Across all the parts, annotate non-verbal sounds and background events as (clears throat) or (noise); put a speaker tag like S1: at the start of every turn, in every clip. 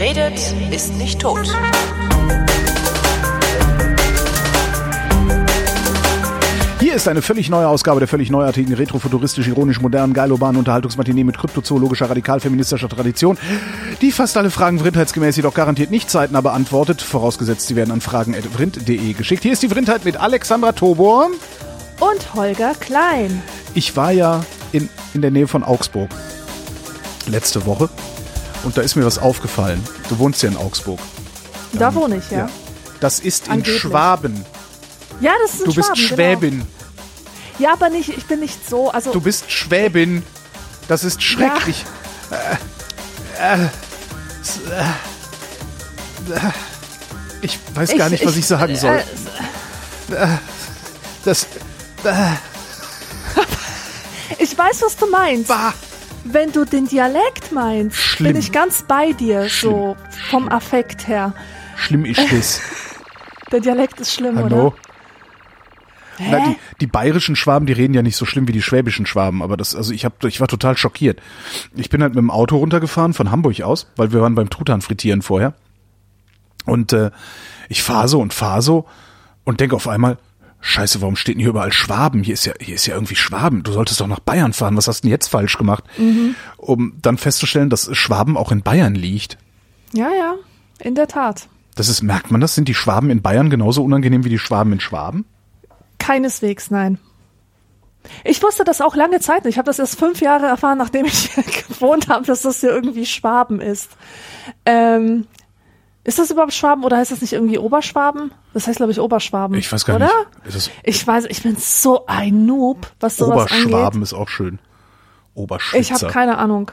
S1: Wer redet, ist nicht tot.
S2: Hier ist eine völlig neue Ausgabe der völlig neuartigen, retrofuturistisch, ironisch modernen, geilobanen Unterhaltungsmatinee mit kryptozoologischer, radikal-feministischer Tradition, die fast alle Fragen vrindheitsgemäß jedoch garantiert nicht zeitnah beantwortet, vorausgesetzt sie werden an fragen.vrind.de geschickt. Hier ist die Vrindheit mit Alexandra Tobor.
S3: Und Holger Klein.
S2: Ich war ja in, in der Nähe von Augsburg letzte Woche und da ist mir was aufgefallen. Du wohnst ja in Augsburg.
S3: Da wohne ich, ja.
S2: Das ist in
S3: Angeblich.
S2: Schwaben.
S3: Ja, das ist ein
S2: Du bist
S3: Schwaben,
S2: Schwäbin.
S3: Genau. Ja, aber nicht, ich bin nicht so, also
S2: Du bist Schwäbin. Das ist schrecklich. Äh, äh, äh, äh, ich weiß gar nicht, was ich sagen soll.
S3: Äh,
S2: Das äh, (laughs)
S3: ich weiß, was du meinst.
S2: bah.
S3: Wenn du den Dialekt meinst,
S2: Schlimm.
S3: bin ich ganz bei dir, so vom Affekt her.
S2: Schlimm ist (laughs) das.
S3: Der Dialekt ist schlimm,
S2: Hallo?
S3: oder?
S2: Na, die, die bayerischen Schwaben, die reden ja nicht so schlimm wie die schwäbischen Schwaben, aber das, also ich hab, ich war total schockiert. Ich bin halt mit dem Auto runtergefahren von Hamburg aus, weil wir waren beim Truthahn frittieren vorher. Und äh, ich fahre so und fahre so und denke auf einmal, Scheiße, warum steht denn hier überall Schwaben? Hier ist ja, hier ist ja irgendwie Schwaben. Du solltest doch nach Bayern fahren. Was hast du denn jetzt falsch gemacht? Um dann festzustellen, dass Schwaben auch in Bayern liegt.
S3: Ja, ja, in der Tat.
S2: Das ist, merkt man das? Sind die Schwaben in Bayern genauso unangenehm wie die Schwaben in Schwaben?
S3: Keineswegs, nein. Ich wusste das auch lange Zeit nicht. Ich habe das erst fünf Jahre erfahren, nachdem ich (laughs) hier gewohnt habe, dass das hier irgendwie Schwaben ist. Ähm, ist das überhaupt Schwaben oder heißt das nicht irgendwie Oberschwaben? Das heißt, glaube ich, Oberschwaben.
S2: Ich weiß gar
S3: oder?
S2: nicht.
S3: Ich weiß, ich bin so ein Noob, was sowas angeht.
S2: Oberschwaben ist auch schön. Oberschwitzer.
S3: Ich habe keine Ahnung.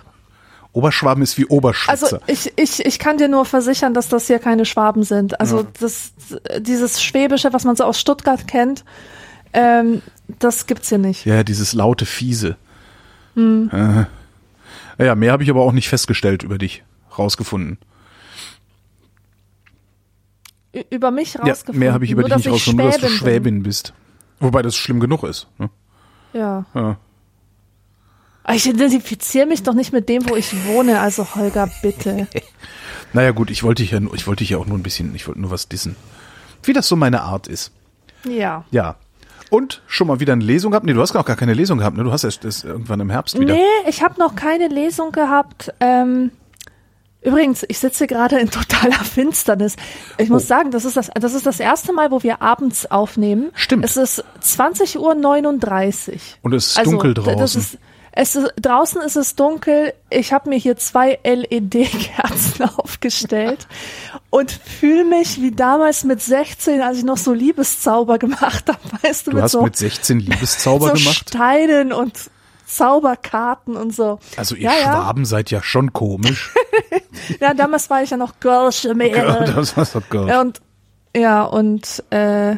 S2: Oberschwaben ist wie Oberschwitzer.
S3: Also ich, ich, ich kann dir nur versichern, dass das hier keine Schwaben sind. Also das, dieses Schwäbische, was man so aus Stuttgart kennt, ähm, das gibt's hier nicht.
S2: ja, dieses laute Fiese.
S3: Hm.
S2: Äh, ja, mehr habe ich aber auch nicht festgestellt über dich rausgefunden.
S3: Über mich
S2: Ja,
S3: rausgefunden.
S2: mehr habe ich über
S3: nur,
S2: dich nicht rausgefunden, nur dass du
S3: Schwäbin
S2: Schwäbin bist. Wobei das schlimm genug ist. Ne?
S3: Bin. Ja.
S2: Ja.
S3: Aber Ich identifiziere mich doch nicht mit dem, wo ich wohne. Also Holger, bitte. (laughs)
S2: Naja gut, ich wollte dich ja, ich wollte dich ja auch nur ein bisschen, ich wollte nur was dissen. Wie das so meine Art ist.
S3: Ja.
S2: Ja. Und schon mal wieder eine Lesung gehabt? Nee, du hast auch gar keine Lesung gehabt, ne? Du hast erst das irgendwann im Herbst wieder.
S3: Nee, ich habe noch keine Lesung gehabt. Ähm, übrigens, ich sitze gerade in totaler (laughs) Finsternis. Ich muss
S2: Oh.
S3: sagen, das ist das, das ist das erste Mal, wo wir abends aufnehmen.
S2: Stimmt.
S3: Es ist 20 Uhr 39.
S2: Und es ist dunkel
S3: d- Das
S2: draußen.
S3: ist, es ist, draußen ist es dunkel. Ich habe mir hier zwei LED-Kerzen (laughs) aufgestellt und fühle mich wie damals mit 16, als ich noch so Liebeszauber gemacht habe. Weißt du,
S2: Du
S3: mit
S2: hast
S3: so,
S2: mit 16 Liebeszauber (laughs)
S3: so
S2: gemacht.
S3: Steinen und Zauberkarten und so.
S2: Also ihr
S3: ja, ja.
S2: Schwaben seid ja schon komisch. (laughs)
S3: Ja, damals war ich ja noch Girlsche Mädel. (laughs)
S2: das war's doch Girl.
S3: Ja, und ja, und äh,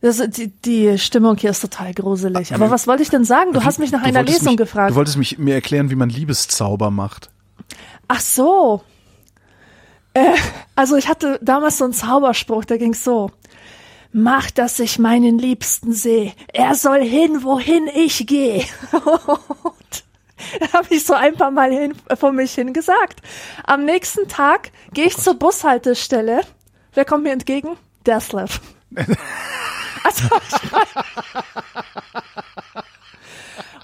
S3: das, die, die Stimmung hier ist total gruselig. Aber was wollte ich denn sagen? Du hast mich nach einer Lesung
S2: mich,
S3: gefragt.
S2: Du wolltest mich mir erklären, wie man Liebeszauber macht.
S3: Ach so. Äh, also ich hatte damals so einen Zauberspruch, der ging so. Mach, dass ich meinen Liebsten sehe. Er soll hin, wohin ich gehe. (laughs) Habe ich so ein paar Mal hin, vor mich hin gesagt. Am nächsten Tag gehe ich zur Bushaltestelle. Wer kommt mir entgegen? Deathlev. (laughs) also,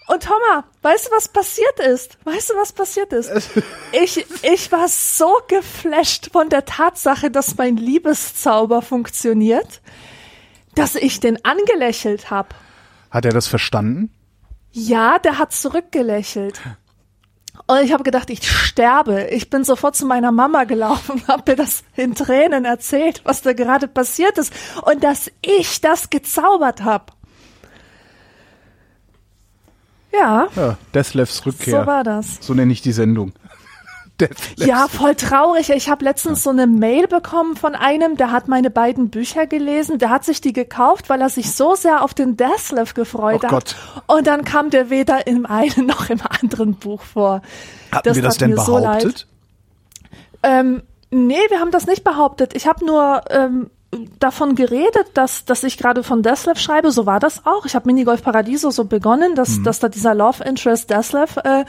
S3: Und Thomas, weißt du, was passiert ist? Weißt du, was passiert ist? Ich, ich war so geflasht von der Tatsache, dass mein Liebeszauber funktioniert, dass ich den angelächelt habe.
S2: Hat er das verstanden?
S3: Ja, der hat zurückgelächelt. Und ich habe gedacht, ich sterbe. Ich bin sofort zu meiner Mama gelaufen (laughs) habe mir das in Tränen erzählt, was da gerade passiert ist und dass ich das gezaubert habe. Ja,
S2: Ja, Deathlefs Rückkehr.
S3: so war das.
S2: So nenne ich die Sendung. Deathlefs
S3: Ja, voll traurig. Ich habe letztens so eine Mail bekommen von einem, der hat meine beiden Bücher gelesen. Der hat sich die gekauft, weil er sich so sehr auf den Deathlev gefreut
S2: Oh
S3: hat.
S2: Gott.
S3: Und dann kam der weder im einen noch im anderen Buch vor.
S2: Hatten wir das
S3: tat
S2: denn
S3: mir so leid.
S2: behauptet?
S3: Ähm, nee, wir haben das nicht behauptet. Ich habe nur ähm, davon geredet, dass, dass ich gerade von Deslav schreibe. So war das auch. Ich habe Minigolf Paradiso so begonnen, dass, dass da dieser Love Interest Deslav äh,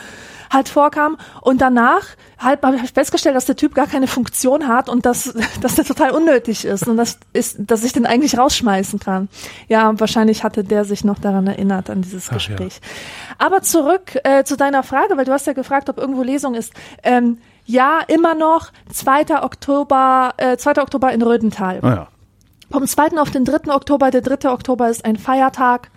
S3: halt vorkam. Und danach halt habe ich festgestellt, dass der Typ gar keine Funktion hat und dass, (laughs) dass der total unnötig ist und dass, ist, dass ich den eigentlich rausschmeißen kann. Ja, wahrscheinlich hatte der sich noch daran erinnert, an dieses
S2: Ach,
S3: Gespräch. Aber zurück äh, zu deiner Frage, weil du hast ja gefragt, ob irgendwo Lesung ist. Ähm, ja, immer noch 2. Oktober, äh, 2. Oktober in Rödental.
S2: Naja,
S3: Vom 2. auf den 3. Oktober. Der 3. Oktober ist ein Feiertag.
S2: Tag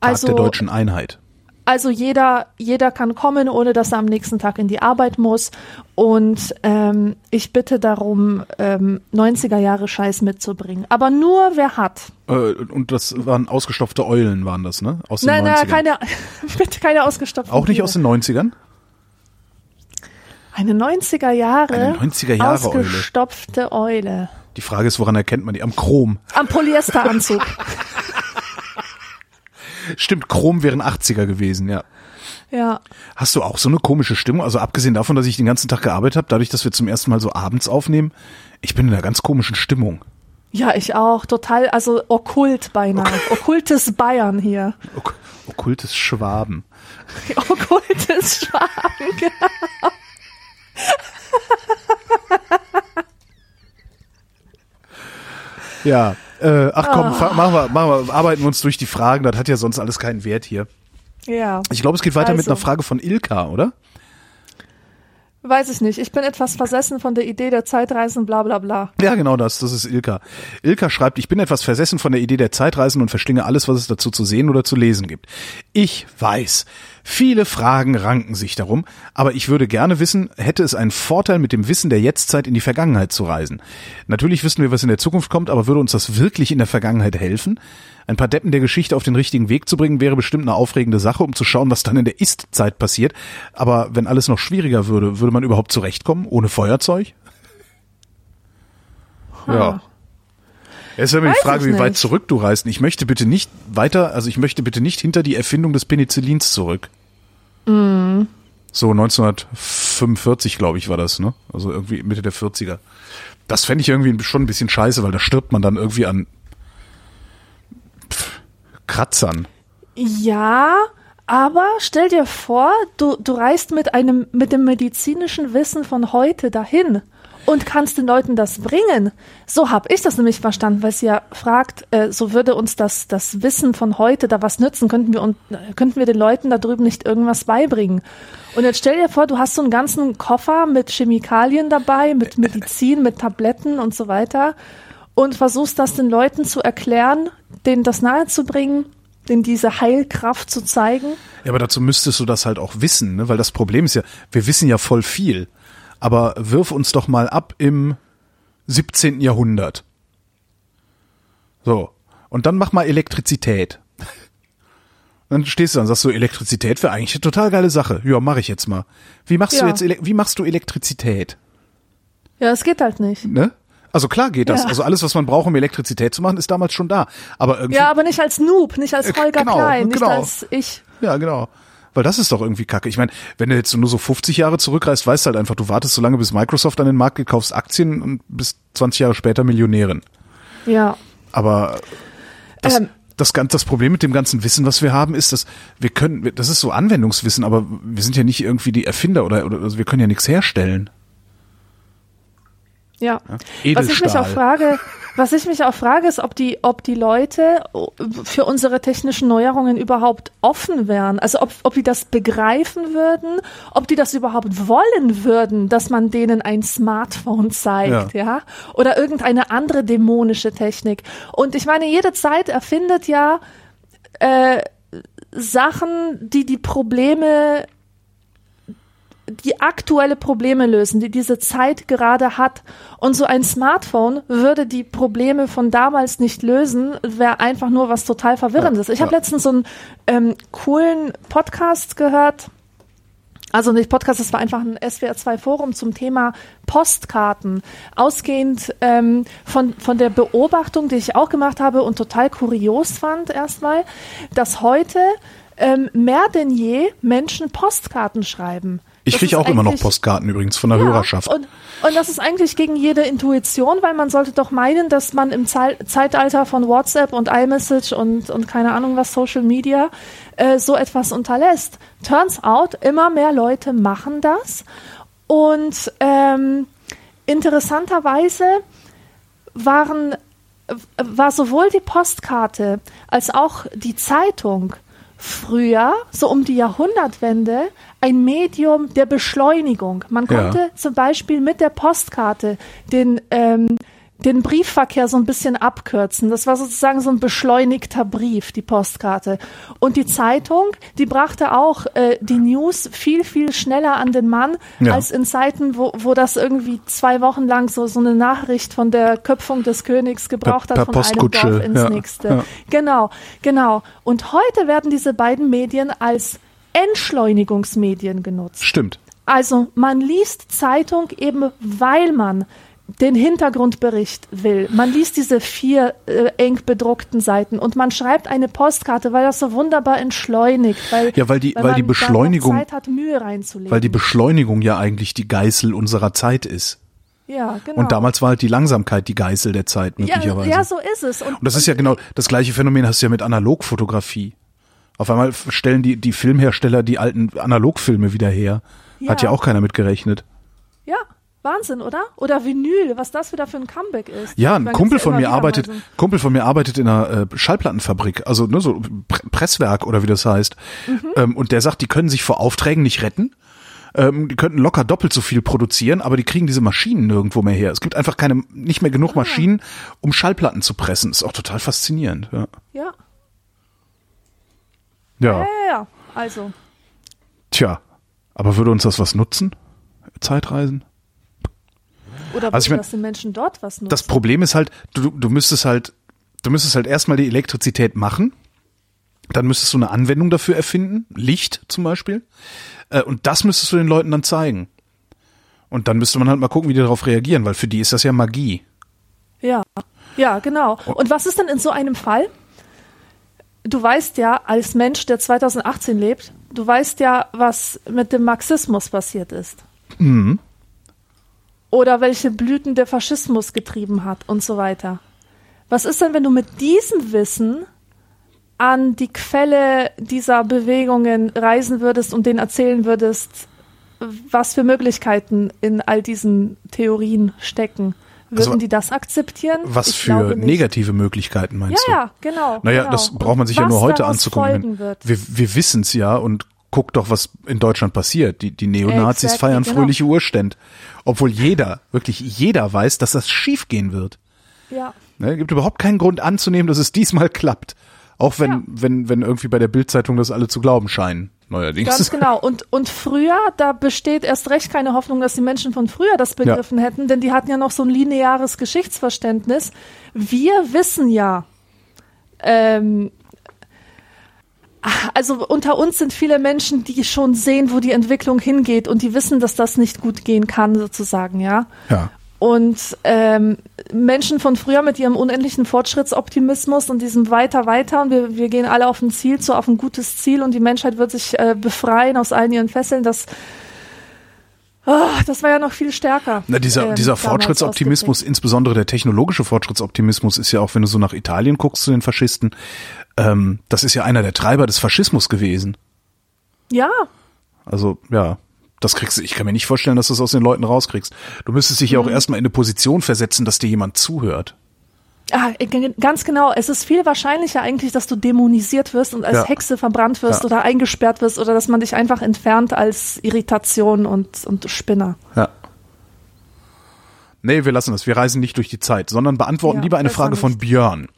S3: Also,
S2: der deutschen Einheit.
S3: Also jeder, jeder kann kommen, ohne dass er am nächsten Tag in die Arbeit muss. Und ähm, ich bitte darum, ähm, 90er Jahre Scheiß mitzubringen. Aber nur wer hat.
S2: Äh, und das waren ausgestopfte Eulen, waren das, ne? Aus den
S3: Nein,
S2: 90ern.
S3: nein, keine, (laughs) bitte keine ausgestopften.
S2: Auch nicht
S3: Tiere.
S2: aus den 90ern?
S3: Eine 90er Jahre.
S2: Eine 90er Jahre Eule.
S3: Ausgestopfte Eule.
S2: Die Frage ist, woran erkennt man die? Am Chrom.
S3: Am Polyesteranzug. (laughs)
S2: Stimmt, Chrom wären 80er gewesen, ja.
S3: ja.
S2: Hast du auch so eine komische Stimmung? Also abgesehen davon, dass ich den ganzen Tag gearbeitet habe, dadurch, dass wir zum ersten Mal so abends aufnehmen, ich bin in einer ganz komischen Stimmung.
S3: Ja, ich auch. Total, also okkult beinahe. Okkultes Bayern hier.
S2: Ok okkultes Schwaben. (laughs)
S3: Okkultes Schwaben, (laughs) genau.
S2: Ja, äh, ach komm, fa- machen, wir, machen wir, arbeiten wir uns durch die Fragen, das hat ja sonst alles keinen Wert hier.
S3: Ja.
S2: Ich glaube, es geht weiter mit
S3: Also.
S2: einer Frage von Ilka, oder?
S3: Weiß ich nicht. Ich bin etwas versessen von der Idee der Zeitreisen, bla bla bla.
S2: Ja, genau das, das ist Ilka. Ilka schreibt, ich bin etwas versessen von der Idee der Zeitreisen und verschlinge alles, was es dazu zu sehen oder zu lesen gibt. Ich weiß, viele Fragen ranken sich darum, aber ich würde gerne wissen, hätte es einen Vorteil mit dem Wissen der Jetztzeit in die Vergangenheit zu reisen? Natürlich wissen wir, was in der Zukunft kommt, aber würde uns das wirklich in der Vergangenheit helfen? Ein paar Deppen der Geschichte auf den richtigen Weg zu bringen, wäre bestimmt eine aufregende Sache, um zu schauen, was dann in der Ist-Zeit passiert. Aber wenn alles noch schwieriger würde, würde man überhaupt zurechtkommen, ohne Feuerzeug? Ja. Es ist ja die Frage, wie weit zurück du reist. Ich möchte bitte nicht weiter, also ich möchte bitte nicht hinter die Erfindung des Penicillins zurück.
S3: Mhm.
S2: So 1945, glaube ich, war das, ne? Also irgendwie Mitte der 40er. Das fände ich irgendwie schon ein bisschen scheiße, weil da stirbt man dann irgendwie an pff, Kratzern.
S3: Ja, aber stell dir vor, du, du reist mit einem, mit dem medizinischen Wissen von heute dahin und kannst den Leuten das bringen. So habe ich das nämlich verstanden, weil sie ja fragt, äh, so würde uns das, das Wissen von heute da was nützen, könnten wir, und, könnten wir den Leuten da drüben nicht irgendwas beibringen. Und jetzt stell dir vor, du hast so einen ganzen Koffer mit Chemikalien dabei, mit (laughs) Medizin, mit Tabletten und so weiter und versuchst das den Leuten zu erklären, denen das nahezubringen, denen diese Heilkraft zu zeigen.
S2: Ja, aber dazu müsstest du das halt auch wissen, ne? Weil das Problem ist ja, wir wissen ja voll viel. Aber wirf uns doch mal ab im 17. Jahrhundert. So. Und dann mach mal Elektrizität. (laughs) Dann stehst du dann und sagst du, Elektrizität wäre eigentlich eine total geile Sache. Ja, mach ich jetzt mal. Wie machst du
S3: Ja.
S2: jetzt, Ele wie machst du Elektrizität?
S3: Ja, es geht halt nicht.
S2: Ne? Also klar geht das.
S3: Ja.
S2: Also alles, was man braucht, um Elektrizität zu machen, ist damals schon da. Aber irgendwie,
S3: Ja, aber nicht als Noob, nicht als
S2: Äh,
S3: Holger
S2: genau,
S3: Klein, nicht
S2: genau.
S3: als ich.
S2: Ja, genau. Weil das ist doch irgendwie kacke. Ich meine, wenn du jetzt nur so 50 Jahre zurückreist, weißt du halt einfach, du wartest so lange, bis Microsoft an den Markt geht, kaufst Aktien und bist 20 Jahre später Millionärin.
S3: Ja.
S2: Aber das,
S3: Ähm.
S2: das, das Problem mit dem ganzen Wissen, was wir haben, ist, dass wir können, das ist so Anwendungswissen, aber wir sind ja nicht irgendwie die Erfinder oder, oder also wir können ja nichts herstellen.
S3: Ja.
S2: Edelstahl.
S3: Was ich mich auch frage, (laughs) was ich mich auch frage, ist, ob die, ob die Leute für unsere technischen Neuerungen überhaupt offen wären. Also ob, ob die das begreifen würden, ob die das überhaupt wollen würden, dass man denen ein Smartphone zeigt, ja, oder irgendeine andere dämonische Technik. Und ich meine, jede Zeit erfindet ja äh, Sachen, die die Probleme die aktuelle Probleme lösen, die diese Zeit gerade hat. Und so ein Smartphone würde die Probleme von damals nicht lösen, wäre einfach nur was total Verwirrendes. Ich habe
S2: ja.
S3: letztens so einen ähm, coolen Podcast gehört. Also nicht Podcast, es war einfach ein SWR2 Forum zum Thema Postkarten. Ausgehend ähm, von, von der Beobachtung, die ich auch gemacht habe und total kurios fand erstmal, dass heute ähm, mehr denn je Menschen Postkarten schreiben.
S2: Ich kriege auch immer noch Postkarten übrigens von der
S3: Ja,
S2: Hörerschaft.
S3: Und, und das ist eigentlich gegen jede Intuition, weil man sollte doch meinen, dass man im Zei Zeitalter von WhatsApp und iMessage und, und keine Ahnung was, Social Media, äh, so etwas unterlässt. Turns out, immer mehr Leute machen das. Und ähm, interessanterweise waren, war sowohl die Postkarte als auch die Zeitung früher, so um die Jahrhundertwende, ein Medium der Beschleunigung. Man
S2: Ja.
S3: konnte zum Beispiel mit der Postkarte den, ähm, den Briefverkehr so ein bisschen abkürzen. Das war sozusagen so ein beschleunigter Brief, die Postkarte. Und die Zeitung, die brachte auch äh, die News viel, viel schneller an den Mann,
S2: Ja.
S3: als in Zeiten, wo, wo das irgendwie zwei Wochen lang so, so eine Nachricht von der Köpfung des Königs gebraucht
S2: Per-
S3: hat,
S2: per
S3: von einem
S2: Postkutsche,
S3: Dorf ins
S2: ja,
S3: nächste.
S2: ja.
S3: Genau, genau. Und heute werden diese beiden Medien als Entschleunigungsmedien genutzt.
S2: Stimmt.
S3: Also man liest Zeitung eben, weil man den Hintergrundbericht will. Man liest diese vier äh, eng bedruckten Seiten und man schreibt eine Postkarte, weil das so wunderbar entschleunigt, weil,
S2: Ja, weil die- weil
S3: man
S2: die Beschleunigung-
S3: Zeit hat, Mühe reinzulegen.
S2: Weil die Beschleunigung ja eigentlich die Geißel unserer Zeit ist.
S3: ja, genau.
S2: Und damals war halt die Langsamkeit die Geißel der Zeit
S3: ja,
S2: möglicherweise.
S3: ja, so ist es. Und,
S2: Und das ist ja genau das gleiche Phänomen hast du ja mit Analogfotografie. Auf einmal stellen die, die Filmhersteller die alten Analogfilme wieder her. Hat ja
S3: Ja.
S2: auch keiner mit gerechnet.
S3: Ja, Wahnsinn, oder? Oder Vinyl, was das wieder für ein Comeback ist.
S2: Ja, ein Kumpel
S3: ja
S2: von mir arbeitet,
S3: so.
S2: Kumpel von mir arbeitet in einer äh, Schallplattenfabrik, also ne, so Pre Presswerk oder wie das heißt.
S3: Mhm.
S2: Ähm, und der sagt, die können sich vor Aufträgen nicht retten. Ähm, die könnten locker doppelt so viel produzieren, aber die kriegen diese Maschinen nirgendwo mehr her. Es gibt einfach keine, nicht mehr
S3: Ah.
S2: genug Maschinen, um Schallplatten zu pressen. Ist auch total faszinierend. Ja.
S3: Ja,
S2: ja.
S3: ja, ja, ja. Also,
S2: Tja, aber würde uns das was nutzen? Zeitreisen?
S3: oder
S2: Also ich
S3: würde
S2: mein,
S3: das den Menschen dort was nutzen?
S2: Das Problem ist halt, du, du müsstest halt, du müsstest halt erstmal die Elektrizität machen. Dann müsstest du eine Anwendung dafür erfinden, Licht zum Beispiel. Äh, Und das müsstest du den Leuten dann zeigen. Und dann müsste man halt mal gucken, wie die darauf reagieren, weil für die ist das ja Magie.
S3: Ja, ja, genau.
S2: Oh.
S3: Und was ist denn in so einem Fall? Du weißt ja, als Mensch, der 2018 lebt, du weißt ja, was mit dem Marxismus passiert ist.
S2: Mhm.
S3: Oder welche Blüten der Faschismus getrieben hat und so weiter. Was ist denn, wenn du mit diesem Wissen an die Quelle dieser Bewegungen reisen würdest und denen erzählen würdest, was für Möglichkeiten in all diesen Theorien stecken? Würden
S2: Also,
S3: die das akzeptieren?
S2: Was
S3: Ich
S2: für negative Möglichkeiten
S3: Ja,
S2: meinst du?
S3: ja, genau.
S2: Naja,
S3: genau.
S2: das braucht man sich ja nur heute anzugucken. Wir, wir wissen es ja und guck doch, was in Deutschland passiert. Die, die Neonazis
S3: Exactly,
S2: feiern
S3: genau.
S2: fröhliche Urstände. Obwohl jeder, wirklich jeder weiß, dass das schiefgehen wird.
S3: Ja.
S2: Ne, gibt überhaupt keinen Grund anzunehmen, dass es diesmal klappt. Auch wenn,
S3: Ja.
S2: wenn, wenn irgendwie bei der Bildzeitung das alle zu glauben scheinen. Neuerdings.
S3: Ganz genau. Und, und früher, da besteht erst recht keine Hoffnung, dass die Menschen von früher das begriffen hätten, denn die hatten ja noch so ein lineares Geschichtsverständnis. Wir wissen ja, ähm, also unter uns sind viele Menschen, die schon sehen, wo die Entwicklung hingeht und die wissen, dass das nicht gut gehen kann, sozusagen, ja.
S2: Ja.
S3: Und ähm, Menschen von früher mit ihrem unendlichen Fortschrittsoptimismus und diesem weiter, weiter und wir, wir gehen alle auf ein Ziel zu, auf ein gutes Ziel und die Menschheit wird sich äh, befreien aus allen ihren Fesseln, das, ah, das war ja noch viel stärker.
S2: Na, dieser,
S3: ähm,
S2: dieser Fortschrittsoptimismus, insbesondere der technologische Fortschrittsoptimismus, ist ja auch, wenn du so nach Italien guckst zu den Faschisten, ähm, das ist ja einer der Treiber des Faschismus gewesen.
S3: Ja,
S2: Also, ja, das kriegst du, ich kann mir nicht vorstellen, dass du es aus den Leuten rauskriegst. Du müsstest dich ja
S3: Mhm.
S2: auch erstmal in eine Position versetzen, dass dir jemand zuhört.
S3: Ah, g- ganz genau. Es ist viel wahrscheinlicher eigentlich, dass du dämonisiert wirst und als
S2: Ja.
S3: Hexe verbrannt wirst
S2: Ja.
S3: oder eingesperrt wirst oder dass man dich einfach entfernt als Irritation und, und Spinner.
S2: Ja. Nee, wir lassen das. Wir reisen nicht durch die Zeit, sondern beantworten
S3: Ja,
S2: lieber eine Frage von. Björn.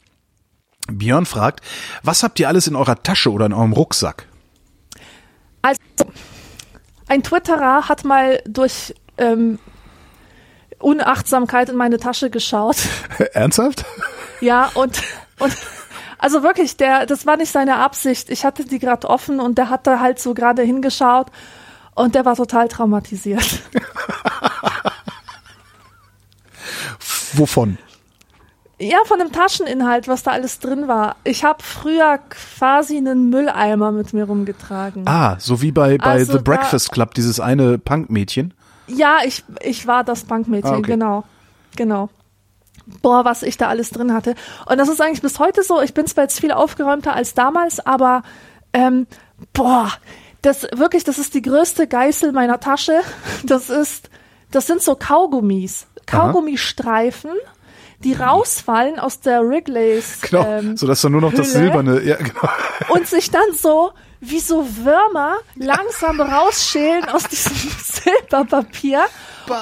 S2: Björn fragt, was habt ihr alles in eurer Tasche oder in eurem Rucksack?
S3: Also, ein Twitterer hat mal durch ähm, Unachtsamkeit in meine Tasche geschaut. (laughs)
S2: Ernsthaft?
S3: Ja, und, und also wirklich, der, das war nicht seine Absicht. Ich hatte die gerade offen und der hat da halt so gerade hingeschaut und der war total traumatisiert. (laughs)
S2: Wovon?
S3: Ja, von dem Tascheninhalt, was da alles drin war. Ich habe früher quasi einen Mülleimer mit mir rumgetragen.
S2: Ah, so wie bei, bei
S3: Also
S2: The Breakfast Club, dieses eine Punkmädchen.
S3: Ja, ich, ich war das Bankmädchen,
S2: Ah, okay.
S3: genau. Genau. Boah, was ich da alles drin hatte. Und das ist eigentlich bis heute so. Ich bin zwar jetzt viel aufgeräumter als damals, aber ähm, boah, das wirklich, das ist die größte Geißel meiner Tasche. Das ist, das sind so Kaugummis. Kaugummistreifen, die rausfallen aus der Wrigley's.
S2: Genau,
S3: ähm,
S2: so dass da nur noch das
S3: Hülle.
S2: silberne, ja, genau.
S3: und sich dann so wie so Würmer langsam rausschälen aus diesem (laughs) Silberpapier.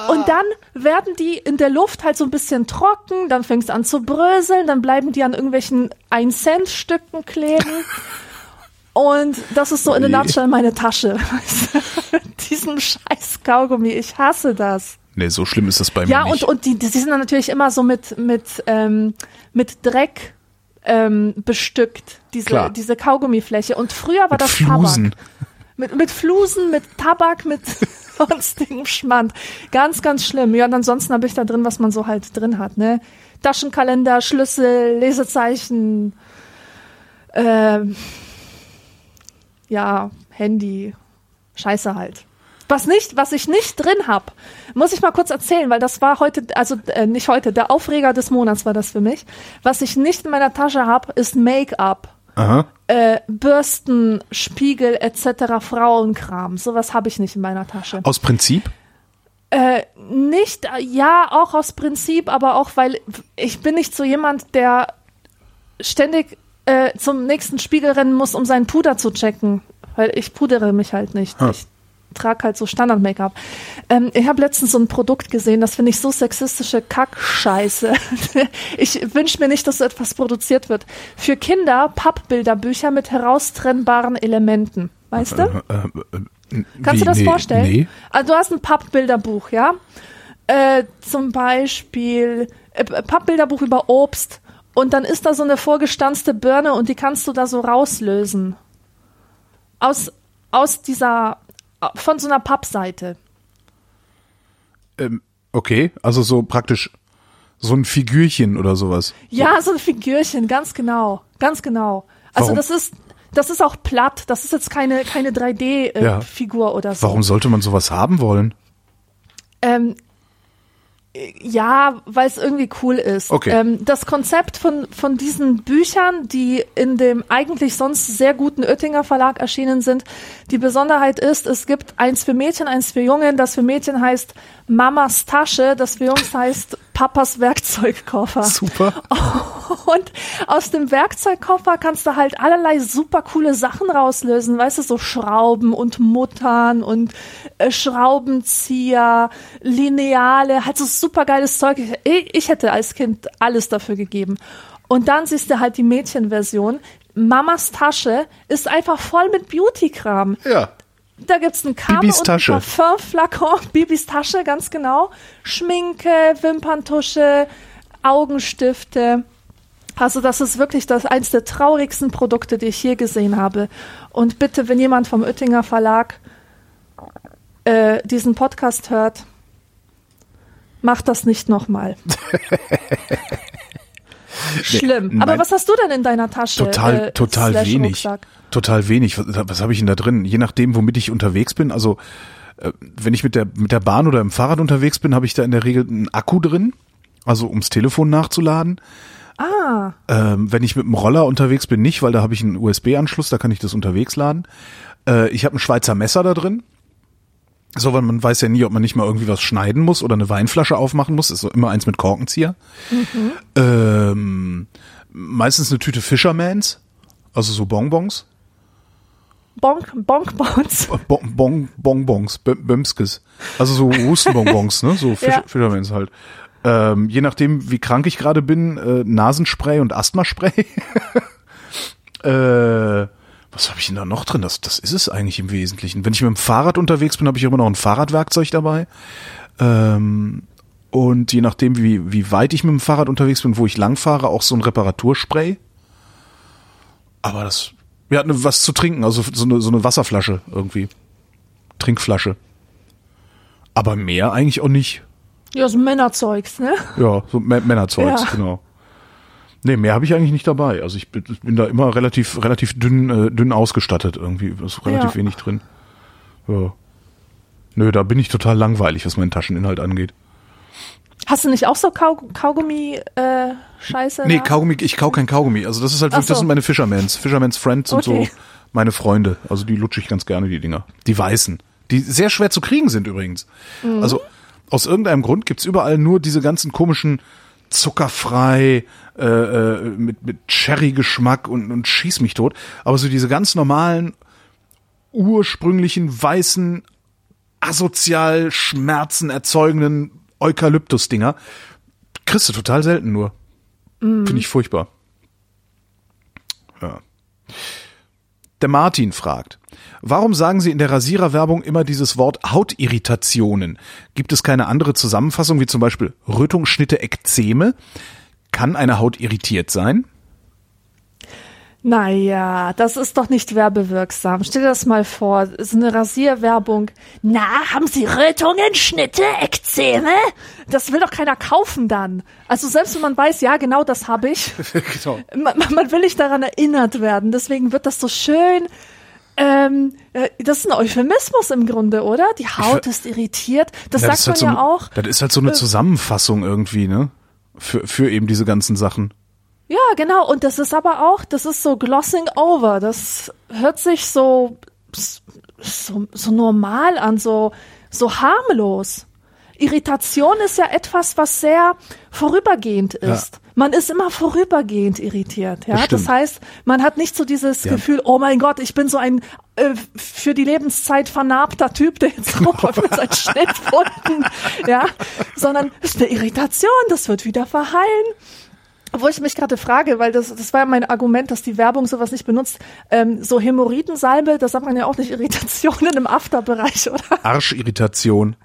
S3: Und dann werden die in der Luft halt so ein bisschen trocken, dann fängt es an zu bröseln, dann bleiben die an irgendwelchen 1-Cent-Stücken kleben. Und das ist so in
S2: Oje.
S3: nutshell meine Tasche. (laughs) Diesem scheiß Kaugummi, ich hasse das.
S2: Nee, so schlimm ist das bei
S3: Ja,
S2: mir nicht.
S3: und, und die, die sind dann natürlich immer so mit, mit, ähm, mit Dreck ähm, bestückt, diese,
S2: Klar.
S3: diese Kaugummifläche. Und früher war
S2: Mit
S3: das
S2: Flusen.
S3: Tabak. Mit, mit Flusen, mit Tabak, mit (laughs) sonstigem Schmand. Ganz, ganz schlimm. Ja, und ansonsten habe ich da drin, was man so halt drin hat, ne? Taschenkalender, Schlüssel, Lesezeichen, ähm, ja, Handy, Scheiße halt. Was nicht, was ich nicht drin hab, muss ich mal kurz erzählen, weil das war heute, also äh, nicht heute, der Aufreger des Monats war das für mich. Was ich nicht in meiner Tasche hab, ist Make-up, äh, Bürsten, Spiegel etc. Frauenkram. Sowas habe ich nicht in meiner Tasche.
S2: Aus Prinzip?
S3: Äh, nicht, ja, auch aus Prinzip, aber auch, weil ich bin nicht so jemand, der ständig äh, zum nächsten Spiegel rennen muss, um seinen Puder zu checken. Weil ich pudere mich halt nicht.
S2: Ah.
S3: Ich trage halt so Standard-Make-up. Ähm, ich habe letztens so ein Produkt gesehen, das finde ich so sexistische Kackscheiße. (laughs) ich wünsche mir nicht, dass so etwas produziert wird. Für Kinder Pappbilderbücher mit heraustrennbaren Elementen. Weißt du?
S2: Äh, äh, äh,
S3: Kannst du das
S2: nee,
S3: vorstellen?
S2: Nee.
S3: Also du hast ein Pappbilderbuch, ja? Äh, zum Beispiel äh, Pappbilderbuch über Obst und dann ist da so eine vorgestanzte Birne und die kannst du da so rauslösen. Aus, aus dieser, von so einer Pappseite.
S2: Ähm, okay, also so praktisch so ein Figürchen oder sowas.
S3: Ja, so ein Figürchen, ganz genau, ganz genau. Also
S2: Warum?
S3: das ist, das ist auch platt, das ist jetzt keine, keine
S2: Ja.
S3: 3D-Figur oder so.
S2: Warum sollte man sowas haben wollen?
S3: Ähm, äh, ja, weil es irgendwie cool ist.
S2: Okay.
S3: Ähm, das Konzept von, von diesen Büchern, die in dem eigentlich sonst sehr guten Oettinger Verlag erschienen sind, die Besonderheit ist, es gibt eins für Mädchen, eins für Jungen. Das für Mädchen heißt Mamas Tasche, das für Jungs heißt Papas Werkzeugkoffer.
S2: Super. (laughs)
S3: Und aus dem Werkzeugkoffer kannst du halt allerlei super coole Sachen rauslösen, weißt du, so Schrauben und Muttern und äh, Schraubenzieher, Lineale, halt so super geiles Zeug. Ich, ich hätte als Kind alles dafür gegeben. Und dann siehst du halt die Mädchenversion. Mamas Tasche ist einfach voll mit Beauty-Kram.
S2: Ja.
S3: Da gibt's ein Kabel
S2: Bibis
S3: und
S2: Tasche.
S3: ein Parfumflakon. (laughs) Bibis Tasche, ganz genau. Schminke, Wimperntusche, Augenstifte. Also das ist wirklich das eins der traurigsten Produkte, die ich hier gesehen habe. Und bitte, wenn jemand vom Oettinger Verlag äh, diesen Podcast hört, macht das nicht nochmal. (laughs) Schlimm. Aber
S2: nein.
S3: was hast du denn in deiner Tasche?
S2: Total,
S3: äh,
S2: total wenig.
S3: Rucksack?
S2: Total wenig. Was, was habe ich denn da drin? Je nachdem, womit ich unterwegs bin. Also äh, wenn ich mit der mit der Bahn oder im Fahrrad unterwegs bin, habe ich da in der Regel einen Akku drin, also ums Telefon nachzuladen.
S3: Ah,
S2: Ähm, wenn ich mit dem Roller unterwegs bin, nicht, weil da habe ich einen USB-Anschluss, da kann ich das unterwegs laden. Äh, ich habe ein Schweizer Messer da drin. So, weil man weiß ja nie, ob man nicht mal irgendwie was schneiden muss oder eine Weinflasche aufmachen muss. Ist so immer eins mit Korkenzieher. Ähm, meistens eine Tüte Fishermans, also so Bonbons.
S3: Bonk, Bonkbons.
S2: Bon, bon, Bonbons, B- Bömskes. Also so Hustenbonbons, ne? So (laughs) Fisch,
S3: Ja.
S2: Fishermans halt. Ähm, je nachdem, wie krank ich gerade bin, äh, Nasenspray und Asthmaspray. (laughs) äh, was habe ich denn da noch drin? Das, das ist es eigentlich im Wesentlichen. Wenn ich mit dem Fahrrad unterwegs bin, habe ich immer noch ein Fahrradwerkzeug dabei. Ähm, und je nachdem, wie, wie weit ich mit dem Fahrrad unterwegs bin, wo ich lang fahre, auch so ein Reparaturspray. Aber das, wir hatten was zu trinken, also so eine, so eine Wasserflasche irgendwie. Trinkflasche. Aber mehr eigentlich auch nicht.
S3: Ja, so Männerzeugs, ne?
S2: Ja, so Mä- Männerzeugs,
S3: Ja.
S2: genau. Nee, mehr habe ich eigentlich nicht dabei. Also ich bin, bin da immer relativ, relativ dünn, äh, dünn ausgestattet irgendwie. Ist relativ
S3: Ja.
S2: wenig drin. Ja. Nö, da bin ich total langweilig, was meinen Tascheninhalt angeht.
S3: Hast du nicht auch so Kau Kaugummi äh, Scheiße?
S2: Nee,
S3: da?
S2: Kaugummi, ich kau kein Kaugummi. Also das ist halt wirklich, das
S3: so.
S2: sind meine Fishermans. Fishermans Friends und
S3: Okay.
S2: so meine Freunde. Also die lutsche ich ganz gerne, die Dinger. Die weißen. Die sehr schwer zu kriegen sind übrigens.
S3: Mhm.
S2: Also aus irgendeinem Grund gibt's überall nur diese ganzen komischen zuckerfrei, äh, äh, mit, mit Cherry-Geschmack und, und schieß mich tot. Aber so diese ganz normalen, ursprünglichen, weißen, asozial Schmerzen erzeugenden Eukalyptus-Dinger kriegst du total selten nur. Finde ich furchtbar. Ja. Der Martin fragt, warum sagen Sie in der Rasiererwerbung immer dieses Wort Hautirritationen? Gibt es keine andere Zusammenfassung, wie zum Beispiel Rötung, Schnitte, Ekzeme? Kann eine Haut irritiert sein?
S3: Naja, das ist doch nicht werbewirksam. Stell dir das mal vor, ist eine Rasierwerbung. Na, haben Sie Rötungen, Schnitte, Ekzeme? Das will doch keiner kaufen dann. Also selbst wenn man weiß, ja, genau das habe ich, (laughs)
S2: genau.
S3: man, man will nicht daran erinnert werden. Deswegen wird das so schön. Ähm, äh, das ist ein Euphemismus im Grunde, oder? Die Haut ist irritiert. Das
S2: Ja,
S3: sagt man
S2: halt so,
S3: ja auch.
S2: Das ist halt so eine Zusammenfassung irgendwie, ne? Für, für eben diese ganzen Sachen.
S3: Ja, genau. Und das ist aber auch, das ist so glossing over. Das hört sich so, so, so normal an, so, so harmlos. Irritation ist ja etwas, was sehr vorübergehend ist. Man ist immer vorübergehend irritiert, ja.
S2: Das
S3: Das, heißt, man hat nicht so dieses
S2: Ja.
S3: Gefühl, oh mein Gott, ich bin so ein äh, für die Lebenszeit vernarbter Typ, der jetzt (laughs) rumläuft mit seinen Schnittwunden, ja, sondern es ist eine Irritation, das wird wieder verheilen. Wo ich mich gerade frage, weil das, das war ja mein Argument, dass die Werbung sowas nicht benutzt. Ähm, so Hämorrhoidensalbe, das sagt man ja auch nicht Irritationen im Afterbereich, (laughs) oder?
S2: Arschirritation.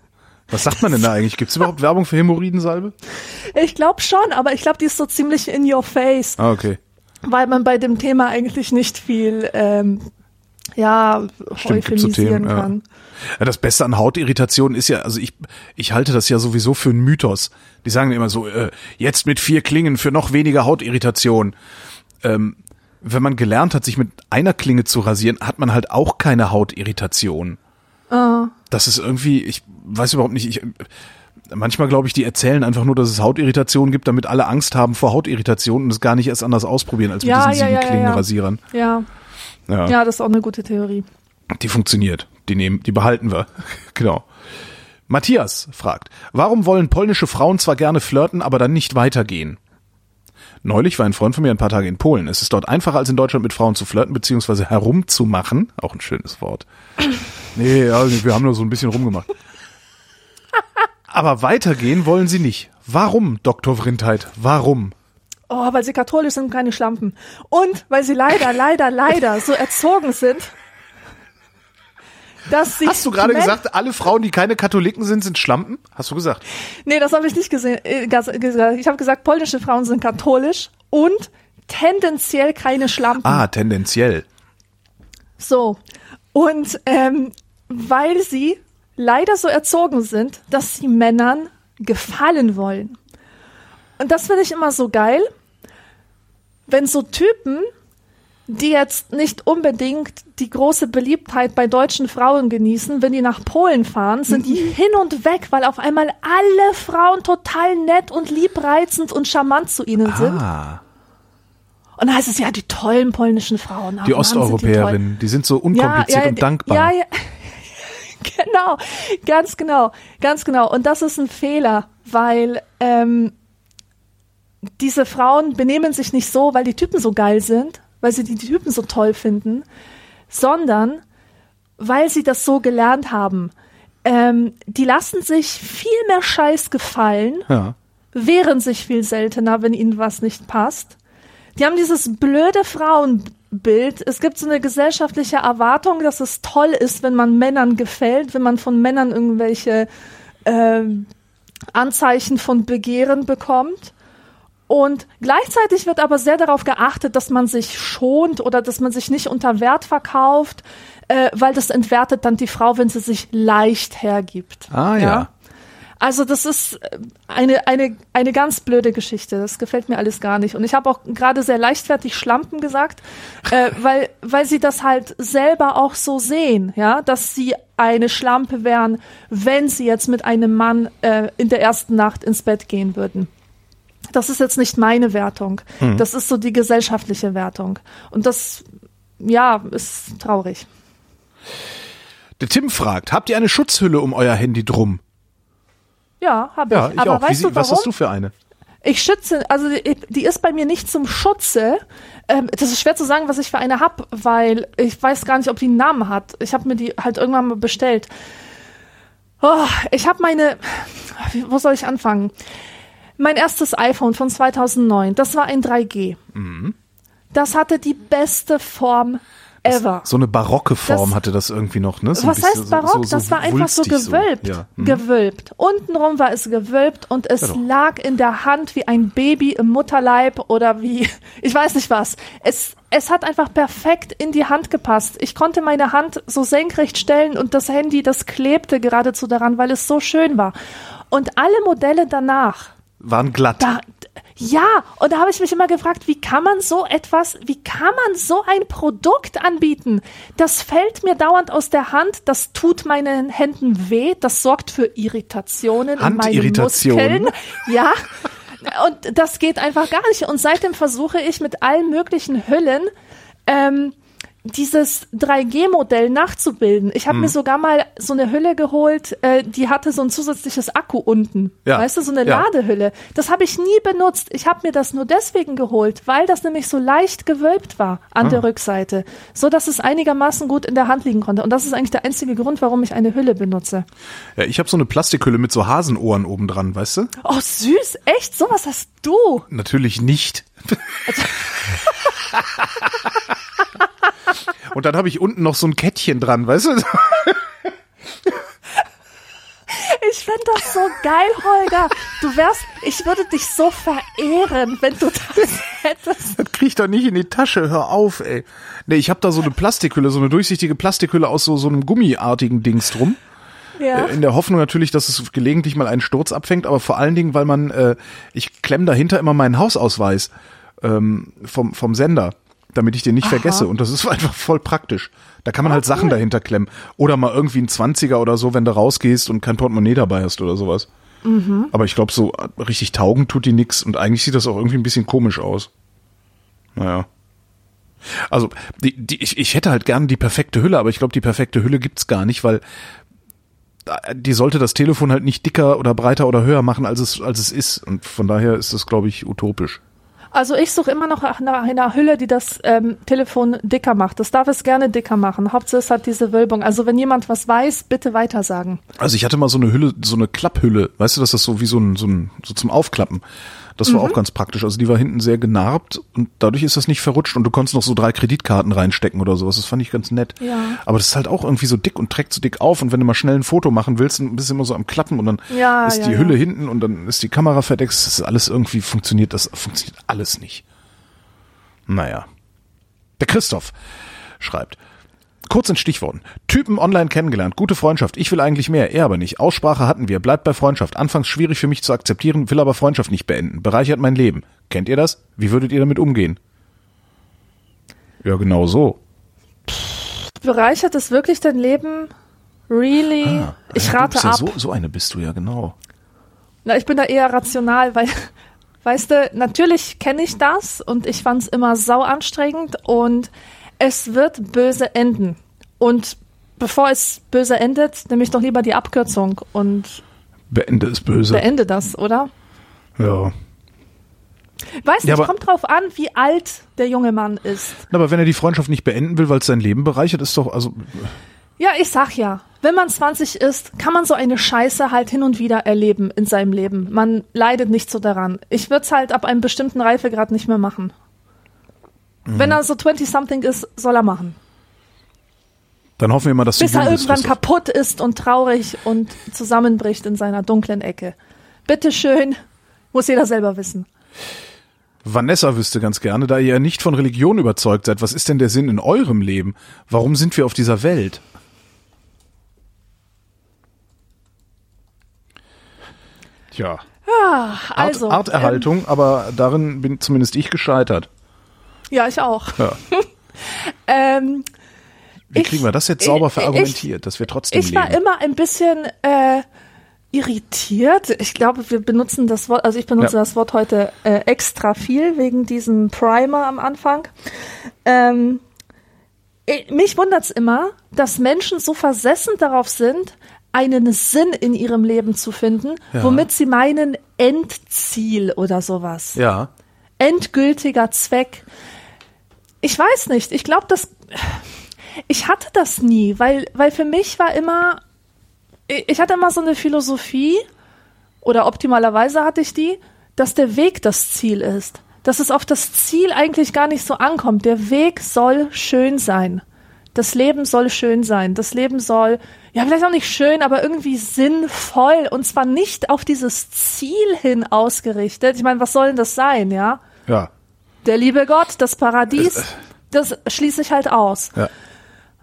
S2: Was sagt man denn da eigentlich? Gibt es überhaupt Werbung für Hämorrhoidensalbe?
S3: Ich glaube schon, aber ich glaube, die ist so ziemlich in your face,
S2: Ah, okay.
S3: weil man bei dem Thema eigentlich nicht viel, ähm, ja,
S2: Stimmt,
S3: euphemisieren
S2: Themen,
S3: kann.
S2: Ja, das Beste an Hautirritationen ist ja, also ich, ich halte das ja sowieso für einen Mythos. Die sagen immer so, äh, jetzt mit vier Klingen für noch weniger Hautirritation. Ähm, wenn man gelernt hat, sich mit einer Klinge zu rasieren, hat man halt auch keine Hautirritation. Das ist irgendwie, ich weiß überhaupt nicht, ich, manchmal glaube ich, die erzählen einfach nur, dass es Hautirritationen gibt, damit alle Angst haben vor Hautirritationen und es gar nicht erst anders ausprobieren als mit
S3: Ja,
S2: diesen
S3: ja,
S2: sieben
S3: ja.
S2: Klingenrasierern.
S3: Ja,
S2: Ja.
S3: ja, das ist auch eine gute Theorie.
S2: Die funktioniert. Die nehmen, die behalten wir. (laughs) genau. Matthias fragt, warum wollen polnische Frauen zwar gerne flirten, aber dann nicht weitergehen? Neulich war ein Freund von mir ein paar Tage in Polen. Es ist dort einfacher als in Deutschland mit Frauen zu flirten bzw. herumzumachen. Auch ein schönes Wort. (laughs) Nee, ja, wir haben nur so ein bisschen rumgemacht. Aber weitergehen wollen sie nicht. Warum, Dr. Vrindheit? Warum?
S3: Oh, weil sie katholisch sind und keine Schlampen. Und weil sie leider, leider, leider so erzogen sind, dass sie.
S2: Hast du gerade gesagt, alle Frauen, die keine Katholiken sind, sind Schlampen? Hast du gesagt?
S3: Nee, das habe ich nicht gesehen, äh. Ich habe gesagt, polnische Frauen sind katholisch und tendenziell keine Schlampen.
S2: Ah, tendenziell.
S3: So. Und ähm, weil sie leider so erzogen sind, dass sie Männern gefallen wollen. Und das finde ich immer so geil, wenn so Typen, die jetzt nicht unbedingt die große Beliebtheit bei deutschen Frauen genießen, wenn die nach Polen fahren, sind die hin und weg, weil auf einmal alle Frauen total nett und liebreizend und charmant zu ihnen sind.
S2: Ah,
S3: Und dann heißt es ja, die tollen polnischen Frauen.
S2: Die
S3: Mann, sind die.
S2: Osteuropäerinnen, die sind so unkompliziert und dankbar.
S3: Ja, ja. (laughs) genau, ganz genau, ganz genau. Und das ist ein Fehler, weil ähm, diese Frauen benehmen sich nicht so, weil die Typen so geil sind, weil sie die Typen so toll finden, sondern weil sie das so gelernt haben. Ähm, die lassen sich viel mehr Scheiß gefallen,
S2: Ja.
S3: wehren sich viel seltener, wenn ihnen was nicht passt. Die haben dieses blöde Frauenbild. Es gibt so eine gesellschaftliche Erwartung, dass es toll ist, wenn man Männern gefällt, wenn man von Männern irgendwelche ähm, Anzeichen von Begehren bekommt. Und gleichzeitig wird aber sehr darauf geachtet, dass man sich schont oder dass man sich nicht unter Wert verkauft, äh, weil das entwertet dann die Frau, wenn sie sich leicht hergibt.
S2: Ah, ja.
S3: Also das ist äh, eine, eine, eine ganz blöde Geschichte. Das gefällt mir alles gar nicht. Und ich habe auch gerade sehr leichtfertig Schlampen gesagt, äh, (laughs) weil, weil sie das halt selber auch so sehen, ja, dass sie eine Schlampe wären, wenn sie jetzt mit einem Mann äh, in der ersten Nacht ins Bett gehen würden. Das ist jetzt nicht meine Wertung.
S2: Hm.
S3: Das ist so die gesellschaftliche Wertung. Und das, ja, ist traurig.
S2: Der Tim fragt, habt ihr eine Schutzhülle um euer Handy drum?
S3: Ja, habe
S2: Ja,
S3: ich.
S2: ich
S3: Aber
S2: auch. Wie
S3: weißt
S2: sie,
S3: du warum?
S2: was hast du für eine?
S3: Ich schütze, also die, die ist bei mir nicht zum Schutze. Ähm, das ist schwer zu sagen, was ich für eine hab, weil ich weiß gar nicht, ob die einen Namen hat. Ich habe mir die halt irgendwann mal bestellt. Oh, ich habe meine, wie- wo soll ich anfangen? Mein erstes iPhone von 2009, das war ein 3G.
S2: Mhm.
S3: Das hatte die beste Form ever.
S2: So eine barocke Form
S3: Das-
S2: hatte das irgendwie noch, ne? So
S3: Was heißt barock?
S2: so- so
S3: das war einfach so gewölbt.
S2: Ja. Mhm.
S3: Gewölbt. Untenrum war es gewölbt und es
S2: Ja
S3: lag in der Hand wie ein Baby im Mutterleib oder wie, (laughs) ich weiß nicht was. Es, es hat einfach perfekt in die Hand gepasst. Ich konnte meine Hand so senkrecht stellen und das Handy, das klebte geradezu daran, weil es so schön war. Und alle Modelle danach,
S2: Waren glatt.
S3: da, ja, und da habe ich mich immer gefragt, wie kann man so etwas, wie kann man so ein Produkt anbieten? Das fällt mir dauernd aus der Hand, das tut meinen Händen weh, das sorgt für Irritationen in meinen? Muskeln. Ja. Und das geht einfach gar nicht. Und seitdem versuche ich mit allen möglichen Hüllen ähm, dieses 3G-Modell nachzubilden. Ich habe
S2: Hm.
S3: mir sogar mal so eine Hülle geholt, äh, die hatte so ein zusätzliches Akku unten.
S2: Ja.
S3: Weißt du, so eine
S2: Ja.
S3: Ladehülle. Das habe ich nie benutzt. Ich habe mir das nur deswegen geholt, weil das nämlich so leicht gewölbt war an
S2: Ah.
S3: der Rückseite, so dass es einigermaßen gut in der Hand liegen konnte. Und das ist eigentlich der einzige Grund, warum ich eine Hülle benutze.
S2: Ja, ich habe so eine Plastikhülle mit so Hasenohren oben dran, weißt du?
S3: Oh, süß, echt? Sowas hast du?
S2: Natürlich nicht. (laughs) (laughs) Und dann habe ich unten noch so ein Kettchen dran, weißt du?
S3: Ich finde das so geil, Holger. Du wärst, ich würde dich so verehren, wenn du das hättest.
S2: Das krieg ich doch nicht in die Tasche, hör auf, ey. Nee, ich habe da so eine Plastikhülle, so eine durchsichtige Plastikhülle aus so, so einem gummiartigen Dings drum.
S3: Ja.
S2: Äh, In der Hoffnung natürlich, dass es gelegentlich mal einen Sturz abfängt, aber vor allen Dingen, weil man, äh, ich klemm dahinter immer meinen Hausausweis ähm, vom, vom Sender, damit ich den nicht
S3: Aha.
S2: vergesse. Und das ist (laughs) einfach voll praktisch. Da kann man halt Sachen
S3: cool.
S2: dahinter klemmen. Oder mal irgendwie ein Zwanziger oder so, wenn du rausgehst und kein Portemonnaie dabei hast oder sowas. Aber ich glaube, so äh, richtig taugen tut die nix und eigentlich sieht das auch irgendwie ein bisschen komisch aus. Naja. Also, die, die, ich, ich hätte halt gern die perfekte Hülle, aber ich glaube, die perfekte Hülle gibt's gar nicht, weil die sollte das Telefon halt nicht dicker oder breiter oder höher machen, als es, als es ist. Und von daher ist das, glaube ich, utopisch.
S3: Also ich suche immer noch nach einer Hülle, die das ähm, Telefon dicker macht. Das darf es gerne dicker machen. Hauptsache es hat diese Wölbung. Also wenn jemand was weiß, bitte weitersagen.
S2: Also ich hatte mal so eine Hülle, so eine Klapphülle, weißt du, das ist so wie so ein, so ein, so zum Aufklappen. Das war auch ganz praktisch. Also die war hinten sehr genarbt und dadurch ist das nicht verrutscht und du konntest noch so drei Kreditkarten reinstecken oder sowas. Das fand ich ganz nett.
S3: Ja.
S2: Aber das ist halt auch irgendwie so dick und trägt so dick auf und wenn du mal schnell ein Foto machen willst, dann bist du immer so am Klappen und dann
S3: Ja,
S2: ist
S3: ja,
S2: die. Hülle hinten und dann ist die Kamera verdeckt. Das ist alles irgendwie funktioniert, das funktioniert alles nicht. Naja. Der Christoph schreibt. Kurz in Stichworten. Typen online kennengelernt, gute Freundschaft. Ich will eigentlich mehr, er aber nicht. Aussprache hatten wir, bleibt bei Freundschaft. Anfangs schwierig für mich zu akzeptieren, will aber Freundschaft nicht beenden. Bereichert mein Leben. Kennt ihr das? Wie würdet ihr damit umgehen? Ja, genau so.
S3: Bereichert es wirklich dein Leben? Really? ich
S2: Ah, ja, du
S3: rate
S2: ja
S3: ab.
S2: So, so eine bist du ja, genau.
S3: Na, ich bin da eher rational, weil, weißt du, natürlich kenne ich das und ich fand es immer sau anstrengend und es wird böse enden. Und bevor es böse endet, nehme ich doch lieber die Abkürzung und
S2: Beende ist böse.
S3: beende das, oder?
S2: ja.
S3: Weißt du,
S2: Ja,
S3: es kommt drauf an, wie alt der junge Mann ist.
S2: Aber wenn er die Freundschaft nicht beenden will, weil es sein Leben bereichert, ist doch, also,
S3: Ja, ich sag ja, wenn man 20 ist, kann man so eine Scheiße halt hin und wieder erleben in seinem Leben. Man leidet nicht so daran. Ich würde es halt ab einem bestimmten Reifegrad nicht mehr machen. Wenn er so 20-something ist, soll er machen.
S2: dann hoffen wir mal, dass
S3: Bis er irgendwann
S2: Christoph.
S3: kaputt ist und traurig und zusammenbricht in seiner dunklen Ecke. Bitteschön, muss jeder selber wissen.
S2: Vanessa wüsste ganz gerne, da ihr ja nicht von Religion überzeugt seid, was ist denn der Sinn in eurem Leben? Warum sind wir auf dieser Welt? Tja.
S3: Ja, also.
S2: Art, Arterhaltung, aber darin bin zumindest ich gescheitert.
S3: Ja, ich auch.
S2: Ja. (laughs)
S3: Ähm,
S2: Wie
S3: Ich-
S2: kriegen wir das jetzt sauber
S3: ich-
S2: verargumentiert, dass wir trotzdem
S3: ich war
S2: leben?
S3: immer ein bisschen äh, irritiert. Ich glaube, wir benutzen das Wort, also ich benutze
S2: Ja.
S3: das Wort heute äh, extra viel wegen diesem Primer am Anfang. Ähm, ich- mich wundert's immer, dass Menschen so versessen darauf sind, einen Sinn in ihrem Leben zu finden,
S2: Ja.
S3: womit sie meinen Endziel oder sowas
S2: ja.
S3: endgültiger Zweck. Ich weiß nicht. Ich glaube, das. Ich hatte das nie, weil, weil für mich war immer. Ich hatte immer so eine Philosophie, oder optimalerweise hatte ich die, dass der Weg das Ziel ist. Dass es auf das Ziel eigentlich gar nicht so ankommt. Der Weg soll schön sein. Das Leben soll schön sein. Das Leben soll, ja, vielleicht auch nicht schön, aber irgendwie sinnvoll. Und zwar nicht auf dieses Ziel hin ausgerichtet. Ich meine, was soll denn das sein, ja?
S2: Ja.
S3: Der liebe Gott, das Paradies, das schließe ich halt aus.
S2: Ja.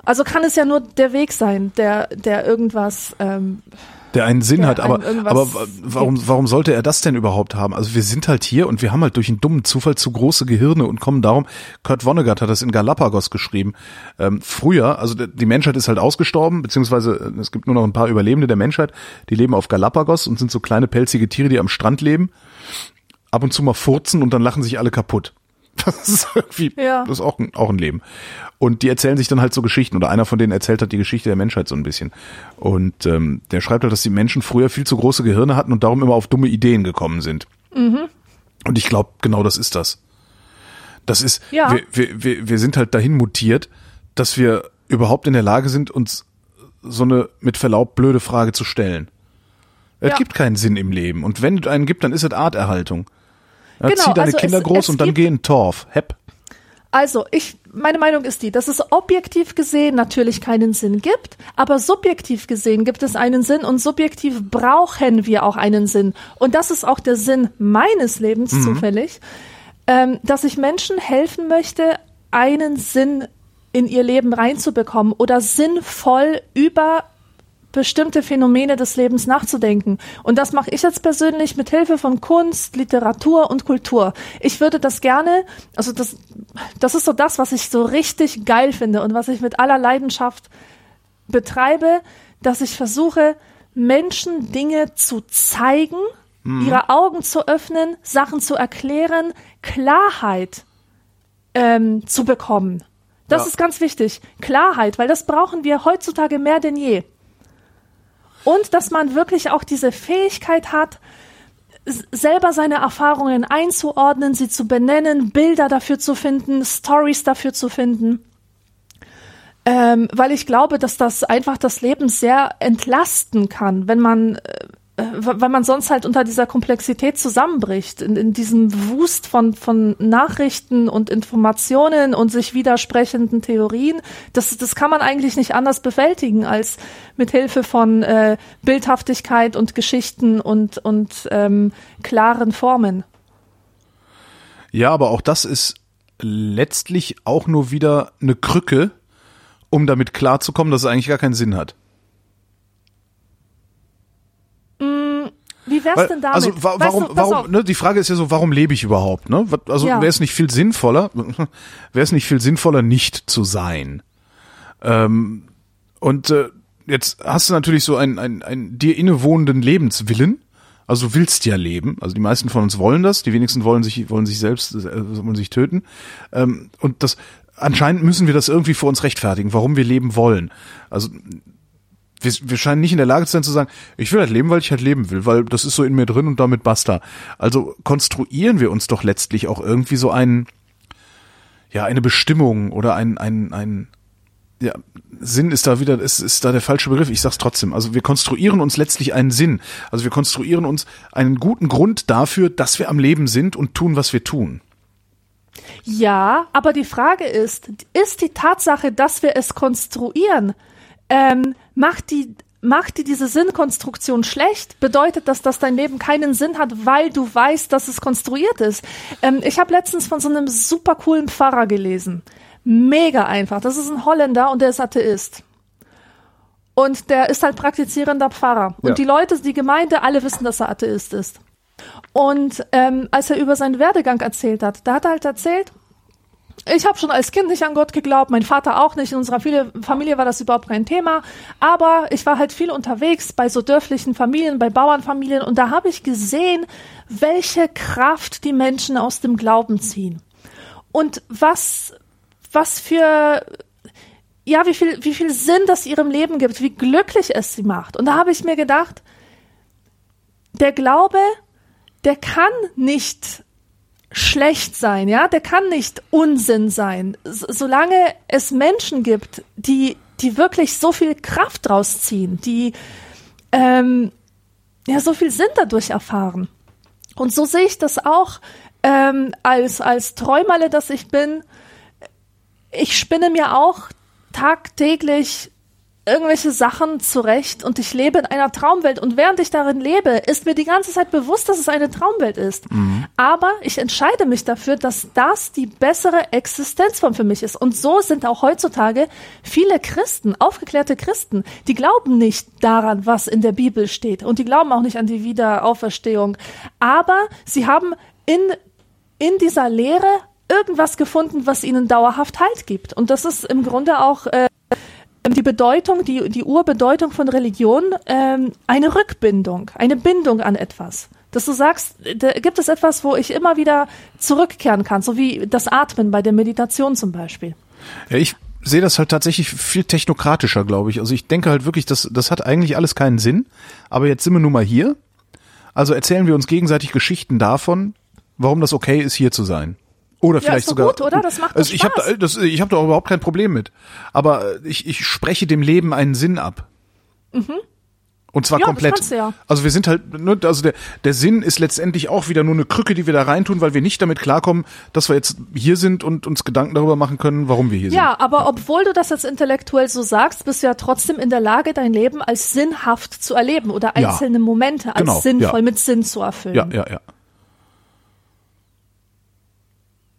S3: Also kann es ja nur der Weg sein, der, der irgendwas, ähm,
S2: Der einen Sinn
S3: Der
S2: hat, aber, aber wa- warum, warum sollte er das denn überhaupt haben? Also wir sind halt hier und wir haben halt durch einen dummen Zufall zu große Gehirne und kommen darum, Kurt Vonnegut hat das in Galapagos geschrieben. Ähm, früher, also die Menschheit ist halt ausgestorben, beziehungsweise äh, es gibt nur noch ein paar Überlebende der Menschheit, die leben auf Galapagos und sind so kleine pelzige Tiere, die am Strand leben, ab und zu mal furzen und dann lachen sich alle kaputt. (laughs) Das ist irgendwie,
S3: Ja.
S2: das ist auch ein, auch ein Leben. Und die erzählen sich dann halt so Geschichten oder einer von denen erzählt hat die Geschichte der Menschheit so ein bisschen. Und ähm, der schreibt halt, dass die Menschen früher viel zu große Gehirne hatten und darum immer auf dumme Ideen gekommen sind. Und ich glaube, genau das ist das. Das ist,
S3: Ja.
S2: wir, wir, wir, wir sind halt dahin mutiert, dass wir überhaupt in der Lage sind, uns so eine mit Verlaub blöde Frage zu stellen. Es
S3: Ja.
S2: gibt keinen Sinn im Leben. Und wenn es einen gibt, dann ist es Arterhaltung. Ja,
S3: Genau,
S2: zieh deine
S3: also
S2: Kinder
S3: es-
S2: groß
S3: es
S2: und dann geh in Torf. Hepp.
S3: Also, ich, meine Meinung ist die, dass es objektiv gesehen natürlich keinen Sinn gibt, aber subjektiv gesehen gibt es einen Sinn und subjektiv brauchen wir auch einen Sinn. Und das ist auch der Sinn meines Lebens zufällig, ähm, dass ich Menschen helfen möchte, einen Sinn in ihr Leben reinzubekommen oder sinnvoll über bestimmte Phänomene des Lebens nachzudenken. Und das mache ich jetzt persönlich mit Hilfe von Kunst, Literatur und Kultur. Ich würde das gerne, also das, das ist so das, was ich so richtig geil finde und was ich mit aller Leidenschaft betreibe, dass ich versuche, Menschen Dinge zu zeigen, ihre Augen zu öffnen, Sachen zu erklären, Klarheit ähm, zu bekommen. Das
S2: Ja.
S3: ist ganz wichtig. Klarheit, weil das brauchen wir heutzutage mehr denn je. Und dass man wirklich auch diese Fähigkeit hat, selber seine Erfahrungen einzuordnen, sie zu benennen, Bilder dafür zu finden, Stories dafür zu finden. Ähm, weil ich glaube, dass das einfach das Leben sehr entlasten kann, wenn man, äh, weil man sonst halt unter dieser Komplexität zusammenbricht, in, in diesem Wust von, von Nachrichten und Informationen und sich widersprechenden Theorien. Das, das kann man eigentlich nicht anders bewältigen als mit Hilfe von äh, Bildhaftigkeit und Geschichten und, und ähm, klaren Formen.
S2: Ja, aber auch das ist letztlich auch nur wieder eine Krücke, um damit klarzukommen, dass es eigentlich gar keinen Sinn hat.
S3: Wie wär's
S2: Weil,
S3: denn damit?
S2: also wa warum,
S3: du,
S2: warum, ne, die Frage ist ja so, warum lebe ich überhaupt? Ne? Also
S3: Ja.
S2: wäre es nicht viel sinnvoller, (laughs) wäre es nicht viel sinnvoller, nicht zu sein? Ähm, und äh, jetzt hast du natürlich so einen, einen, einen dir innewohnenden Lebenswillen. Also du willst ja leben. Also die meisten von uns wollen das. Die wenigsten wollen sich wollen sich selbst äh, wollen sich töten. Ähm, und das anscheinend müssen wir das irgendwie vor uns rechtfertigen, warum wir leben wollen. Also wir, wir scheinen nicht in der Lage zu sein zu sagen, ich will halt leben, weil ich halt leben will, weil das ist so in mir drin und damit basta. Also konstruieren wir uns doch letztlich auch irgendwie so einen, ja, eine Bestimmung oder ein, ein, ein, ja, Sinn ist da wieder, ist, ist da der falsche Begriff. Ich sag's trotzdem. Also wir konstruieren uns letztlich einen Sinn. Also wir konstruieren uns einen guten Grund dafür, dass wir am Leben sind und tun, was wir tun.
S3: Ja, aber die Frage ist, ist die Tatsache, dass wir es konstruieren, ähm, macht die macht die diese Sinnkonstruktion schlecht? Bedeutet das, dass dein Leben keinen Sinn hat, weil du weißt, dass es konstruiert ist? Ähm, ich habe letztens von so einem super coolen Pfarrer gelesen. Mega einfach. Das ist ein Holländer und der ist Atheist. Und der ist halt praktizierender Pfarrer. Und
S2: Ja.
S3: die Leute, die Gemeinde, alle wissen, dass er Atheist ist. Und ähm, als er über seinen Werdegang erzählt hat, da hat er halt erzählt, ich habe schon als Kind nicht an Gott geglaubt, mein Vater auch nicht. In unserer Familie, war das überhaupt kein Thema. Aber ich war halt viel unterwegs bei so dörflichen Familien, bei Bauernfamilien und da habe ich gesehen, welche Kraft die Menschen aus dem Glauben ziehen. Und was, was für, ja, wie viel, wie viel Sinn das ihrem Leben gibt, wie glücklich es sie macht. Und da habe ich mir gedacht, der Glaube, der kann nicht schlecht sein, ja, der kann nicht Unsinn sein, solange es Menschen gibt, die, die wirklich so viel Kraft draus ziehen, die ähm, ja so viel Sinn dadurch erfahren. Und so sehe ich das auch ähm, als als Träumerle, dass ich bin. Ich spinne mir auch tagtäglich irgendwelche Sachen zurecht und ich lebe in einer Traumwelt und während ich darin lebe, ist mir die ganze Zeit bewusst, dass es eine Traumwelt ist. Aber ich entscheide mich dafür, dass das die bessere Existenzform für mich ist. Und so sind auch heutzutage viele Christen, aufgeklärte Christen, die glauben nicht daran, was in der Bibel steht und die glauben auch nicht an die Wiederauferstehung. Aber sie haben in, in dieser Lehre irgendwas gefunden, was ihnen dauerhaft Halt gibt. Und das ist im Grunde auch äh, die Bedeutung, die, die Urbedeutung von Religion, ähm, eine Rückbindung, eine Bindung an etwas. Dass du sagst, da gibt es etwas, wo ich immer wieder zurückkehren kann, so wie das Atmen bei der Meditation zum Beispiel.
S2: Ja, ich sehe das halt tatsächlich viel technokratischer, glaube ich. Also ich denke halt wirklich, das, das hat eigentlich alles keinen Sinn. Aber jetzt sind wir nun mal hier. Also erzählen wir uns gegenseitig Geschichten davon, warum das okay ist, hier zu sein. Oder
S3: Ja,
S2: vielleicht
S3: ist
S2: sogar.
S3: gut, oder? Das macht
S2: also ich habe da, das, ich hab da überhaupt kein Problem mit. Aber äh, ich, ich spreche dem Leben einen Sinn ab. Und zwar
S3: Mhm. Ja,
S2: komplett.
S3: ja.
S2: Also wir sind halt, ne, also der, der Sinn ist letztendlich auch wieder nur eine Krücke, die wir da reintun, weil wir nicht damit klarkommen, dass wir jetzt hier sind und uns Gedanken darüber machen können, warum wir hier sind.
S3: Ja, aber obwohl du das jetzt intellektuell so sagst, bist du ja trotzdem in der Lage, dein Leben als sinnhaft zu erleben oder
S2: Ja.
S3: einzelne Momente als
S2: Genau,
S3: sinnvoll
S2: ja.
S3: mit Sinn zu erfüllen.
S2: Ja, ja, ja.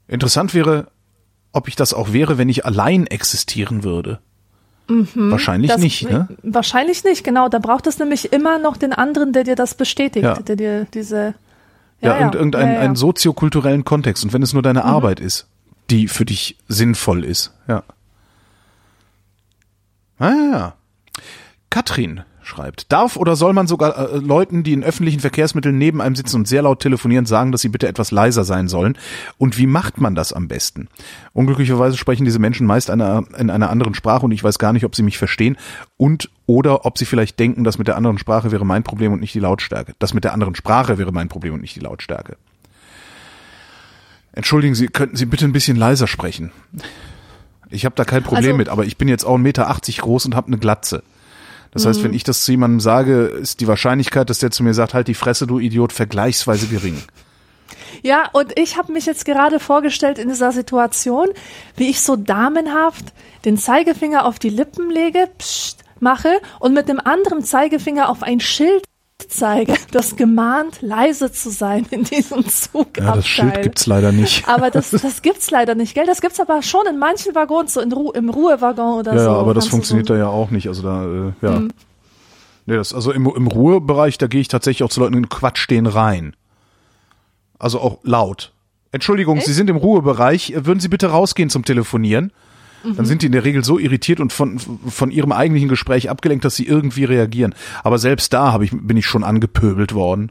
S2: Interessant wäre, ob ich das auch wäre, wenn ich allein existieren würde. Wahrscheinlich
S3: Mhm. Das-
S2: nicht, ne?
S3: Wahrscheinlich nicht, genau. Da braucht es nämlich immer noch den anderen, der dir das bestätigt,
S2: Ja.
S3: der dir diese
S2: Ja, irgend- irgendeinen
S3: ja, ja.
S2: einen soziokulturellen Kontext. Und wenn es nur deine
S3: Mhm.
S2: Arbeit ist, die für dich sinnvoll ist, ja. Ah, ja, ja. Katrin schreibt, darf oder soll man sogar äh, Leuten, die in öffentlichen Verkehrsmitteln neben einem sitzen und sehr laut telefonieren, sagen, dass sie bitte etwas leiser sein sollen? Und wie macht man das am besten? Unglücklicherweise sprechen diese Menschen meist eine, in einer anderen Sprache und ich weiß gar nicht, ob sie mich verstehen und oder ob sie vielleicht denken, das mit der anderen Sprache wäre mein Problem und nicht die Lautstärke. Das mit der anderen Sprache wäre mein Problem und nicht die Lautstärke. Entschuldigen Sie, könnten Sie bitte ein bisschen leiser sprechen? Ich habe da kein Problem
S3: Also-
S2: mit, aber ich bin jetzt auch 1,80 Meter groß und habe eine Glatze. Das heißt,
S3: Mhm.
S2: wenn ich das zu jemandem sage, ist die Wahrscheinlichkeit, dass der zu mir sagt, halt die Fresse, du Idiot, vergleichsweise gering.
S3: Ja, und ich habe mich jetzt gerade vorgestellt in dieser Situation, wie ich so damenhaft den Zeigefinger auf die Lippen lege, pst, mache und mit dem anderen Zeigefinger auf ein Schild zeige, das gemahnt, leise zu sein in diesem Zugabteil.
S2: Ja, das Schild gibt's leider nicht.
S3: Aber das, (laughs) das gibt's leider nicht, gell? Das gibt's aber schon in manchen Waggons, so in Ru im Ruhewaggon oder
S2: Ja,
S3: so.
S2: ja, aber das funktioniert
S3: so,
S2: da ja auch nicht. Also da, äh, ja.
S3: Mhm.
S2: Nee, das, also im, im Ruhebereich, da gehe ich tatsächlich auch zu Leuten in Quatsch stehen rein. Also auch laut. Entschuldigung, Sie sind im Ruhebereich. Würden Sie bitte rausgehen zum Telefonieren?
S3: Mhm.
S2: Dann sind die in der Regel so irritiert und von, von ihrem eigentlichen Gespräch abgelenkt, dass sie irgendwie reagieren. Aber selbst da hab ich, bin ich schon angepöbelt worden.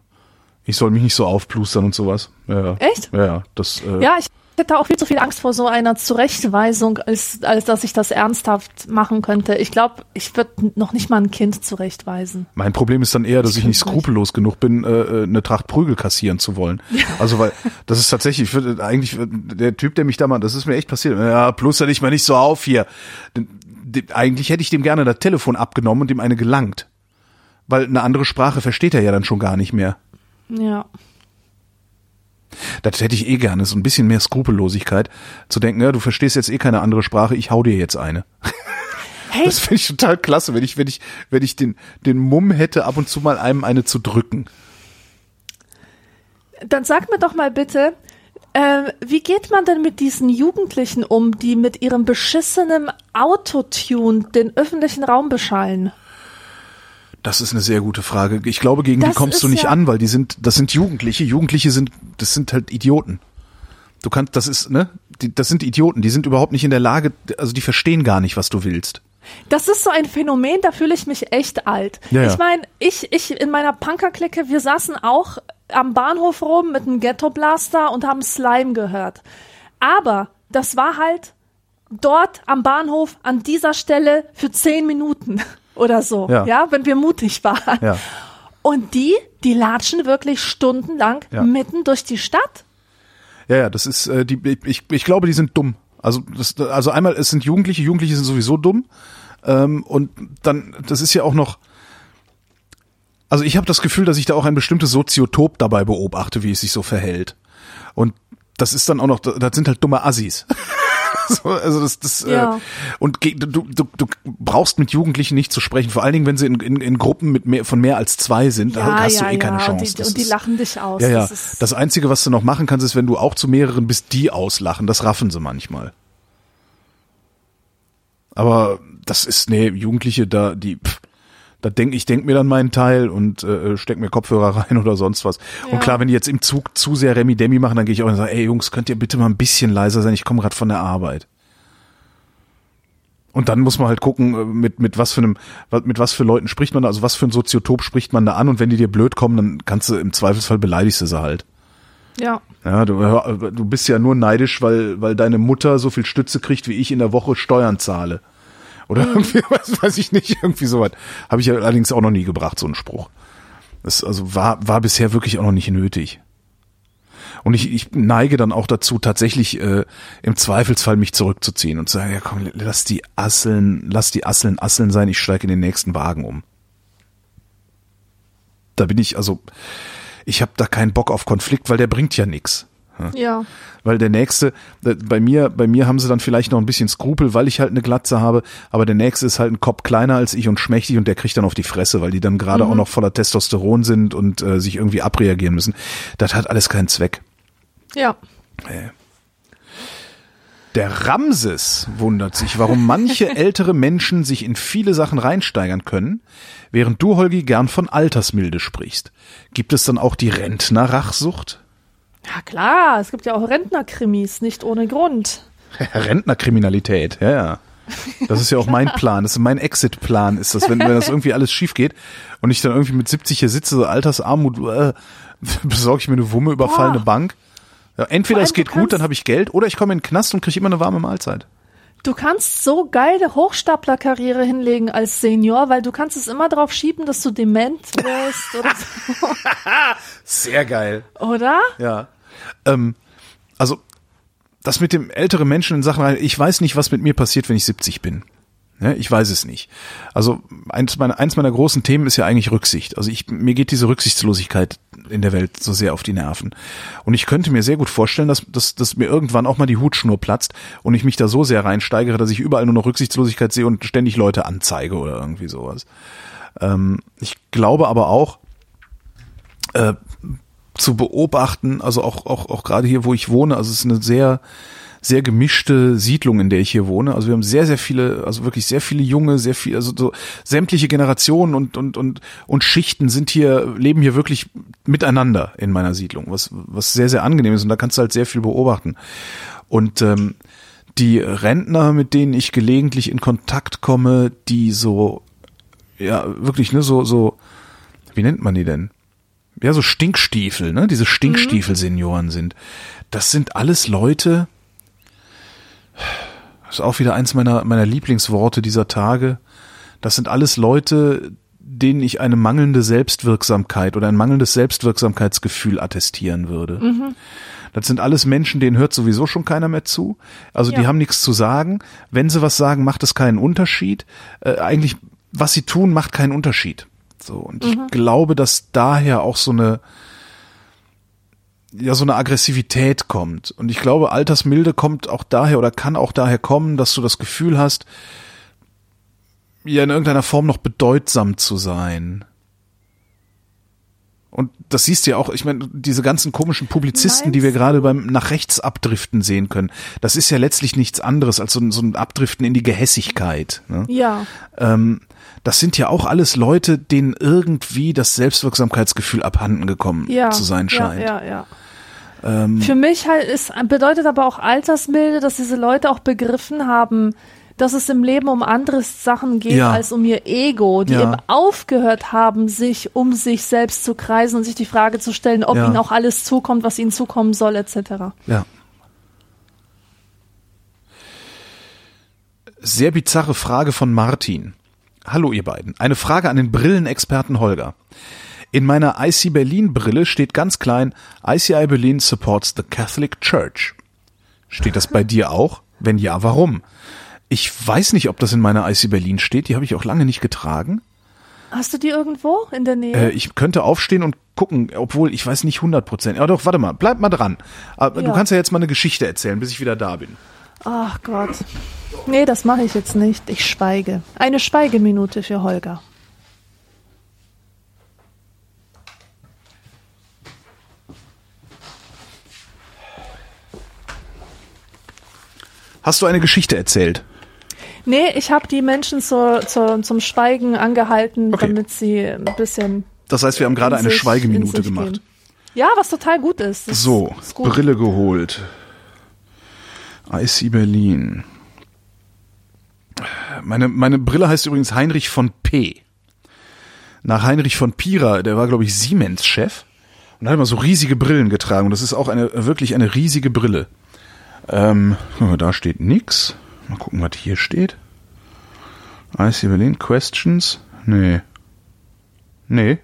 S2: Ich soll mich nicht so aufplustern und sowas. Ja.
S3: Echt?
S2: Ja, ja. Das, äh,
S3: Ja, ich hätte auch viel zu viel Angst vor so einer Zurechtweisung, als, als dass ich das ernsthaft machen könnte. Ich glaube, ich würde noch nicht mal ein Kind zurechtweisen.
S2: Mein Problem ist dann eher, dass ich nicht
S3: kann's nicht.
S2: skrupellos genug bin, äh, äh, eine Tracht Prügel kassieren zu wollen. Also weil das ist tatsächlich, ich würde eigentlich äh, der Typ, der mich da mal, das ist mir echt passiert. Ja, pluster dich mal nicht so auf hier. Eigentlich hätte ich dem gerne das Telefon abgenommen und ihm eine gelangt, weil eine andere Sprache versteht er ja dann schon gar nicht mehr.
S3: Ja.
S2: Das hätte ich eh gerne, so ein bisschen mehr Skrupellosigkeit, zu denken, ja, du verstehst jetzt eh keine andere Sprache, ich hau dir jetzt eine.
S3: Hey,
S2: Das finde ich total klasse, wenn ich, wenn ich, wenn ich den, den Mumm hätte, ab und zu mal einem eine zu drücken.
S3: dann sag mir doch mal bitte, ähm, wie geht man denn mit diesen Jugendlichen um, die mit ihrem beschissenen Autotune den öffentlichen Raum beschallen?
S2: Das ist eine sehr gute Frage. Ich glaube, gegen
S3: Das
S2: die kommst du nicht
S3: ja-
S2: an, weil die sind, das sind Jugendliche. Jugendliche sind, das sind halt Idioten. Du kannst, das ist, ne? Die, das sind Idioten. Die sind überhaupt nicht in der Lage, also die verstehen gar nicht, was du willst.
S3: Das ist so ein Phänomen, da fühle ich mich echt alt.
S2: Ja, ja.
S3: Ich meine, ich, ich in meiner Punkerklicke, wir saßen auch am Bahnhof rum mit einem Ghetto-Blaster und haben Slime gehört. Aber das war halt dort am Bahnhof an dieser Stelle für zehn Minuten oder so,
S2: Ja.
S3: ja, wenn wir mutig waren.
S2: Ja.
S3: Und die, die latschen wirklich stundenlang
S2: Ja.
S3: mitten durch die Stadt.
S2: Ja, ja, das ist, äh, die, ich, ich glaube, die sind dumm. Also, das, also einmal, es sind Jugendliche, Jugendliche sind sowieso dumm. Ähm, und dann, das ist ja auch noch, also ich habe das Gefühl, dass ich da auch ein bestimmtes Soziotop dabei beobachte, wie es sich so verhält. Und das ist dann auch noch, das sind halt dumme Assis. (laughs) (laughs) so, also das, das
S3: Ja.
S2: äh, und du, du, du brauchst mit Jugendlichen nicht zu sprechen, vor allen Dingen, wenn sie in, in, in Gruppen mit mehr, von mehr als zwei sind, da hast du eh keine Chance.
S3: Und die,
S2: Das
S3: und die
S2: ist-
S3: lachen dich aus.
S2: ja, ja.
S3: Das
S2: Das Einzige, was du noch machen kannst, ist, wenn du auch zu mehreren bist, die auslachen. Das raffen sie manchmal. Aber das ist, nee, Jugendliche, da, die, pff, da denk ich, denk mir dann meinen Teil und äh, steck mir Kopfhörer (laughs) rein oder sonst was.
S3: Ja.
S2: Und klar, wenn die jetzt im Zug zu sehr Remi Demi machen, dann gehe ich auch und sage, ey Jungs, könnt ihr bitte mal ein bisschen leiser sein? Ich komme gerade von der Arbeit. Und dann muss man halt gucken, äh, mit, mit was für einem, mit was für Leuten spricht man da, also was für ein Soziotop spricht man da an und wenn die dir blöd kommen, dann kannst du im Zweifelsfall beleidigst du sie halt.
S3: ja.
S2: Ja, du, du bist ja nur neidisch, weil, weil deine Mutter so viel Stütze kriegt, wie ich in der Woche Steuern zahle. Oder irgendwie, (laughs) weiß, weiß ich nicht, irgendwie sowas. Habe ich ja allerdings auch noch nie gebracht, so einen Spruch. Das also war, war bisher wirklich auch noch nicht nötig. Und ich, ich neige dann auch dazu, tatsächlich äh, im Zweifelsfall mich zurückzuziehen und zu sagen, ja komm, lass die Asseln, lass die Asseln Asseln sein, ich steige in den nächsten Wagen um. Da bin ich, also, ich habe da keinen Bock auf Konflikt, weil der bringt ja nix.
S3: Ja.
S2: Weil der nächste, äh, bei mir, bei mir haben sie dann vielleicht noch ein bisschen Skrupel, weil ich halt eine Glatze habe, aber der nächste ist halt ein Kopf kleiner als ich und schmächtig und der kriegt dann auf die Fresse, weil die dann gerade auch noch voller Testosteron sind und äh, sich irgendwie abreagieren müssen. Das hat alles keinen Zweck.
S3: Ja.
S2: Der Ramses wundert sich, warum manche (laughs) ältere Menschen sich in viele Sachen reinsteigern können, während du, Holgi, gern von Altersmilde sprichst. Gibt es dann auch die Rentnerrachsucht?
S3: Ja, klar. Es gibt ja auch Rentnerkrimis, nicht ohne Grund. (laughs)
S2: Rentnerkriminalität, ja, ja. Das ist ja auch mein (laughs) Plan, das ist mein Exit-Plan, ist das, wenn, wenn das irgendwie alles schief geht und ich dann irgendwie mit 70 hier sitze, so Altersarmut, äh, (laughs) besorge ich mir eine Wumme, überfall eine
S3: Boah.
S2: Bank. Ja, entweder es geht gut, dann habe ich Geld, oder ich komme in den Knast und kriege immer eine warme Mahlzeit.
S3: Du kannst so geile Hochstaplerkarriere hinlegen als Senior, weil du kannst es immer drauf schieben, dass du dement wirst oder so.
S2: Sehr geil.
S3: Oder?
S2: Ja. Ähm, also, das mit dem ältere Menschen in Sachen, ich weiß nicht, was mit mir passiert, wenn ich 70 bin. Ja, ich weiß es nicht. Also eins meiner, eins meiner großen Themen ist ja eigentlich Rücksicht. Also ich, mir geht diese Rücksichtslosigkeit in der Welt so sehr auf die Nerven. Und ich könnte mir sehr gut vorstellen, dass, dass, dass mir irgendwann auch mal die Hutschnur platzt und ich mich da so sehr reinsteigere, dass ich überall nur noch Rücksichtslosigkeit sehe und ständig Leute anzeige oder irgendwie sowas. Ähm, ich glaube aber auch, äh, zu beobachten, also auch, auch, auch gerade hier, wo ich wohne, also es ist eine sehr, sehr gemischte Siedlung, in der ich hier wohne. Also wir haben sehr, sehr viele, also wirklich sehr viele junge, sehr viel, also so sämtliche Generationen und, und, und, und Schichten sind hier, leben hier wirklich miteinander in meiner Siedlung, was, was sehr, sehr angenehm ist und da kannst du halt sehr viel beobachten. Und ähm, die Rentner, mit denen ich gelegentlich in Kontakt komme, die so, ja, wirklich, ne, so, so, wie nennt man die denn? Ja, so Stinkstiefel, ne, diese Stinkstiefel-Senioren sind. Das sind alles Leute, das ist auch wieder eins meiner, meiner Lieblingsworte dieser Tage. Das sind alles Leute, denen ich eine mangelnde Selbstwirksamkeit oder ein mangelndes Selbstwirksamkeitsgefühl attestieren würde. Das sind alles Menschen, denen hört sowieso schon keiner mehr zu. Also die
S3: Ja.
S2: haben nichts zu sagen. Wenn sie was sagen, macht es keinen Unterschied. Äh, eigentlich, was sie tun, macht keinen Unterschied. So, und ich glaube, dass daher auch so eine, ja, so eine Aggressivität kommt. Und ich glaube, Altersmilde kommt auch daher oder kann auch daher kommen, dass du das Gefühl hast, ja, in irgendeiner Form noch bedeutsam zu sein. Und das siehst du ja auch, ich meine, diese ganzen komischen Publizisten, die wir
S3: Meinst
S2: gerade beim nach rechts abdriften sehen können, das ist ja letztlich nichts anderes als so, ein- so ein Abdriften in die Gehässigkeit. Ne?
S3: Ja.
S2: Ähm, das sind ja auch alles Leute, denen irgendwie das Selbstwirksamkeitsgefühl abhanden gekommen
S3: ja,
S2: zu sein scheint.
S3: Ja, ja, ja.
S2: Ähm,
S3: Für mich halt ist, bedeutet aber auch Altersmilde, dass diese Leute auch begriffen haben, dass es im Leben um andere Sachen geht
S2: Ja.
S3: als um ihr Ego, die
S2: Ja.
S3: eben aufgehört haben, sich um sich selbst zu kreisen und sich die Frage zu stellen, ob
S2: Ja.
S3: ihnen auch alles zukommt, was ihnen zukommen soll, etc.
S2: Ja. Sehr bizarre Frage von Martin. Hallo ihr beiden. Eine Frage an den Brillenexperten Holger. In meiner IC Berlin Brille steht ganz klein, ICI Berlin supports the Catholic Church. Steht das bei dir auch? Wenn ja, warum? Ich weiß nicht, ob das in meiner IC Berlin steht. Die habe ich auch lange nicht getragen.
S3: Hast du die irgendwo in der Nähe?
S2: Äh, ich könnte aufstehen und gucken, obwohl ich weiß nicht 100 Prozent. Aber doch, warte mal, bleib mal dran. Aber Du
S3: Ja.
S2: kannst ja jetzt mal eine Geschichte erzählen, bis ich wieder da bin.
S3: Ach Gott. Nee, das mache ich jetzt nicht. Ich schweige. Eine Schweigeminute für Holger.
S2: Hast du eine Geschichte erzählt?
S3: Nee, ich habe die Menschen zur, zur, zum Schweigen angehalten,
S2: Okay.
S3: damit sie ein bisschen.
S2: Das heißt, wir haben gerade
S3: in
S2: eine Schweigeminute gemacht.
S3: gehen. Ja, was total gut ist. Das
S2: So,
S3: ist gut.
S2: Brille geholt. IC Berlin. Meine, meine Brille heißt übrigens Heinrich von P. Nach Heinrich von Pira, der war, glaube ich, Siemens-Chef und hat immer so riesige Brillen getragen. Und das ist auch eine wirklich eine riesige Brille. Ähm, da steht nix. Mal gucken, was hier steht. IC Berlin, Questions? Nee. Nee.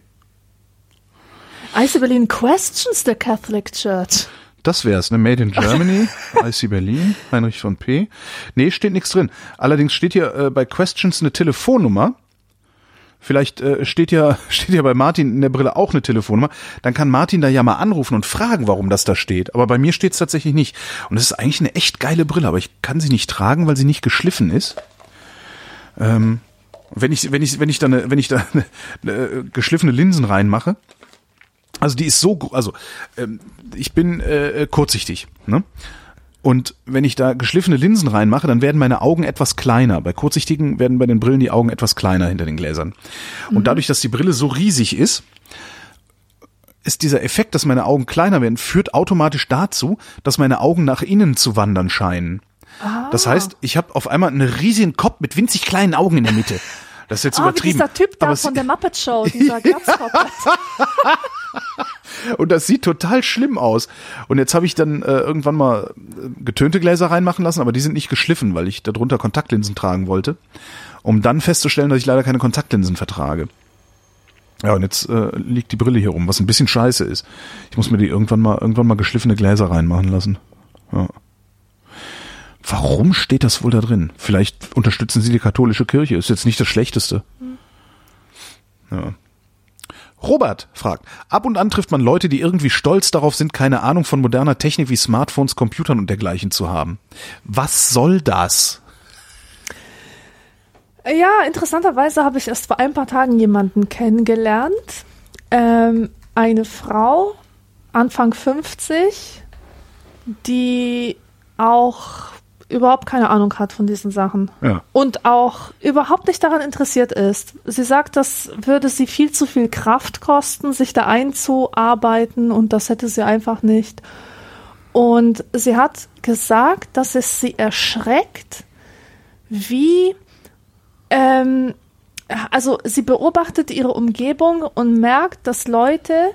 S3: Ice Berlin questions the Catholic Church.
S2: Das wär's, ne? Made in (laughs) Germany, IC Berlin, Heinrich von P. Nee, steht nichts drin. Allerdings steht hier äh, bei Questions eine Telefonnummer. Vielleicht äh, steht ja (laughs) steht ja bei Martin in der Brille auch eine Telefonnummer. Dann kann Martin da ja mal anrufen und fragen, warum das da steht. Aber bei mir steht's tatsächlich nicht. Und es ist eigentlich eine echt geile Brille, aber ich kann sie nicht tragen, weil sie nicht geschliffen ist. Ähm, wenn ich wenn ich wenn ich da eine, wenn ich da (laughs) eine, eine geschliffene Linsen reinmache, also die ist so, also ähm, ich bin äh, kurzsichtig, ne? Und wenn ich da geschliffene Linsen reinmache, dann werden meine Augen etwas kleiner. Bei kurzsichtigen werden bei den Brillen die Augen etwas kleiner hinter den Gläsern. Und dadurch, dass die Brille so riesig ist, ist dieser Effekt, dass meine Augen kleiner werden, führt automatisch dazu, dass meine Augen nach innen zu wandern scheinen. Das heißt, ich habe auf einmal einen riesigen Kopf mit winzig kleinen Augen in der Mitte. Das ist jetzt
S3: wie
S2: übertrieben.
S3: dieser Typ da
S2: Aber
S3: von der Muppet Show, (laughs) dieser Glatzkopf.
S2: Und das sieht total schlimm aus. Und jetzt habe ich dann äh, irgendwann mal äh, getönte Gläser reinmachen lassen, aber die sind nicht geschliffen, weil ich darunter Kontaktlinsen tragen wollte, um dann festzustellen, dass ich leider keine Kontaktlinsen vertrage. Ja, und jetzt äh, liegt die Brille hier rum, was ein bisschen scheiße ist. Ich muss mir die irgendwann mal irgendwann mal geschliffene Gläser reinmachen lassen. Ja. Warum steht das wohl da drin? Vielleicht unterstützen sie die katholische Kirche. Ist jetzt nicht das Schlechteste. Ja. Robert fragt, ab und an trifft man Leute, die irgendwie stolz darauf sind, keine Ahnung von moderner Technik wie Smartphones, Computern und dergleichen zu haben. Was soll das?
S3: Ja, interessanterweise habe ich erst vor ein paar Tagen jemanden kennengelernt. Ähm, eine Frau, Anfang 50, die auch überhaupt keine Ahnung hat von diesen Sachen.
S2: Ja.
S3: Und auch überhaupt nicht daran interessiert ist. Sie sagt, das würde sie viel zu viel Kraft kosten, sich da einzuarbeiten und das hätte sie einfach nicht. Und sie hat gesagt, dass es sie erschreckt, wie ähm, also sie beobachtet ihre Umgebung und merkt, dass Leute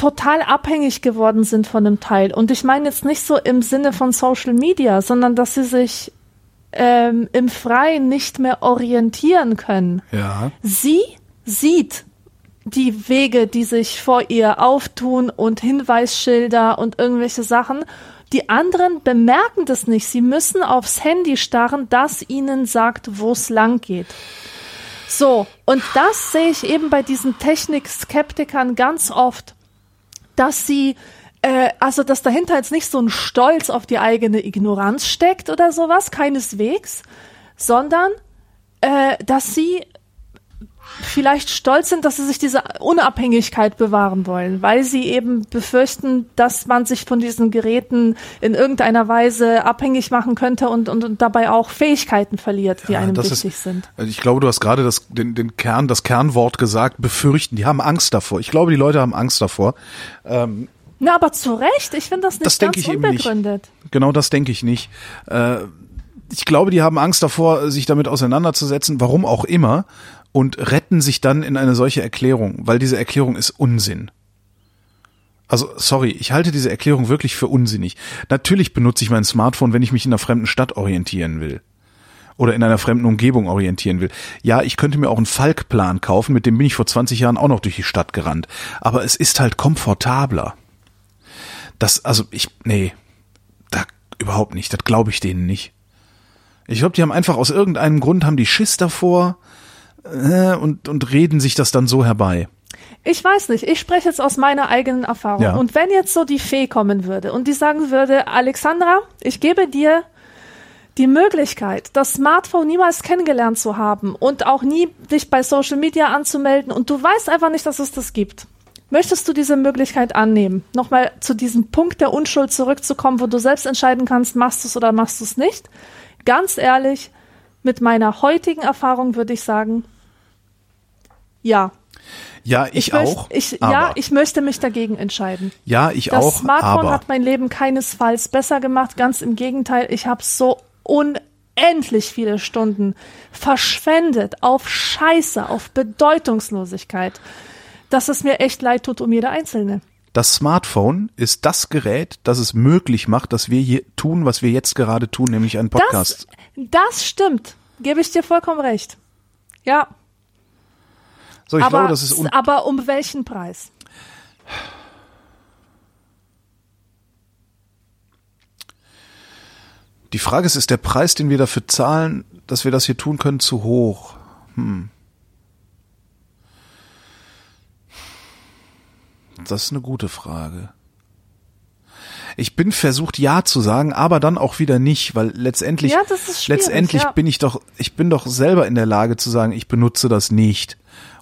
S3: total abhängig geworden sind von dem Teil. Und ich meine jetzt nicht so im Sinne von Social Media, sondern dass sie sich ähm, im Freien nicht mehr orientieren können.
S2: Ja.
S3: Sie sieht die Wege, die sich vor ihr auftun und Hinweisschilder und irgendwelche Sachen. Die anderen bemerken das nicht. Sie müssen aufs Handy starren, das ihnen sagt, wo es lang geht. So, und das sehe ich eben bei diesen Technik-Skeptikern ganz oft, dass sie, äh, also dass dahinter jetzt nicht so ein Stolz auf die eigene Ignoranz steckt oder sowas, keineswegs, sondern äh, dass sie vielleicht stolz sind, dass sie sich diese Unabhängigkeit bewahren wollen, weil sie eben befürchten, dass man sich von diesen Geräten in irgendeiner Weise abhängig machen könnte und, und, und dabei auch Fähigkeiten verliert, die
S2: Ja,
S3: einem wichtig
S2: ist,
S3: sind.
S2: Also ich glaube, du hast gerade das, den, den Kern, das Kernwort gesagt, befürchten. Die haben Angst davor. Ich glaube, die Leute haben Angst davor.
S3: Na, aber zu Recht, ich finde das nicht
S2: Das
S3: ganz
S2: ich
S3: unbegründet.
S2: Genau das denke ich nicht. Äh, ich glaube, die haben Angst davor, sich damit auseinanderzusetzen, warum auch immer, und retten sich dann in eine solche Erklärung, weil diese Erklärung ist Unsinn. Also, sorry, ich halte diese Erklärung wirklich für unsinnig. Natürlich benutze ich mein Smartphone, wenn ich mich in einer fremden Stadt orientieren will. Oder in einer fremden Umgebung orientieren will. Ja, ich könnte mir auch einen Falkplan kaufen, mit dem bin ich vor 20 Jahren auch noch durch die Stadt gerannt. Aber es ist halt komfortabler. Das, also ich, nee, da überhaupt nicht. Das glaube ich denen nicht. Ich glaube, die haben einfach aus irgendeinem Grund haben die Schiss davor äh, und und reden sich das dann so herbei.
S3: Ich weiß nicht, ich spreche jetzt aus meiner eigenen Erfahrung.
S2: Ja.
S3: Und wenn jetzt so die Fee kommen würde und die sagen würde, Alexandra, ich gebe dir die Möglichkeit, das Smartphone niemals kennengelernt zu haben und auch nie dich bei Social Media anzumelden und du weißt einfach nicht, dass es das gibt. Möchtest du diese Möglichkeit annehmen? Nochmal zu diesem Punkt der Unschuld zurückzukommen, wo du selbst entscheiden kannst, machst du es oder machst du es nicht? Ganz ehrlich, mit meiner heutigen Erfahrung würde ich sagen, ja.
S2: Ja, ich,
S3: möcht-
S2: auch.
S3: Ich,
S2: aber,
S3: ja, ich möchte mich dagegen entscheiden.
S2: ja, ich
S3: Das
S2: auch.
S3: Smartphone
S2: aber
S3: hat mein Leben keinesfalls besser gemacht. Ganz im Gegenteil, ich habe so unendlich viele Stunden verschwendet auf Scheiße, auf Bedeutungslosigkeit, dass es mir echt leid tut um jede Einzelne.
S2: das Smartphone ist das Gerät, das es möglich macht, dass wir hier tun, was wir jetzt gerade tun, nämlich einen
S3: Das,
S2: Podcast.
S3: das stimmt. Gebe ich dir vollkommen recht. Ja,
S2: so, ich
S3: aber,
S2: glaube, das ist un
S3: aber um welchen Preis?
S2: Die Frage ist, ist der Preis, den wir dafür zahlen, dass wir das hier tun können, zu hoch? Hm. Das ist eine gute Frage. Ich bin versucht, ja zu sagen, aber dann auch wieder nicht, weil letztendlich,
S3: Ja,
S2: letztendlich
S3: ja.
S2: bin ich doch, ich bin doch selber in der Lage zu sagen, ich benutze das nicht.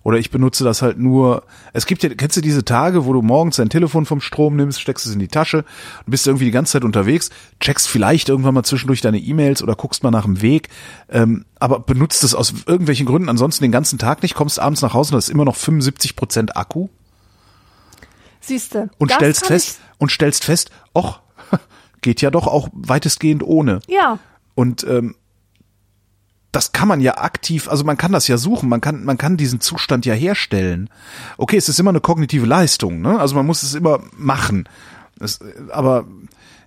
S2: Oder ich benutze das halt nur. Es gibt ja, kennst du diese Tage, wo du morgens dein Telefon vom Strom nimmst, steckst es in die Tasche und bist irgendwie die ganze Zeit unterwegs, checkst vielleicht irgendwann mal zwischendurch deine E-Mails oder guckst mal nach dem Weg, ähm, aber benutzt es aus irgendwelchen Gründen ansonsten den ganzen Tag nicht, kommst abends nach Hause und hast immer noch 75 Prozent Akku
S3: Siehste.
S2: und stellst fest und stellst fest, och, (laughs) geht ja doch auch weitestgehend ohne.
S3: Ich, ja,
S2: Und ähm, das kann man ja aktiv, also man kann das ja suchen, man kann, man kann diesen Zustand ja herstellen. Okay, es ist immer eine kognitive Leistung, ne? Also man muss es immer machen. Das, aber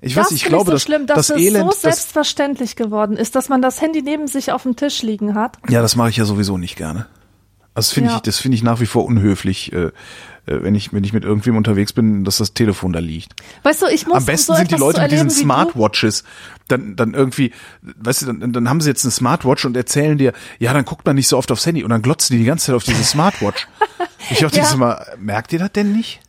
S2: ich weiß,
S3: das
S2: ich
S3: finde
S2: glaube,
S3: so
S2: dass
S3: schlimm, dass
S2: das
S3: es
S2: Elend,
S3: so selbstverständlich geworden ist, dass man das Handy neben sich auf dem Tisch liegen hat.
S2: ja, das mache ich ja sowieso nicht gerne. Also das finde
S3: Ja.
S2: ich, das finde ich nach wie vor unhöflich, äh, äh, wenn ich, wenn ich mit irgendwem unterwegs bin, dass das Telefon da liegt.
S3: Weißt du, ich muss
S2: Am besten
S3: so
S2: sind die Leute
S3: so
S2: mit diesen
S3: erleben wie du.
S2: Smartwatches. Dann, dann irgendwie, weißt du, dann, dann haben sie jetzt eine Smartwatch und erzählen dir, ja, dann guckt man nicht so oft aufs Handy und dann glotzen die die ganze Zeit auf diese Smartwatch. (laughs) Ich dachte
S3: ja.
S2: mal, merkt ihr das denn nicht?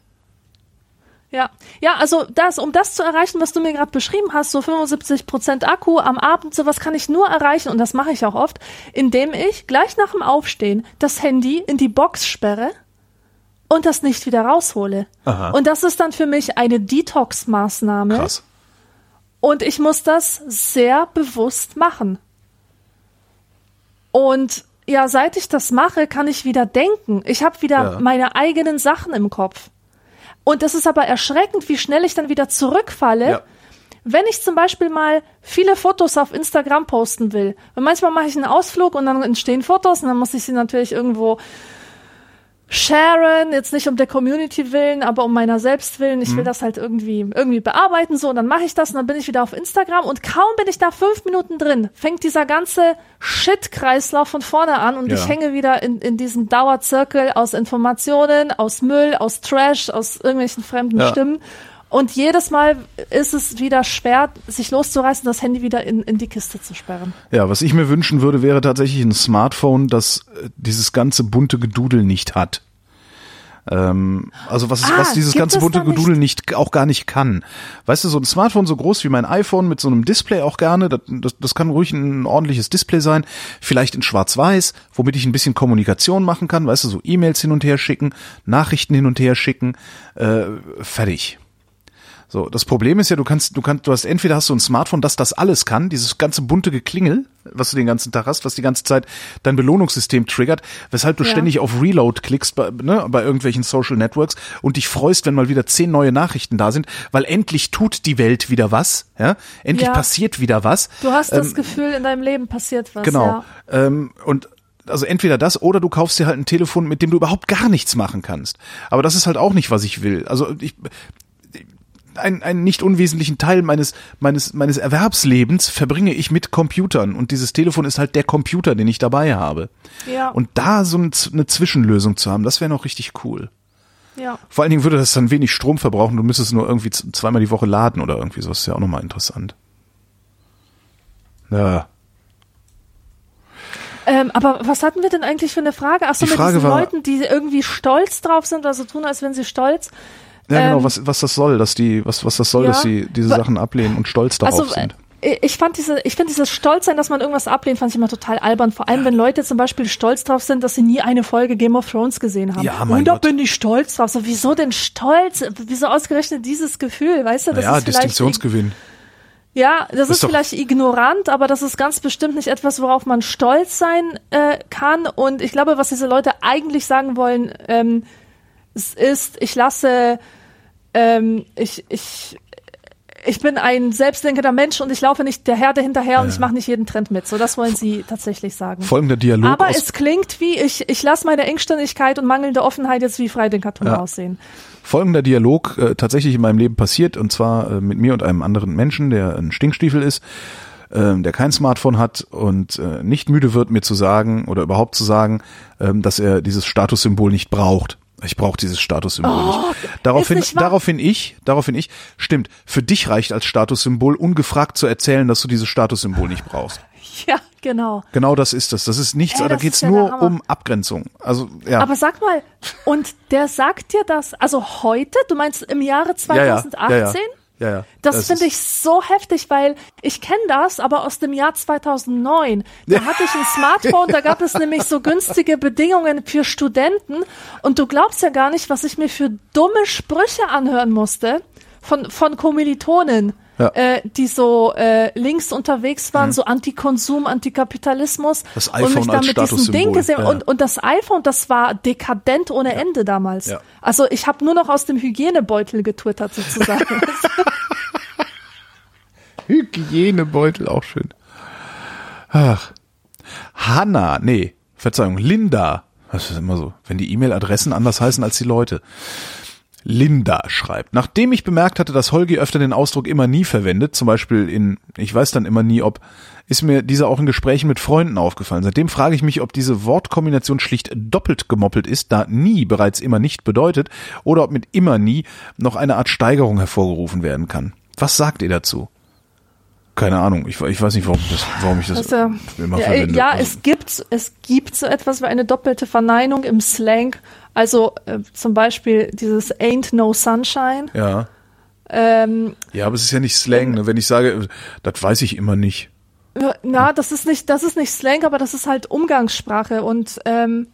S3: Ja, ja, also das, um das zu erreichen, was du mir gerade beschrieben hast, so 75 Prozent Akku am Abend, sowas kann ich nur erreichen und das mache ich auch oft, indem ich gleich nach dem Aufstehen das Handy in die Box sperre und das nicht wieder raushole.
S2: Aha.
S3: Und das ist dann für mich eine Detox-Maßnahme
S2: Krass.
S3: und ich muss das sehr bewusst machen. Und ja, seit ich das mache, kann ich wieder denken. Ich habe wieder
S2: Ja.
S3: meine eigenen Sachen im Kopf. Und es ist aber erschreckend, wie schnell ich dann wieder zurückfalle.
S2: Ja.
S3: Wenn ich zum Beispiel mal viele Fotos auf Instagram posten will, weil manchmal mache ich einen Ausflug und dann entstehen Fotos und dann muss ich sie natürlich irgendwo sharen, jetzt nicht um der Community willen, aber um meiner selbst willen. Ich will das halt irgendwie, irgendwie bearbeiten, so, und dann mache ich das und dann bin ich wieder auf Instagram und kaum bin ich da fünf Minuten drin, fängt dieser ganze Shit-Kreislauf von vorne an und
S2: Ja.
S3: ich hänge wieder in, in diesem Dauerzirkel aus Informationen, aus Müll, aus Trash, aus irgendwelchen fremden
S2: Ja.
S3: Stimmen. Und jedes Mal ist es wieder schwer, sich loszureißen, das Handy wieder in, in die Kiste zu sperren.
S2: Ja, was ich mir wünschen würde, wäre tatsächlich ein Smartphone, das äh, dieses ganze bunte Gedudel nicht hat. Ähm, also was,
S3: Ah,
S2: was dieses ganze bunte
S3: da nicht-
S2: Gedudel nicht, auch gar nicht kann. Weißt du, so ein Smartphone so groß wie mein iPhone mit so einem Display auch gerne, das, das, das kann ruhig ein ordentliches Display sein, vielleicht in schwarz-weiß, womit ich ein bisschen Kommunikation machen kann, weißt du, so E-Mails hin und her schicken, Nachrichten hin und her schicken, äh, fertig. So, das Problem ist ja, du kannst, du kannst, du hast entweder hast du ein Smartphone, das das alles kann, dieses ganze bunte Geklingel, was du den ganzen Tag hast, was die ganze Zeit dein Belohnungssystem triggert, weshalb du
S3: Ja.
S2: ständig auf Reload klickst bei, ne, bei irgendwelchen Social Networks und dich freust, wenn mal wieder zehn neue Nachrichten da sind, weil endlich tut die Welt wieder was, ja, endlich
S3: Ja.
S2: passiert wieder was.
S3: Du hast das
S2: Ähm,
S3: Gefühl, in deinem Leben passiert was.
S2: Genau.
S3: Ja.
S2: Ähm, und also entweder das oder du kaufst dir halt ein Telefon, mit dem du überhaupt gar nichts machen kannst. Aber das ist halt auch nicht, was ich will. Also ich ein, einen nicht unwesentlichen Teil meines, meines, meines Erwerbslebens verbringe ich mit Computern und dieses Telefon ist halt der Computer, den ich dabei habe.
S3: Ja.
S2: Und da so ein, eine Zwischenlösung zu haben, das wäre noch richtig cool.
S3: ja.
S2: Vor allen Dingen würde das dann wenig Strom verbrauchen, du müsstest nur irgendwie zweimal die Woche laden oder irgendwie so, das ist ja auch nochmal interessant. Ja.
S3: Ähm, aber was hatten wir denn eigentlich für eine Frage? Ach so,
S2: Die
S3: mit
S2: Frage
S3: diesen
S2: war-
S3: Leuten, die irgendwie stolz drauf sind, also tun, als wenn sie stolz.
S2: Ja, genau,
S3: Ähm,
S2: was, was das soll, dass die, was, was das soll,
S3: ja,
S2: dass sie diese Sachen ablehnen und stolz darauf
S3: Also
S2: sind.
S3: äh, ich fand diese, ich finde dieses Stolzsein, dass man irgendwas ablehnt, fand ich immer total albern. Vor allem, wenn Leute zum Beispiel stolz drauf sind, dass sie nie eine Folge Game of Thrones gesehen haben.
S2: Ja, mein
S3: Und da
S2: Gott.
S3: bin ich stolz drauf. So, wieso denn stolz? Wieso ausgerechnet dieses Gefühl? Weißt du, das
S2: Ja,
S3: ist vielleicht
S2: Distinktionsgewinn.
S3: Ja, das, ist
S2: doch-
S3: vielleicht ignorant, aber das ist ganz bestimmt nicht etwas, worauf man stolz sein äh, kann. Und ich glaube, was diese Leute eigentlich sagen wollen, ähm, es ist, ich lasse, ähm, ich, ich, ich bin ein selbstdenkender Mensch und ich laufe nicht der Herde hinterher und ich mache nicht jeden Trend mit. So, das wollen sie tatsächlich sagen.
S2: Folgender Dialog
S3: Aber es klingt wie, ich, ich lasse meine Engständigkeit und mangelnde Offenheit jetzt wie Freidenkertum
S2: Ja.
S3: aussehen.
S2: folgender Dialog äh, tatsächlich in meinem Leben passiert und zwar äh, mit mir und einem anderen Menschen, der ein Stinkstiefel ist, ähm, der kein Smartphone hat und äh, nicht müde wird, mir zu sagen oder überhaupt zu sagen, ähm, dass er dieses Statussymbol nicht braucht. Ich brauche dieses Statussymbol nicht. Daraufhin,
S3: Oh, nicht
S2: daraufhin ich, daraufhin ich, stimmt, für dich reicht als Statussymbol ungefragt zu erzählen, dass du dieses Statussymbol nicht brauchst. (laughs)
S3: Ja, genau.
S2: Genau das ist es. Das ist nichts,
S3: Ey,
S2: da
S3: das
S2: geht's
S3: ja
S2: nur um Abgrenzung. Also ja.
S3: Aber sag mal, und der sagt dir das, also heute, du meinst im Jahre 2018?
S2: Ja, ja, ja, ja.
S3: Das,
S2: Das
S3: finde ich so heftig, weil ich kenne das, aber aus dem Jahr 2009. Da hatte ich ein (laughs) Smartphone, da gab es nämlich so günstige Bedingungen für Studenten und du glaubst ja gar nicht, was ich mir für dumme Sprüche anhören musste von, von Kommilitonen.
S2: Ja. Mhm.
S3: Äh, die so äh, links unterwegs waren, so Antikonsum, Antikapitalismus
S2: Das
S3: und
S2: iPhone
S3: mich dann
S2: als
S3: mit diesem Ding gesehen
S2: ja.
S3: und, und das iPhone, das war dekadent ohne Ende damals.
S2: Ja.
S3: Also ich habe nur noch aus dem Hygienebeutel getwittert sozusagen. (laughs)
S2: Hygienebeutel, auch schön. Ach. Hanna, nee, Verzeihung, Linda. Das ist immer so, wenn die E-Mail-Adressen anders heißen als die Leute. Linda schreibt, nachdem ich bemerkt hatte, dass Holgi öfter den Ausdruck immer nie verwendet, zum Beispiel in, ich weiß dann immer nie, ob, ist mir dieser auch in Gesprächen mit Freunden aufgefallen. Seitdem frage ich mich, ob diese Wortkombination schlicht doppelt gemoppelt ist, da nie bereits immer nicht bedeutet, oder ob mit immer nie noch eine Art Steigerung hervorgerufen werden kann. Was sagt ihr dazu? Keine Ahnung, ich, ich weiß nicht, warum, das, warum ich das,
S3: ja,
S2: immer
S3: ja,
S2: verwende.
S3: ja
S2: Also-
S3: es gibt es gibt so etwas wie eine doppelte Verneinung im Slang. Also äh, zum Beispiel dieses Ain't No Sunshine.
S2: ja.
S3: Ähm,
S2: Ja, aber es ist ja nicht Slang, ne? wenn ich sage, äh, das weiß ich immer nicht.
S3: na, das ist nicht das ist nicht Slang, aber das ist halt Umgangssprache und ähm,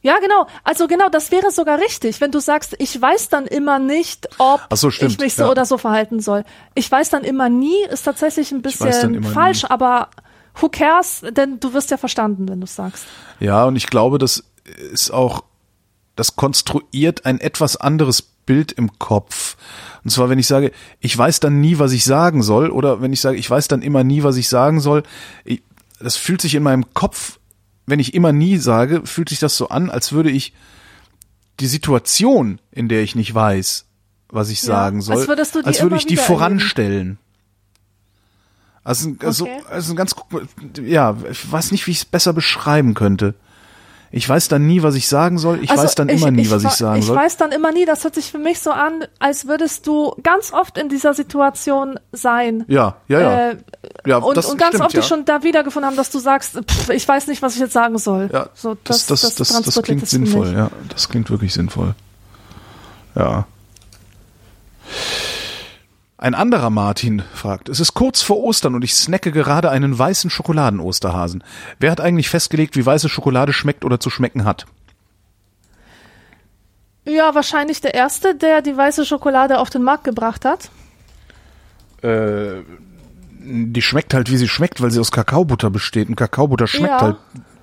S3: ja, genau. Also genau, das wäre sogar richtig, wenn du sagst, ich weiß dann immer nicht, ob
S2: so, stimmt,
S3: ich mich so
S2: ja.
S3: oder so verhalten soll. Ich weiß dann immer nie, ist tatsächlich ein bisschen falsch,
S2: nie.
S3: aber who cares, denn du wirst ja verstanden, wenn du sagst.
S2: Ja, und ich glaube, das ist auch, das konstruiert ein etwas anderes Bild im Kopf. Und zwar, wenn ich sage, ich weiß dann nie, was ich sagen soll, oder wenn ich sage, ich weiß dann immer nie, was ich sagen soll, ich, das fühlt sich in meinem Kopf, wenn ich immer nie sage, fühlt sich das so an, als würde ich die Situation, in der ich nicht weiß, was ich
S3: Ja,
S2: sagen soll,
S3: als würdest du die
S2: als würde ich die voranstellen. Also, also,
S3: Okay.
S2: also ganz, ja, ich weiß nicht, wie ich es besser beschreiben könnte. Ich weiß dann nie, was ich sagen soll. Ich
S3: Also
S2: weiß dann immer nie, was ich sagen
S3: ich
S2: soll.
S3: Ich weiß dann immer nie, das hört sich für mich so an, als würdest du ganz oft in dieser Situation sein.
S2: Ja, ja, ja.
S3: Äh,
S2: ja,
S3: und,
S2: das
S3: und ganz
S2: stimmt,
S3: oft
S2: ja.
S3: dich schon da wiedergefunden haben, dass du sagst, pff, ich weiß nicht, was ich jetzt sagen soll.
S2: Ja,
S3: so,
S2: das, das, das, das,
S3: transportiert
S2: klingt sinnvoll, ja. Das klingt wirklich sinnvoll. Ja. Ein anderer Martin fragt, es ist kurz vor Ostern und ich snacke gerade einen weißen Schokoladen-Osterhasen. Wer hat eigentlich festgelegt, wie weiße Schokolade schmeckt oder zu schmecken hat?
S3: Ja, wahrscheinlich der Erste, der die weiße Schokolade auf den Markt gebracht hat.
S2: Äh, die schmeckt halt, wie sie schmeckt, weil sie aus Kakaobutter besteht. Und Kakaobutter schmeckt
S3: Ja.
S2: halt,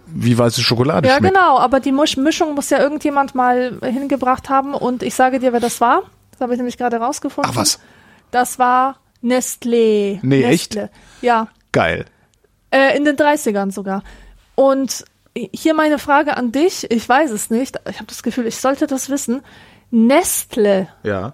S2: wie weiße Schokolade
S3: Ja,
S2: schmeckt.
S3: genau, aber die Misch Mischung muss ja irgendjemand mal hingebracht haben und ich sage dir, wer das war. Das habe ich nämlich gerade rausgefunden.
S2: Ach was,
S3: Das war Nestlé.
S2: Nee,
S3: Nestle. Ja,
S2: geil.
S3: äh, in den 30ern sogar. Und hier meine Frage an dich, ich weiß es nicht, ich habe das Gefühl, ich sollte das wissen. Nestle
S2: Ja.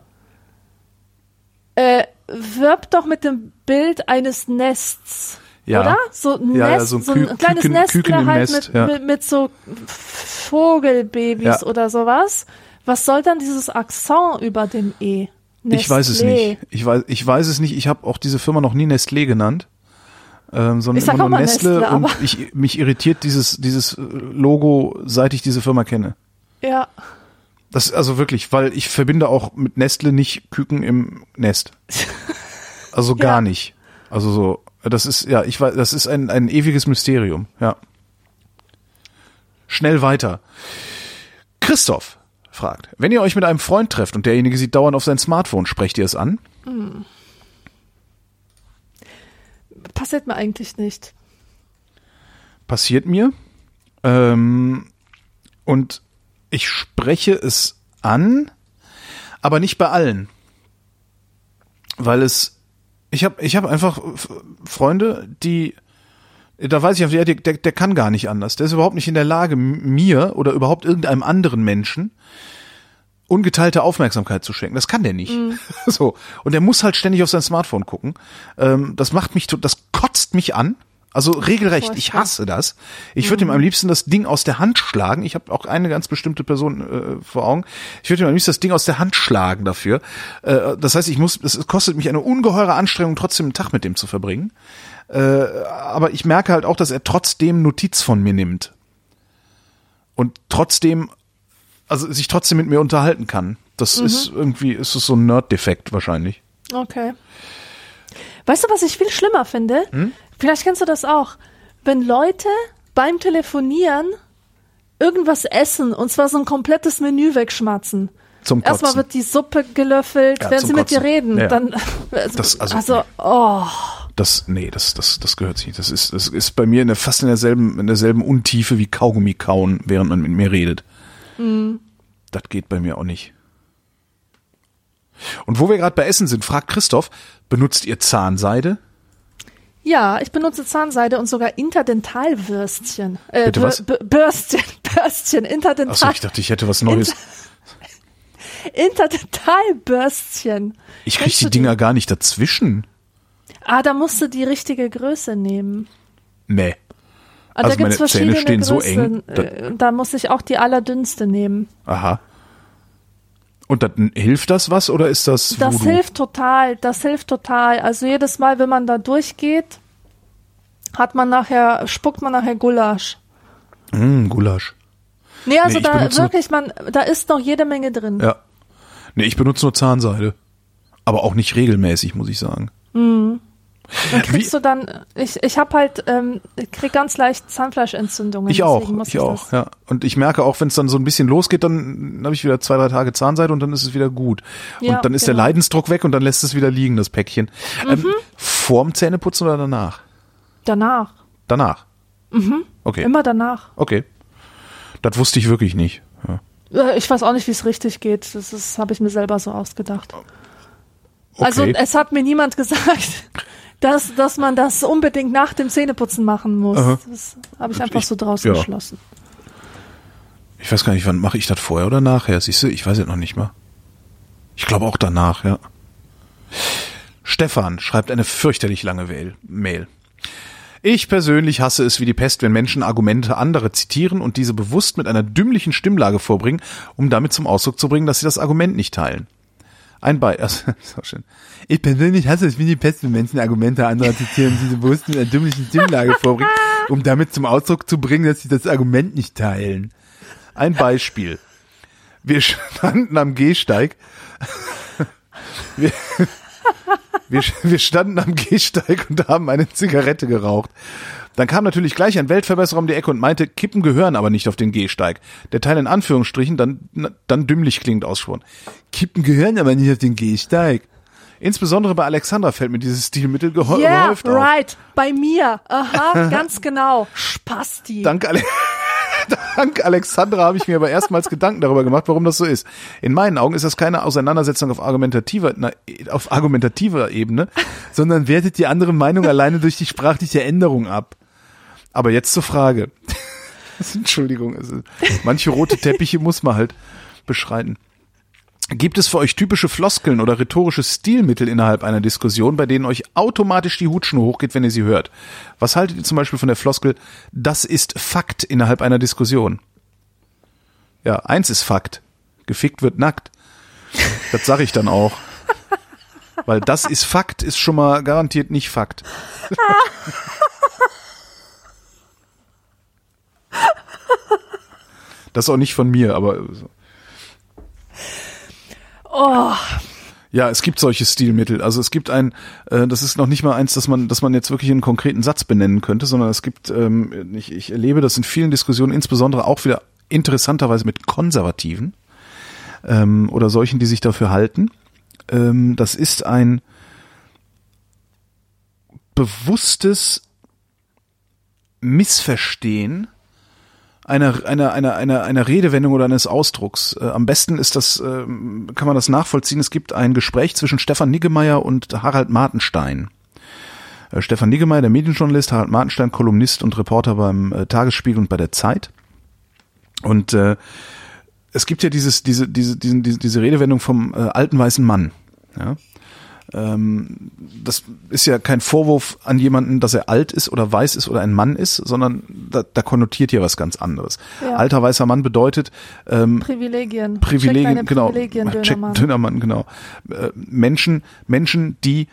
S3: äh, wirbt doch mit dem Bild eines Nests.
S2: Ja.
S3: Oder? So ein
S2: Ja, ja,
S3: Nest,
S2: so
S3: so
S2: ein
S3: ein,
S2: Kü-
S3: kleines
S2: Küken-
S3: Nestle
S2: Küken
S3: halt
S2: Nest,
S3: mit,
S2: ja.
S3: mit, mit so Vogelbabys
S2: Ja.
S3: oder sowas. Was soll dann dieses Akzent über dem E?
S2: Ich weiß es
S3: Nestlé.
S2: nicht. Ich weiß, ich weiß es nicht. Ich habe auch diese Firma noch nie Nestlé genannt, ähm, sondern immer nur Nestle.
S3: Nestle,
S2: und ich, mich irritiert dieses, dieses Logo, seit ich diese Firma kenne.
S3: Ja.
S2: Das ist also wirklich, weil ich verbinde auch mit Nestle nicht Küken im Nest. (laughs) Also gar
S3: Ja.
S2: nicht. Also so, das ist, ja, ich weiß, das ist ein, ein ewiges Mysterium, ja. Schnell weiter. Christoph fragt, wenn ihr euch mit einem Freund trefft und derjenige sieht dauernd auf sein Smartphone, sprecht ihr es an?
S3: Passiert mir eigentlich nicht.
S2: Passiert mir. Ähm, und ich spreche es an, aber nicht bei allen. Weil es, ich habe ich hab einfach Freunde, die, da weiß ich einfach, ja, der, der, der kann gar nicht anders. Der ist überhaupt nicht in der Lage, mir oder überhaupt irgendeinem anderen Menschen ungeteilte Aufmerksamkeit zu schenken. Das kann der nicht. (laughs) So. Und der muss halt ständig auf sein Smartphone gucken. Ähm, das macht mich, das kotzt mich an. Also regelrecht, ich hasse das. Ich würde ihm am liebsten das Ding aus der Hand schlagen. Ich habe auch eine ganz bestimmte Person äh, vor Augen. Ich würde ihm am liebsten das Ding aus der Hand schlagen dafür. Äh, das heißt, ich muss, es kostet mich eine ungeheure Anstrengung, trotzdem einen Tag mit dem zu verbringen. Äh, aber ich merke halt auch, dass er trotzdem Notiz von mir nimmt. Und trotzdem, also sich trotzdem mit mir unterhalten kann. Das ist irgendwie, ist es so ein Nerd-Defekt wahrscheinlich.
S3: Okay. Weißt du, was ich viel schlimmer finde?
S2: Hm?
S3: Vielleicht kennst du das auch. Wenn Leute beim Telefonieren irgendwas essen und zwar so ein komplettes Menü wegschmatzen.
S2: Zum
S3: Erstmal
S2: Kotzen.
S3: wird die Suppe gelöffelt,
S2: Ja,
S3: wenn sie mit dir reden.
S2: Ja.
S3: Dann, also,
S2: Das- also,
S3: also, oh,
S2: Das, nee, das, das, das gehört sich nicht. Das ist, das ist bei mir in der, fast in derselben, in derselben Untiefe wie Kaugummi kauen, während man mit mir redet. Das geht bei mir auch nicht. Und wo wir gerade bei Essen sind, fragt Christoph, benutzt ihr Zahnseide?
S3: Ja, ich benutze Zahnseide und sogar Interdentalwürstchen. Äh,
S2: Bitte was?
S3: Bür- Bürstchen, (laughs) Bürstchen, Interdental,
S2: Achso, ich dachte, ich hätte was Neues. (laughs)
S3: Interdentalbürstchen.
S2: Ich krieg
S3: Kennst
S2: die Dinger gar nicht dazwischen.
S3: Ah, da musst du die richtige Größe nehmen.
S2: Nee.
S3: Ah,
S2: Also
S3: da gibt's
S2: meine Zähne
S3: verschiedene
S2: stehen so
S3: Größen.
S2: eng, da-
S3: Äh, Da muss ich auch die allerdünnste nehmen.
S2: Aha. Und dann hilft das was oder ist das
S3: Das
S2: Voodoo?
S3: hilft total, das hilft total. Also jedes Mal, wenn man da durchgeht, hat man nachher, spuckt man nachher Gulasch.
S2: Mm, Gulasch.
S3: Nee, also
S2: Nee,
S3: da wirklich, man, da ist noch jede Menge drin.
S2: Ja. Nee, ich benutze nur Zahnseide. Aber auch nicht regelmäßig, muss ich sagen.
S3: Dann kriegst du dann, ich, ich habe halt, ähm, ich krieg ganz leicht Zahnfleischentzündungen.
S2: Ich auch,
S3: muss
S2: ich auch,
S3: das-
S2: ja. Und ich merke auch, wenn es dann so ein bisschen losgeht, dann habe ich wieder zwei, drei Tage Zahnseide und dann ist es wieder gut.
S3: Ja,
S2: und dann ist der
S3: genau. Mhm.
S2: Leidensdruck weg und dann lässt es wieder liegen, das Päckchen. Ähm, vorm Zähneputzen oder danach?
S3: Danach.
S2: Danach. Mhm. Okay.
S3: Immer danach.
S2: Okay. Das wusste ich wirklich nicht. Ja.
S3: Äh, Ich weiß auch nicht, wie es richtig geht. Das ist, habe ich mir selber so ausgedacht. Also
S2: Okay.
S3: es hat mir niemand (laughs) gesagt, dass, dass man das unbedingt nach dem Zähneputzen machen muss.
S2: Aha.
S3: Das habe ich einfach
S2: Ich-
S3: so draus
S2: ja.
S3: geschlossen.
S2: Ich weiß gar nicht, wann mache ich das vorher oder nachher? Siehst du, ich weiß es noch nicht mal. Ich glaube auch danach, ja. Stefan schreibt eine fürchterlich lange Mail-. Ich persönlich hasse es wie die Pest, wenn Menschen Argumente anderer zitieren und diese bewusst mit einer dümmlichen Stimmlage vorbringen, um damit zum Ausdruck zu bringen, dass sie das Argument nicht teilen. Ein Be also, (laughs) so schön. Ich persönlich hasse es wie die Pest, wenn Menschen Argumente anderer zitieren und diese bewusst mit einer dümmlichen Stimmlage vorbringen, um damit zum Ausdruck zu bringen, dass sie das Argument nicht teilen. Ein Beispiel. Wir standen am Gehsteig. (laughs) Wir, wir, wir standen am Gehsteig und haben eine Zigarette geraucht. Dann kam natürlich gleich ein Weltverbesserer um die Ecke und meinte, Kippen gehören aber nicht auf den Gehsteig. Der Teil in Anführungsstrichen dann, dann dümmlich klingt ausgesprochen. Kippen gehören aber nicht auf den Gehsteig. Insbesondere bei Alexandra fällt mir dieses Stilmittel gehä
S3: Yeah,
S2: gehäuft auf.
S3: right. Bei mir. Aha, ganz genau. Spasti.
S2: Dank, Ale (laughs) Dank Alexandra habe ich mir aber erstmals Gedanken darüber gemacht, warum das so ist. In meinen Augen ist das keine Auseinandersetzung auf argumentativer, na, auf argumentativer Ebene, sondern wertet die andere Meinung alleine durch die sprachliche Änderung ab. Aber jetzt zur Frage. (laughs) Entschuldigung, also manche rote Teppiche muss man halt beschreiten. Gibt es für euch typische Floskeln oder rhetorische Stilmittel innerhalb einer Diskussion, bei denen euch automatisch die Hutschnur hochgeht, wenn ihr sie hört? Was haltet ihr zum Beispiel von der Floskel, das ist Fakt innerhalb einer Diskussion? Ja, eins ist Fakt. Gefickt wird nackt. Das sage ich dann auch. Weil das ist Fakt, ist schon mal garantiert nicht Fakt. (laughs) Das ist auch nicht von mir, aber
S3: Oh,
S2: Ja, es gibt solche Stilmittel. Also es gibt ein, äh, das ist noch nicht mal eins, dass man, dass man jetzt wirklich in einen konkreten Satz benennen könnte, sondern es gibt, ähm, ich, ich erlebe das in vielen Diskussionen, insbesondere auch wieder interessanterweise mit Konservativen ähm, oder solchen, die sich dafür halten. Ähm, das ist ein bewusstes Missverstehen einer, einer, einer, einer, einer Redewendung oder eines Ausdrucks. Äh, am besten ist das, ähm, kann man das nachvollziehen. Es gibt ein Gespräch zwischen Stefan Niggemeier und Harald Martenstein. Äh, Stefan Niggemeier, der Medienjournalist, Harald Martenstein, Kolumnist und Reporter beim äh, Tagesspiegel und bei der Zeit. Und äh, es gibt ja dieses, diese, diese, diese, diese Redewendung vom äh, alten weißen Mann. Ja? Ähm, das ist ja kein Vorwurf an jemanden, dass er alt ist oder weiß ist oder ein Mann ist, sondern da, da konnotiert hier was ganz anderes.
S3: Ja.
S2: Alter weißer Mann bedeutet ähm,
S3: Privilegien.
S2: Privilegien,
S3: Check
S2: genau.
S3: Privilegien,
S2: Check
S3: Dönermann.
S2: Dönermann, genau. Äh, Menschen, Menschen, die,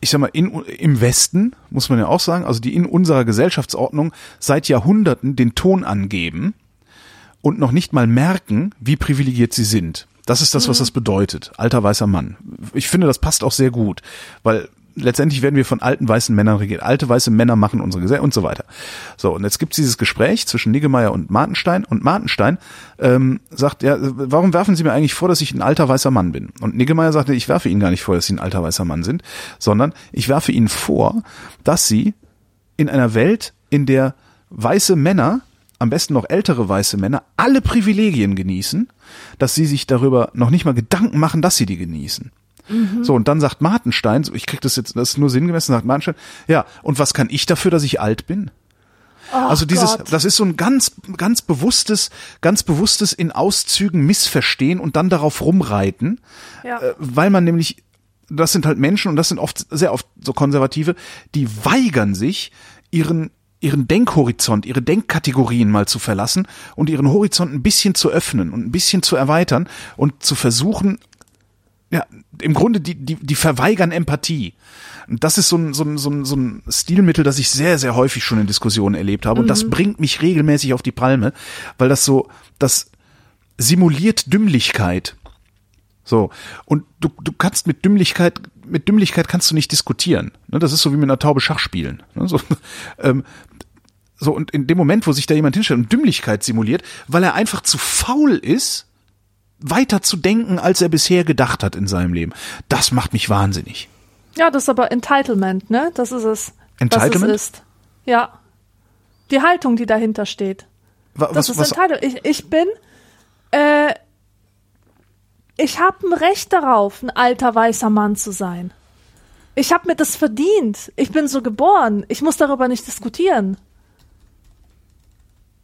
S2: ich sag mal, in, im Westen, muss man ja auch sagen, also die in unserer Gesellschaftsordnung seit Jahrhunderten den Ton angeben und noch nicht mal merken, wie privilegiert sie sind. Das ist das, was das bedeutet. Alter weißer Mann. Ich finde, das passt auch sehr gut, weil letztendlich werden wir von alten weißen Männern regiert. Alte weiße Männer machen unsere Gesellschaft und so weiter. So, und jetzt gibt's dieses Gespräch zwischen Niggemeier und Martenstein und Martenstein ähm, sagt, ja, warum werfen Sie mir eigentlich vor, dass ich ein alter weißer Mann bin? Und Niggemeier sagte, ich werfe Ihnen gar nicht vor, dass Sie ein alter weißer Mann sind, sondern ich werfe Ihnen vor, dass Sie in einer Welt, in der weiße Männer, am besten noch ältere weiße Männer, alle Privilegien genießen, dass sie sich darüber noch nicht mal Gedanken machen, dass sie die genießen. So, und dann sagt Martenstein, ich krieg das jetzt, das ist nur sinngemäß, sagt Martenstein, ja, und was kann ich dafür, dass ich alt bin? also dieses,
S3: Gott.
S2: das ist so ein ganz, ganz bewusstes, ganz bewusstes in Auszügen Missverstehen und dann darauf rumreiten,
S3: Ja.
S2: äh, weil man nämlich, das sind halt Menschen und das sind oft, sehr oft so Konservative, die weigern sich, ihren, ihren Denkhorizont, ihre Denkkategorien mal zu verlassen und ihren Horizont ein bisschen zu öffnen und ein bisschen zu erweitern und zu versuchen, ja, im Grunde die, die, die verweigern Empathie. Und das ist so ein, so, ein, so, ein, so ein Stilmittel, das ich sehr, sehr häufig schon in Diskussionen erlebt habe. Und das bringt mich regelmäßig auf die Palme, weil das so, das simuliert Dümmlichkeit. So. Und du, du kannst mit Dümmlichkeit, mit Dümmlichkeit kannst du nicht diskutieren. Ne, Das ist so wie mit einer Taube Schach spielen. Ne, So, (laughs) ähm, so, und in dem Moment, wo sich da jemand hinstellt und Dümmlichkeit simuliert, weil er einfach zu faul ist, weiter zu denken, als er bisher gedacht hat in seinem Leben. Das macht mich wahnsinnig.
S3: Ja, das ist aber Entitlement, ne? Das ist es.
S2: Entitlement?
S3: Was es ist. Ja. Die Haltung, die dahinter steht.
S2: Wa-
S3: Das
S2: Was,
S3: ist
S2: was,
S3: Entitlement. Ich, ich bin, äh, ich habe ein Recht darauf, ein alter weißer Mann zu sein. Ich habe mir das verdient. Ich bin so geboren. Ich muss darüber nicht diskutieren.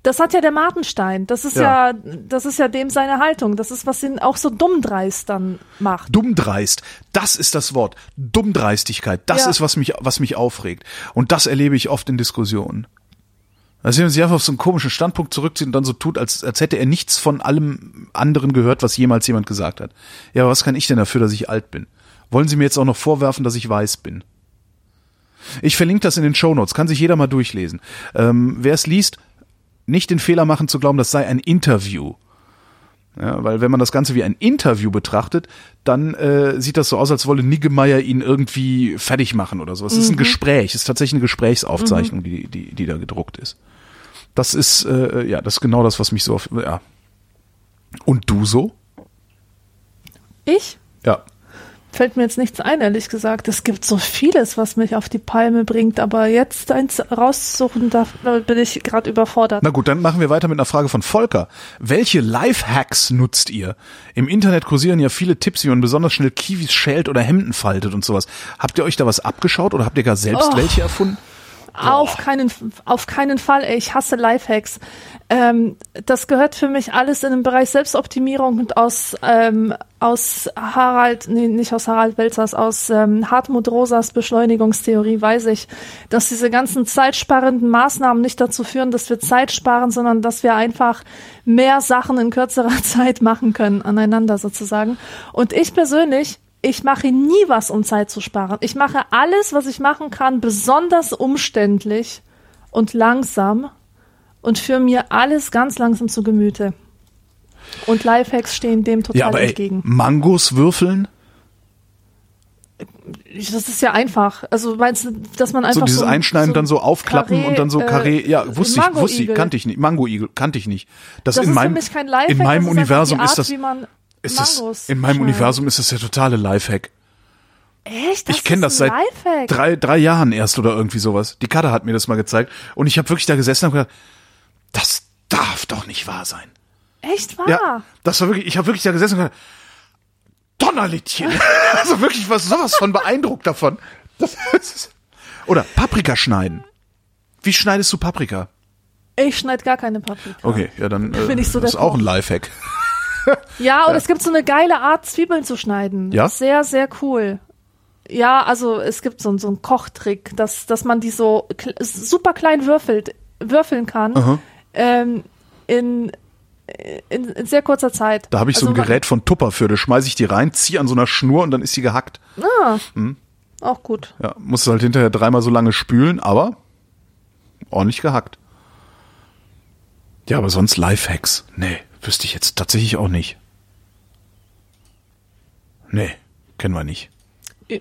S3: Das hat ja der Martenstein. Das ist ja.
S2: Ja.
S3: das ist ja dem seine Haltung. Das ist, was ihn auch so dummdreist dann macht.
S2: Dummdreist, das ist das Wort. Dummdreistigkeit, das
S3: Ja.
S2: ist, was mich, was mich aufregt. Und das erlebe ich oft in Diskussionen. Dass jemand sich einfach auf so einen komischen Standpunkt zurückzieht und dann so tut, als, als hätte er nichts von allem anderen gehört, was jemals jemand gesagt hat. Ja, aber was kann ich denn dafür, dass ich alt bin? Wollen Sie mir jetzt auch noch vorwerfen, dass ich weiß bin? Ich verlinke das in den Shownotes, kann sich jeder mal durchlesen. Ähm, Wer es liest, nicht den Fehler machen zu glauben, das sei ein Interview. Ja, weil wenn man das Ganze wie ein Interview betrachtet, dann äh, sieht das so aus, als wolle Niggemeier ihn irgendwie fertig machen oder sowas. Es ist ein Gespräch, es ist tatsächlich eine Gesprächsaufzeichnung, die, die, die da gedruckt ist. Das ist, äh, ja, das ist genau das, was mich so auf, ja. Und du so?
S3: Ich?
S2: Ja.
S3: Fällt mir jetzt nichts ein, ehrlich gesagt. Es gibt so vieles, was mich auf die Palme bringt, aber jetzt eins raussuchen, da bin ich gerade überfordert.
S2: Na gut, dann machen wir weiter mit einer Frage von Volker. Welche Lifehacks nutzt ihr? Im Internet kursieren ja viele Tipps, wie man besonders schnell Kiwis schält oder Hemden faltet und sowas. Habt ihr euch da was abgeschaut oder habt ihr gar selbst
S3: Oh.
S2: welche erfunden?
S3: Auf keinen, auf keinen Fall. Ich hasse Lifehacks. Ähm, das gehört für mich alles in den Bereich Selbstoptimierung und aus, ähm, aus Harald, nee, nicht aus Harald Welzers, aus ähm, Hartmut Rosas Beschleunigungstheorie weiß ich, dass diese ganzen zeitsparenden Maßnahmen nicht dazu führen, dass wir Zeit sparen, sondern dass wir einfach mehr Sachen in kürzerer (laughs) Zeit machen können, aneinander sozusagen. Und ich persönlich ich mache nie was, um Zeit zu sparen. Ich mache alles, was ich machen kann, besonders umständlich und langsam und führe mir alles ganz langsam zu Gemüte. Und Lifehacks stehen dem total
S2: Ja, aber ey,
S3: entgegen.
S2: Mangos würfeln?
S3: Das ist ja einfach. Also meinst du, dass man einfach
S2: So dieses
S3: so,
S2: Einschneiden,
S3: so
S2: dann so aufklappen
S3: Karree,
S2: und dann so
S3: äh,
S2: Karree. Ja, wusste ich, wusste ich, kannte ich nicht. Mango-Igel kannte ich nicht. Das,
S3: Das
S2: in
S3: ist
S2: meinem,
S3: für mich kein Lifehack.
S2: in meinem
S3: das ist
S2: Universum
S3: Art,
S2: ist das, ist das, in meinem
S3: schneidet.
S2: Universum ist das der totale Lifehack.
S3: Echt? Das
S2: ich kenne das seit
S3: Lifehack.
S2: drei, drei Jahren erst oder irgendwie sowas. Die Kader hat mir das mal gezeigt und ich habe wirklich da gesessen und hab gedacht, das darf doch nicht wahr sein.
S3: Echt wahr?
S2: Ja, das war wirklich, ich habe wirklich da gesessen und gedacht, Donnerlittchen. (laughs) also wirklich was sowas von beeindruckt davon. Das oder Paprika schneiden. Wie schneidest du Paprika?
S3: Ich schneide gar keine Paprika.
S2: Okay, ja dann äh,
S3: Bin ich so
S2: das ist auch ein. Lifehack. (laughs)
S3: Ja, und es gibt so eine geile Art, Zwiebeln zu schneiden.
S2: Ja?
S3: Sehr, sehr cool. Ja, also es gibt so, einen- so einen Kochtrick, dass, dass man die so super klein würfelt, würfeln kann. Ähm, in, in, in sehr kurzer Zeit.
S2: Da habe ich so
S3: Also
S2: ein Gerät von Tupper für, da schmeiße ich die rein, ziehe an so einer Schnur und dann ist sie gehackt.
S3: Man, auch gut.
S2: Ja, musst du halt hinterher dreimal so lange spülen, aber ordentlich gehackt. Ja, aber sonst Lifehacks. Nee, wüsste ich jetzt tatsächlich auch nicht. Nee, kennen wir nicht. (laughs)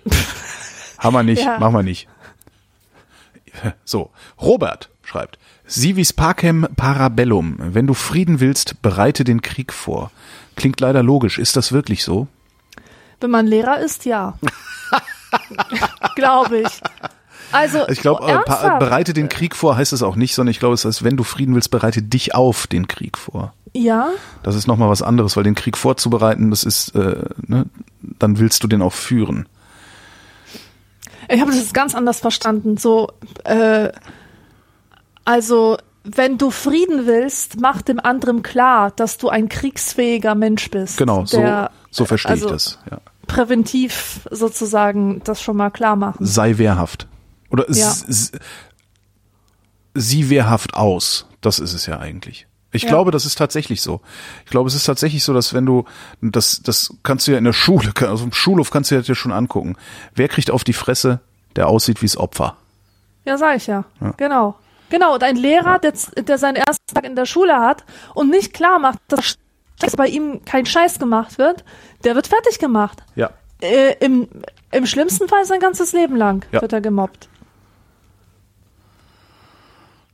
S2: Haben wir nicht,
S3: Ja.
S2: machen wir nicht. So, Robert schreibt, Sivis pacem parabellum. Wenn du Frieden willst, bereite den Krieg vor. Klingt leider logisch. Ist das wirklich so?
S3: Wenn man Lehrer ist, ja. (laughs) Glaube ich. Also,
S2: Ich glaube, äh, bereite den Krieg vor heißt es auch nicht, sondern ich glaube, es heißt, wenn du Frieden willst, bereite dich auf den Krieg vor.
S3: Ja,
S2: Das ist nochmal was anderes, weil den Krieg vorzubereiten, das ist, äh, ne, dann willst du den auch führen.
S3: Ich habe das jetzt ganz anders verstanden. So, äh, also wenn du Frieden willst, mach dem anderen klar, dass du ein kriegsfähiger Mensch bist.
S2: Genau, so,
S3: der,
S2: so verstehe
S3: also
S2: ich das. Ja.
S3: Präventiv sozusagen das schon mal klar machen.
S2: Sei wehrhaft. Oder
S3: Ja.
S2: sieh wehrhaft aus. Das ist es ja eigentlich. Ich
S3: Ja.
S2: glaube, das ist tatsächlich so. Ich glaube, es ist tatsächlich so, dass wenn du, das, das kannst du ja in der Schule, (laughs) also im Schulhof kannst du dir das ja schon angucken. Wer kriegt auf die Fresse, der aussieht wie's Opfer?
S3: Ja, sag ich ja. Genau. Genau, und ein Lehrer, der, der seinen ersten Tag in der Schule hat und nicht klar macht, dass dass bei ihm kein Scheiß gemacht wird, der wird fertig gemacht.
S2: Ja.
S3: Äh, im, Im schlimmsten Fall sein ganzes Leben lang
S2: Ja.
S3: wird er gemobbt.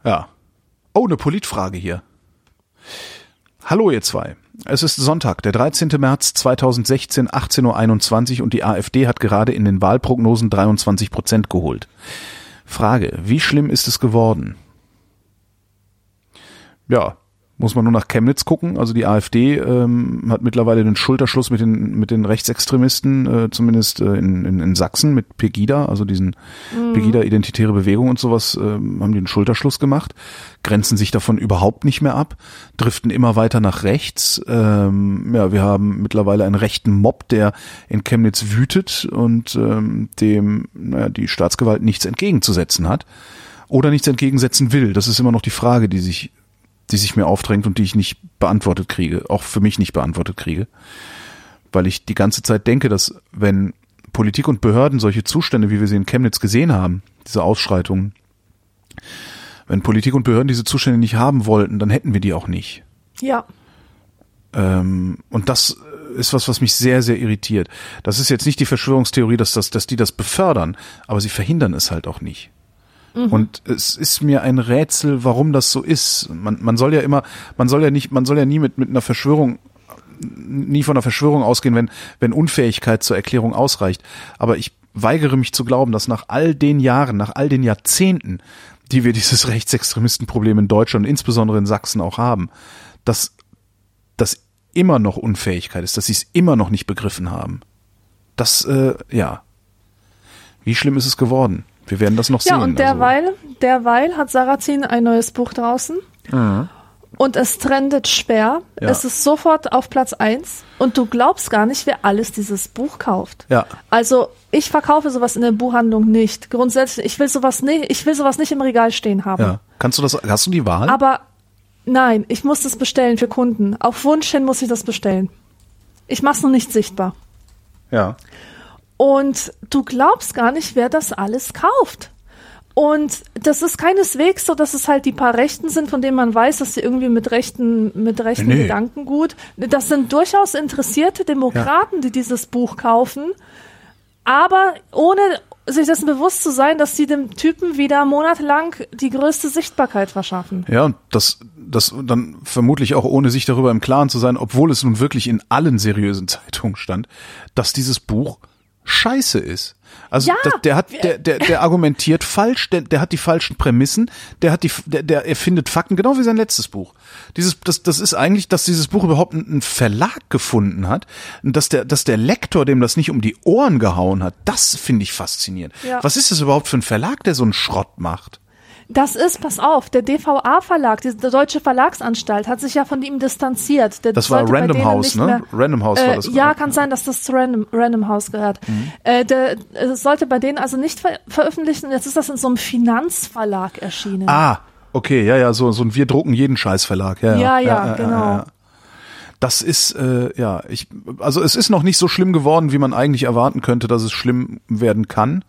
S2: Ja. Oh, eine Politfrage hier. Hallo ihr zwei. Es ist Sonntag, der 13. März 2016, 18.21 Uhr und die AfD hat gerade in den Wahlprognosen 23 Prozent geholt. Frage, wie schlimm ist es geworden? Ja, muss man nur nach Chemnitz gucken. Also die AfD ähm, hat mittlerweile den Schulterschluss mit den mit den Rechtsextremisten, äh, zumindest äh, in, in, in Sachsen mit Pegida, also diesen Pegida Identitäre Bewegung und sowas, ähm, haben die einen Schulterschluss gemacht, grenzen sich davon überhaupt nicht mehr ab, driften immer weiter nach rechts. Ähm, ja, wir haben mittlerweile einen rechten Mob, der in Chemnitz wütet und ähm, dem naja, die Staatsgewalt nichts entgegenzusetzen hat oder nichts entgegensetzen will. Das ist immer noch die Frage, die sich die sich mir aufdrängt und die ich nicht beantwortet kriege, auch für mich nicht beantwortet kriege. Weil ich die ganze Zeit denke, dass wenn Politik und Behörden solche Zustände, wie wir sie in Chemnitz gesehen haben, diese Ausschreitungen, wenn Politik und Behörden diese Zustände nicht haben wollten, dann hätten wir die auch nicht.
S3: Ja.
S2: Ähm, und das ist was, was mich sehr, sehr irritiert. Das ist jetzt nicht die Verschwörungstheorie, dass, das, dass die das befördern, aber sie verhindern es halt auch nicht. Und es ist mir ein Rätsel, warum das so ist. Man, man soll ja immer, man soll ja nicht, man soll ja nie mit, mit einer Verschwörung, nie von einer Verschwörung ausgehen, wenn, wenn Unfähigkeit zur Erklärung ausreicht. Aber ich weigere mich zu glauben, dass nach all den Jahren, nach all den Jahrzehnten, die wir dieses (laughs) Rechtsextremistenproblem in Deutschland insbesondere in Sachsen auch haben, dass das immer noch Unfähigkeit ist, dass sie es immer noch nicht begriffen haben. Das, äh, ja. Wie schlimm ist es geworden? Wir werden das noch
S3: Ja,
S2: sehen.
S3: und
S2: also.
S3: derweil, derweil hat Sarrazin ein neues Buch draußen. Und es trendet schwer.
S2: Ja.
S3: Es ist sofort auf Platz eins Und du glaubst gar nicht, wer alles dieses Buch kauft.
S2: Ja.
S3: Also, ich verkaufe sowas in der Buchhandlung nicht. Grundsätzlich, ich will sowas nicht, ich will sowas nicht im Regal stehen haben.
S2: Ja. Kannst du das, hast du die Wahl?
S3: Aber nein, ich muss das bestellen für Kunden. Auf Wunsch hin muss ich das bestellen. Ich mach's nur nicht sichtbar.
S2: ja.
S3: Und du glaubst gar nicht, wer das alles kauft. Und das ist keineswegs so, dass es halt die paar Rechten sind, von denen man weiß, dass sie irgendwie mit rechten, mit rechten
S2: Nee.
S3: Gedankengut. Das sind durchaus interessierte Demokraten, die dieses Buch kaufen, aber ohne sich dessen bewusst zu sein, dass sie dem Typen wieder monatelang die größte Sichtbarkeit verschaffen.
S2: Ja, und das, das dann vermutlich auch ohne sich darüber im Klaren zu sein, obwohl es nun wirklich in allen seriösen Zeitungen stand, dass dieses Buch scheiße ist. Also
S3: Ja,
S2: der, der hat, der, der, der argumentiert falsch, der, der hat die falschen Prämissen, der hat die, der, der erfindet Fakten, genau wie sein letztes Buch. Dieses, das, das ist eigentlich, dass dieses Buch überhaupt einen Verlag gefunden hat, dass der, dass der Lektor dem das nicht um die Ohren gehauen hat, das finde ich faszinierend.
S3: Ja.
S2: Was ist das überhaupt für ein Verlag, der so einen Schrott macht?
S3: Das ist, pass auf, der DVA-Verlag, die Deutsche Verlagsanstalt, hat sich ja von ihm distanziert. Der
S2: Das war Random House, ne?
S3: mehr-
S2: Random House war
S3: äh,
S2: das.
S3: Ja, kann sein, dass das zu Random, Random House gehört.
S2: Mhm.
S3: Äh, der, es sollte bei denen also nicht ver veröffentlichen. Jetzt ist das in so einem Finanzverlag erschienen.
S2: Ah, okay, ja, ja, so, so ein Wir drucken jeden Scheißverlag. Ja,
S3: Ja, ja, genau.
S2: Das ist, äh, ja, ich, also es ist noch nicht so schlimm geworden, wie man eigentlich erwarten könnte, dass es schlimm werden kann.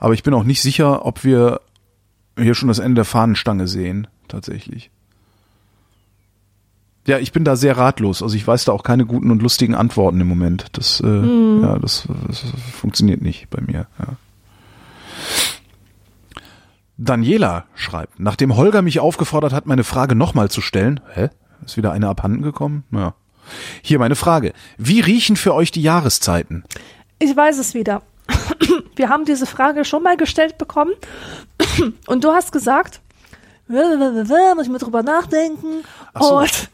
S2: Aber ich bin auch nicht sicher, ob wir hier schon das Ende der Fahnenstange sehen, tatsächlich. Ja, ich bin da sehr ratlos. Also ich weiß da auch keine guten und lustigen Antworten im Moment. Das, äh, ja, das, das funktioniert nicht bei mir. Ja. Daniela schreibt, nachdem Holger mich aufgefordert hat, meine Frage nochmal zu stellen, hä? Ist wieder eine abhanden gekommen? Ja. Hier meine Frage. Wie riechen für euch die Jahreszeiten?
S3: Ich weiß es wieder. Wir haben diese Frage schon mal gestellt bekommen (clears throat) und du hast gesagt, muss ich mal drüber nachdenken
S2: Ach so.
S3: und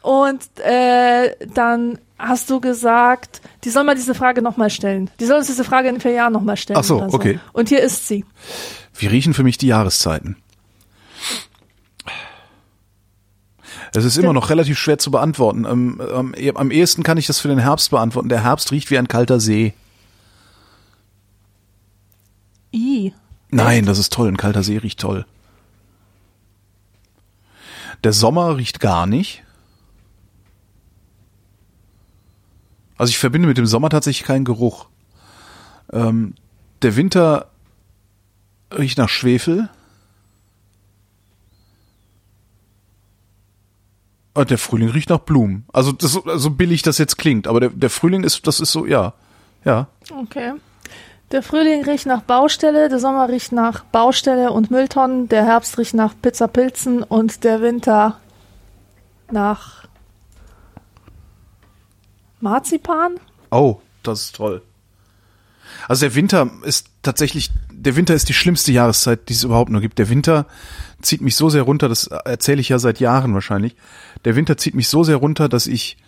S3: und äh, dann hast du gesagt, die soll mal diese Frage nochmal stellen. Die soll uns diese Frage in vier Jahren nochmal stellen.
S2: Ach so,
S3: oder
S2: okay.
S3: Und hier ist sie.
S2: Wie riechen für mich die Jahreszeiten? Es ist immer noch relativ schwer zu beantworten. Am, am, am ehesten kann ich das für den Herbst beantworten. Der Herbst riecht wie ein kalter See.
S3: I.
S2: Nein, das ist toll. Ein kalter See riecht toll. Der Sommer riecht gar nicht. Also ich verbinde mit dem Sommer tatsächlich keinen Geruch. Ähm, der Winter riecht nach Schwefel. Und der Frühling riecht nach Blumen. Also das, so billig das jetzt klingt, aber der, der Frühling ist, das ist so, ja, ja.
S3: Okay. Der Frühling riecht nach Baustelle, der Sommer riecht nach Baustelle und Mülltonnen, der Herbst riecht nach Pizzapilzen und der Winter nach Marzipan?
S2: Oh, das ist toll. Also der Winter ist tatsächlich, der Winter ist die schlimmste Jahreszeit, die es überhaupt nur gibt. Der Winter zieht mich so sehr runter, das erzähle ich ja seit Jahren wahrscheinlich. Der Winter zieht mich so sehr runter, dass ich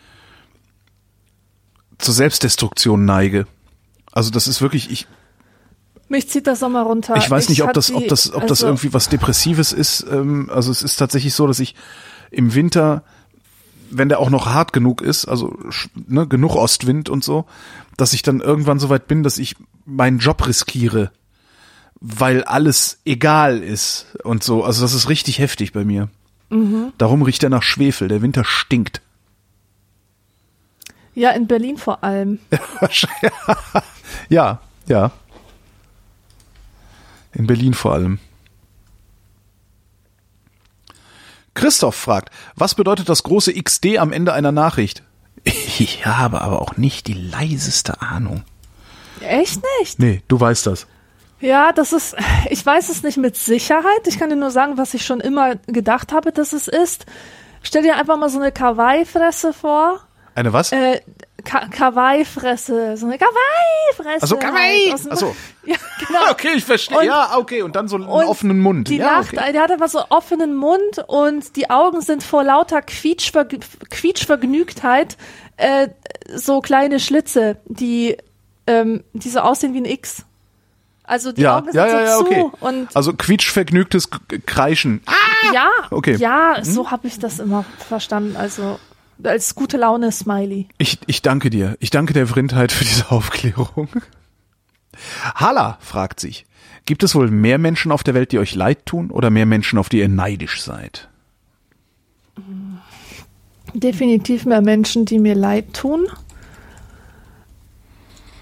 S2: zur Selbstdestruktion neige. Also das ist wirklich, ich,
S3: Mich zieht der Sommer runter.
S2: ich weiß nicht, ob das, ob das, ob das
S3: also,
S2: irgendwie was Depressives ist. Ähm, also es ist tatsächlich so, dass ich im Winter, wenn der auch noch hart genug ist, also ne, genug Ostwind und so, dass ich dann irgendwann so weit bin, dass ich meinen Job riskiere, weil alles egal ist und so. Also das ist richtig heftig bei mir.
S3: Mhm.
S2: Darum riecht er nach Schwefel. Der Winter stinkt.
S3: Ja, in Berlin vor allem. (laughs)
S2: Ja, ja. In Berlin vor allem. Christoph fragt, was bedeutet das große XD am Ende einer Nachricht? (laughs) Ich habe aber auch nicht die leiseste Ahnung.
S3: Echt nicht?
S2: Nee, du weißt das.
S3: Ja, das ist, (laughs) ich weiß es nicht mit Sicherheit. Ich kann dir nur sagen, was ich schon immer gedacht habe, dass es ist. Stell dir einfach mal so eine Kawaii-Fresse vor.
S2: Eine was?
S3: Äh, Ka Kawaii-Fresse. So eine Kawaii-Fresse.
S2: Also Kawaii!
S3: halt
S2: Achso. (laughs)
S3: Ja, genau. (laughs)
S2: Okay, ich verstehe. Ja, okay. Und dann so einen offenen Mund.
S3: Die
S2: ja,
S3: lacht,
S2: okay.
S3: der hat einfach so offenen Mund und die Augen sind vor lauter Quietschver Quietschvergnügtheit äh, so kleine Schlitze, die, ähm, die so aussehen wie ein X. Also die
S2: Ja,
S3: Augen sind
S2: ja, ja, ja,
S3: so zu
S2: okay.
S3: und
S2: Also quietschvergnügtes Kreischen.
S3: ja,
S2: okay.
S3: ja, so habe ich das immer verstanden. Also als gute Laune Smiley.
S2: Ich, ich danke dir. Ich danke der Vrindheit für diese (laughs) Aufklärung. Hala fragt sich, gibt es wohl mehr Menschen auf der Welt, die euch leid tun oder mehr Menschen, auf die ihr neidisch seid?
S3: Definitiv mehr Menschen, die mir leid tun.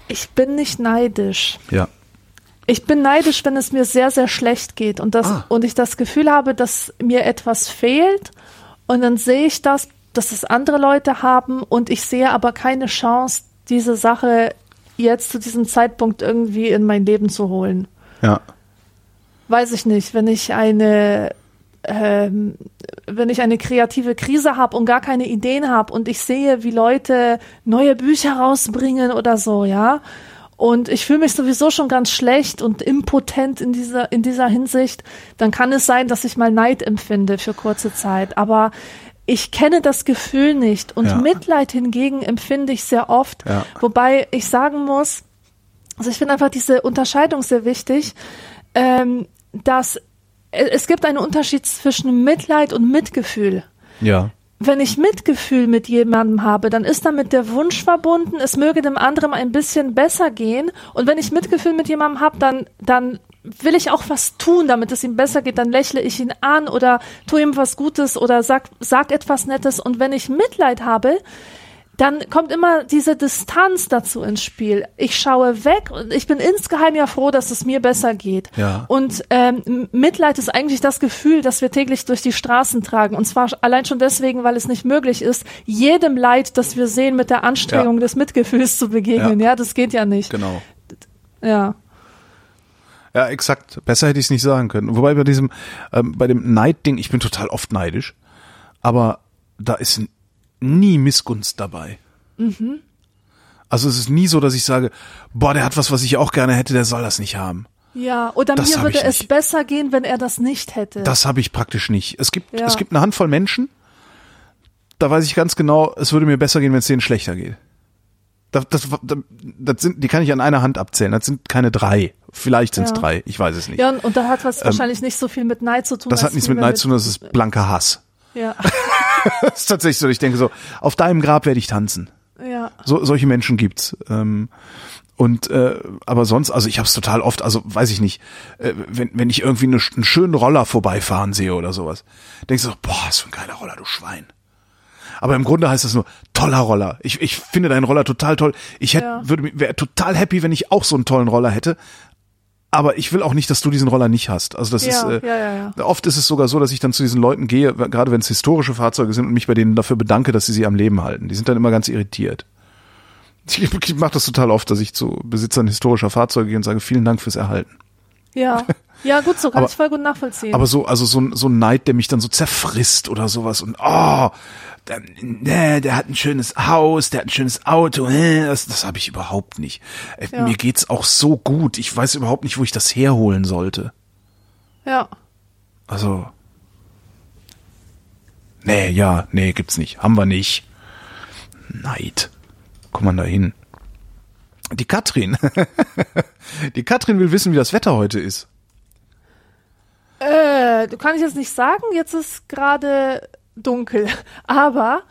S3: Ich bin nicht neidisch.
S2: Ja.
S3: Ich bin neidisch, wenn es mir sehr, sehr schlecht geht und, das,
S2: Ah.
S3: und ich das Gefühl habe, dass mir etwas fehlt und dann sehe ich das, dass es andere Leute haben und ich sehe aber keine Chance, diese Sache jetzt zu diesem Zeitpunkt irgendwie in mein Leben zu holen.
S2: Ja.
S3: Weiß ich nicht, wenn ich eine ähm, wenn ich eine kreative Krise habe und gar keine Ideen habe und ich sehe, wie Leute neue Bücher rausbringen oder so, ja, und ich fühle mich sowieso schon ganz schlecht und impotent in dieser in dieser Hinsicht, dann kann es sein, dass ich mal Neid empfinde für kurze Zeit, aber ich kenne das Gefühl nicht und
S2: Ja.
S3: Mitleid hingegen empfinde ich sehr oft,
S2: Ja.
S3: wobei ich sagen muss, also ich finde einfach diese Unterscheidung sehr wichtig, ähm, dass äh, es gibt einen Unterschied zwischen Mitleid und Mitgefühl.
S2: Ja.
S3: Wenn ich Mitgefühl mit jemandem habe, dann ist damit der Wunsch verbunden, es möge dem anderen ein bisschen besser gehen. Und wenn ich Mitgefühl mit jemandem habe, dann, dann will ich auch was tun, damit es ihm besser geht. Dann lächle ich ihn an oder tue ihm was Gutes oder sag, sag etwas Nettes. Und wenn ich Mitleid habe, dann kommt immer diese Distanz dazu ins Spiel. Ich schaue weg und ich bin insgeheim ja froh, dass es mir besser geht.
S2: Ja.
S3: Und ähm, Mitleid ist eigentlich das Gefühl, das wir täglich durch die Straßen tragen. Und zwar allein schon deswegen, weil es nicht möglich ist, jedem Leid, das wir sehen, mit der Anstrengung
S2: Ja.
S3: des Mitgefühls zu begegnen. Ja. das geht ja nicht.
S2: Genau.
S3: Ja.
S2: Ja, exakt. Besser hätte ich es nicht sagen können. Wobei bei diesem, ähm, bei dem Neidding, ich bin total oft neidisch, aber da ist nie Missgunst dabei. Also es ist nie so, dass ich sage, boah, der hat was, was ich auch gerne hätte, der soll das nicht haben.
S3: Ja, oder
S2: Das
S3: mir würde es
S2: nicht.
S3: besser gehen, wenn er das nicht hätte.
S2: Das habe ich praktisch nicht. Es gibt,
S3: Ja.
S2: es gibt eine Handvoll Menschen, da weiß ich ganz genau, es würde mir besser gehen, wenn es denen schlechter geht. Das, das, das, sind, die kann ich an einer Hand abzählen. Das sind keine drei. Vielleicht sind es
S3: Ja.
S2: drei. Ich weiß es nicht.
S3: ja, und, und da hat was wahrscheinlich nicht so viel mit Neid zu tun.
S2: Ähm, das hat nichts mit Neid zu tun, das ist blanker Hass.
S3: Ja, (laughs)
S2: Das ist tatsächlich so. Ich denke so, auf deinem Grab werde ich tanzen.
S3: ja.
S2: So, solche Menschen gibt's. Ähm, und äh, aber sonst, also ich habe es total oft, also weiß ich nicht, äh, wenn, wenn ich irgendwie eine, einen schönen Roller vorbeifahren sehe oder sowas, denkst du so, boah, was für ein geiler Roller, du Schwein. Aber im Grunde heißt das nur toller Roller. Ich, ich finde deinen Roller total toll. Ich hätte,
S3: Ja.
S2: würde wäre total happy, wenn ich auch so einen tollen Roller hätte. Aber ich will auch nicht, dass du diesen Roller nicht hast. Also das
S3: Ja,
S2: ist äh,
S3: ja,
S2: oft ist es sogar so, dass ich dann zu diesen Leuten gehe, gerade wenn es historische Fahrzeuge sind und mich bei denen dafür bedanke, dass sie sie am Leben halten. Die sind dann immer ganz irritiert. Ich, ich mache das total oft, dass ich zu Besitzern historischer Fahrzeuge gehe und sage, vielen Dank fürs Erhalten.
S3: Ja, ja, gut, so (laughs) kann
S2: Aber-
S3: ich voll gut nachvollziehen.
S2: Aber so, also so, ein- so ein Neid, der mich dann so zerfrisst oder sowas und oh, der, nee, der hat ein schönes Haus, der hat ein schönes Auto, hä, das, das habe ich überhaupt nicht. Äh,
S3: Ja.
S2: Mir geht's auch so gut, ich weiß überhaupt nicht, wo ich das herholen sollte.
S3: ja,
S2: Also, nee, ja, nee, gibt's nicht, haben wir nicht. Neid, komm man da hin. Die Katrin, (laughs) die Katrin will wissen, wie das Wetter heute ist.
S3: äh, du kann ich jetzt nicht sagen, jetzt ist gerade dunkel, (laughs) aber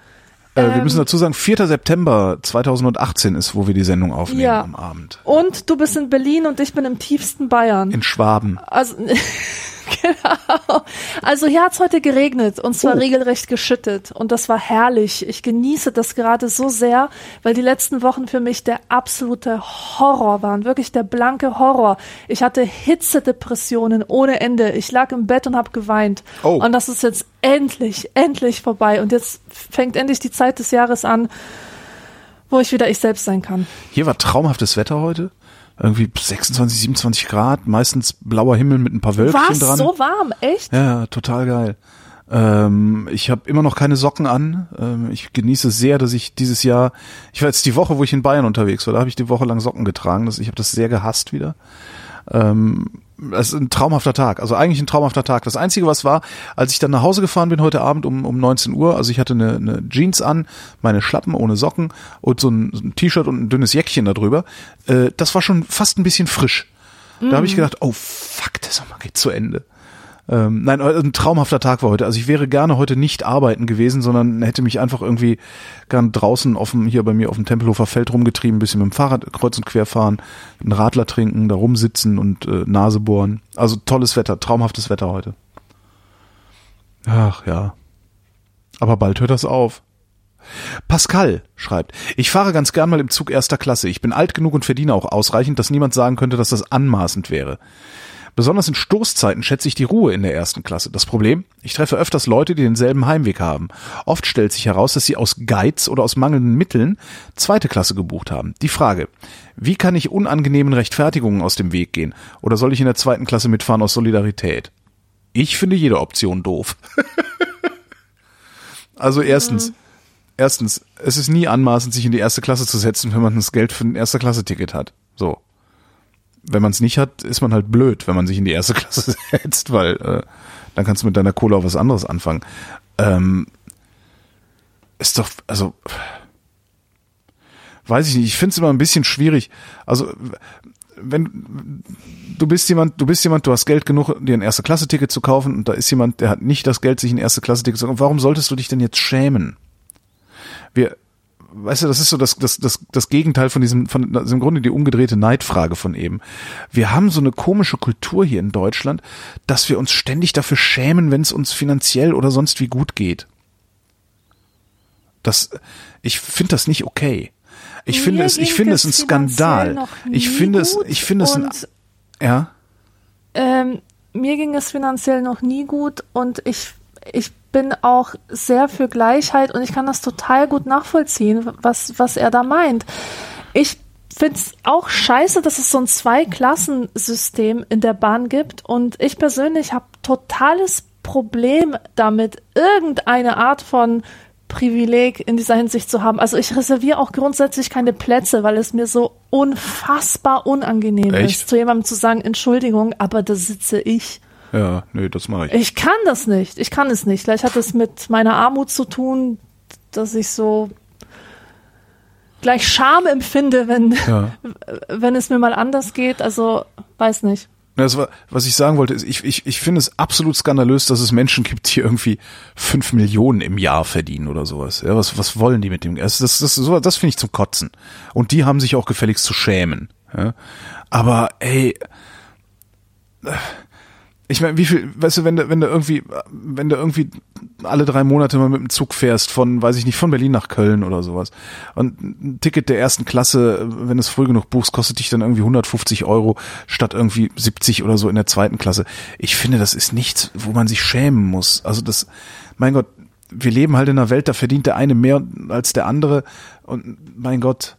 S2: Äh, wir
S3: Ähm,
S2: müssen dazu sagen, 4. September 2018 ist, wo wir die Sendung aufnehmen
S3: Ja.
S2: am Abend.
S3: und du bist in Berlin und ich bin im tiefsten Bayern.
S2: In Schwaben.
S3: Also (laughs) (laughs) Genau. Also hier hat's heute geregnet und zwar
S2: Oh.
S3: regelrecht geschüttet und das war herrlich. Ich genieße das gerade so sehr, weil die letzten Wochen für mich der absolute Horror waren, wirklich der blanke Horror. Ich hatte Hitzedepressionen ohne Ende. Ich lag im Bett und habe geweint.
S2: Oh.
S3: Und das ist jetzt endlich, endlich vorbei und jetzt fängt endlich die Zeit des Jahres an, wo ich wieder ich selbst sein kann.
S2: Hier war traumhaftes Wetter heute. Irgendwie 26, 27 Grad, meistens blauer Himmel mit ein paar Wölkchen
S3: Was?
S2: dran.
S3: So warm? Echt?
S2: Ja, total geil. Ähm, ich habe immer noch keine Socken an. Ähm, ich genieße sehr, dass ich dieses Jahr, ich war jetzt die Woche, wo ich in Bayern unterwegs war, da habe ich die Woche lang Socken getragen. Das, ich habe das sehr gehasst wieder. Ähm, es ist ein traumhafter Tag, also eigentlich ein traumhafter Tag. Das Einzige, was war, als ich dann nach Hause gefahren bin heute Abend um, um 19 Uhr, also ich hatte eine, eine Jeans an, meine Schlappen ohne Socken und so ein, so ein T-Shirt und ein dünnes Jäckchen darüber, äh, das war schon fast ein bisschen frisch. Da habe ich gedacht, oh fuck, der Sommer geht zu Ende. Ähm, nein, äh, ein traumhafter Tag war heute. Also ich wäre gerne heute nicht arbeiten gewesen, sondern hätte mich einfach irgendwie gern draußen offen hier bei mir auf dem Tempelhofer Feld rumgetrieben, ein bisschen mit dem Fahrrad kreuz und quer fahren, einen Radler trinken, da rumsitzen und äh, Nase bohren. Also tolles Wetter, traumhaftes Wetter heute. Ach ja. Aber bald hört das auf. Pascal schreibt, ich fahre ganz gern mal im Zug erster Klasse. Ich bin alt genug und verdiene auch ausreichend, dass niemand sagen könnte, dass das anmaßend wäre. Besonders in Stoßzeiten schätze ich die Ruhe in der ersten Klasse. Das Problem, ich treffe öfters Leute, die denselben Heimweg haben. Oft stellt sich heraus, dass sie aus Geiz oder aus mangelnden Mitteln zweite Klasse gebucht haben. Die Frage, wie kann ich unangenehmen Rechtfertigungen aus dem Weg gehen? Oder soll ich in der zweiten Klasse mitfahren aus Solidarität? Ich finde jede Option doof. (laughs) also erstens, erstens, es ist nie anmaßend, sich in die erste Klasse zu setzen, wenn man das Geld für ein erste Klasse Ticket hat. So. Wenn man es nicht hat, ist man halt blöd, wenn man sich in die erste (laughs) Klasse setzt, weil äh, dann kannst du mit deiner Kohle auch was anderes anfangen. Ähm, ist doch, also weiß ich nicht, ich finde es immer ein bisschen schwierig. Also wenn du bist jemand, du bist jemand, du hast Geld genug, dir ein erste Klasse Ticket zu kaufen und da ist jemand, der hat nicht das Geld, sich ein erste Klasse Ticket zu kaufen. Warum solltest du dich denn jetzt schämen? Wir, weißt du, das ist so das, das, das, das Gegenteil von diesem, von, ist im Grunde die umgedrehte Neidfrage von eben. Wir haben so eine komische Kultur hier in Deutschland, dass wir uns ständig dafür schämen, wenn es uns finanziell oder sonst wie gut geht. Das, ich finde das nicht okay. Ich finde
S3: Mir
S2: es, ich finde es ein Skandal. Ich finde es, ich finde es ein, ja.
S3: ähm, mir ging es finanziell noch nie gut und ich, ich bin auch sehr für Gleichheit und ich kann das total gut nachvollziehen, was, was er da meint. Ich finde es auch scheiße, dass es so ein Zweiklassensystem in der Bahn gibt und ich persönlich habe totales Problem damit, irgendeine Art von Privileg in dieser Hinsicht zu haben. Also ich reserviere auch grundsätzlich keine Plätze, weil es mir so unfassbar unangenehm
S2: Echt?
S3: ist, zu jemandem zu sagen, Entschuldigung, aber da sitze ich.
S2: Ja, nö, das mache ich.
S3: Ich kann das nicht. Ich kann es nicht. Vielleicht hat es mit meiner Armut zu tun, dass ich so gleich Scham empfinde, wenn,
S2: Ja. (laughs)
S3: wenn es mir mal anders geht. Also, weiß nicht.
S2: Das war, was ich sagen wollte, ist, ich, ich, ich finde es absolut skandalös, dass es Menschen gibt, die irgendwie fünf Millionen im Jahr verdienen oder sowas. Ja, was, was wollen die mit dem? Das, das, das, so- das finde ich zum Kotzen. Und die haben sich auch gefälligst zu schämen. Ja? Aber ey, ich meine, wie viel, weißt du, wenn du, wenn du irgendwie, wenn du irgendwie alle drei Monate mal mit dem Zug fährst von, weiß ich nicht, von Berlin nach Köln oder sowas und ein Ticket der ersten Klasse, wenn du es früh genug buchst, kostet dich dann irgendwie 150 Euro statt irgendwie 70 oder so in der zweiten Klasse. Ich finde, das ist nichts, wo man sich schämen muss. Also das, mein Gott, wir leben halt in einer Welt, da verdient der eine mehr als der andere und mein Gott,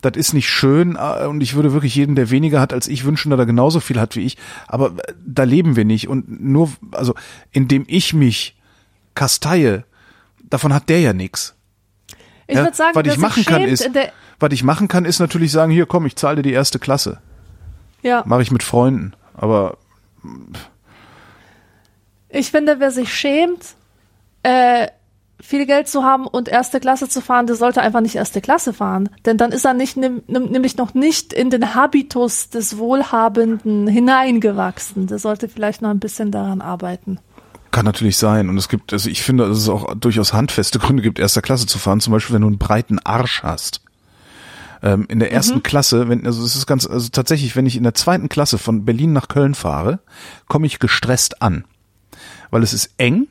S2: das ist nicht schön äh, und ich würde wirklich jedem, der weniger hat als ich, wünschen, dass er genauso viel hat wie ich. Aber äh, da leben wir nicht und nur, also indem ich mich kasteie, davon hat der ja nichts.
S3: Ich
S2: ja?
S3: würde sagen,
S2: was ich machen kann ist, was ich machen kann, ist natürlich sagen, hier komm, ich zahle dir die erste Klasse.
S3: ja.
S2: Mache ich mit Freunden. Aber
S3: Ich finde, wer sich schämt, äh, viel Geld zu haben und erste Klasse zu fahren, der sollte einfach nicht erste Klasse fahren. Denn dann ist er nicht, nämlich noch nicht in den Habitus des Wohlhabenden hineingewachsen. Der sollte vielleicht noch ein bisschen daran arbeiten.
S2: Kann natürlich sein. Und es gibt, also ich finde, dass es auch durchaus handfeste Gründe gibt, erster Klasse zu fahren. Zum Beispiel, wenn du einen breiten Arsch hast. Ähm, in der ersten Klasse, wenn, also es ist ganz, also tatsächlich, wenn ich in der zweiten Klasse von Berlin nach Köln fahre, komme ich gestresst an. Weil es ist eng,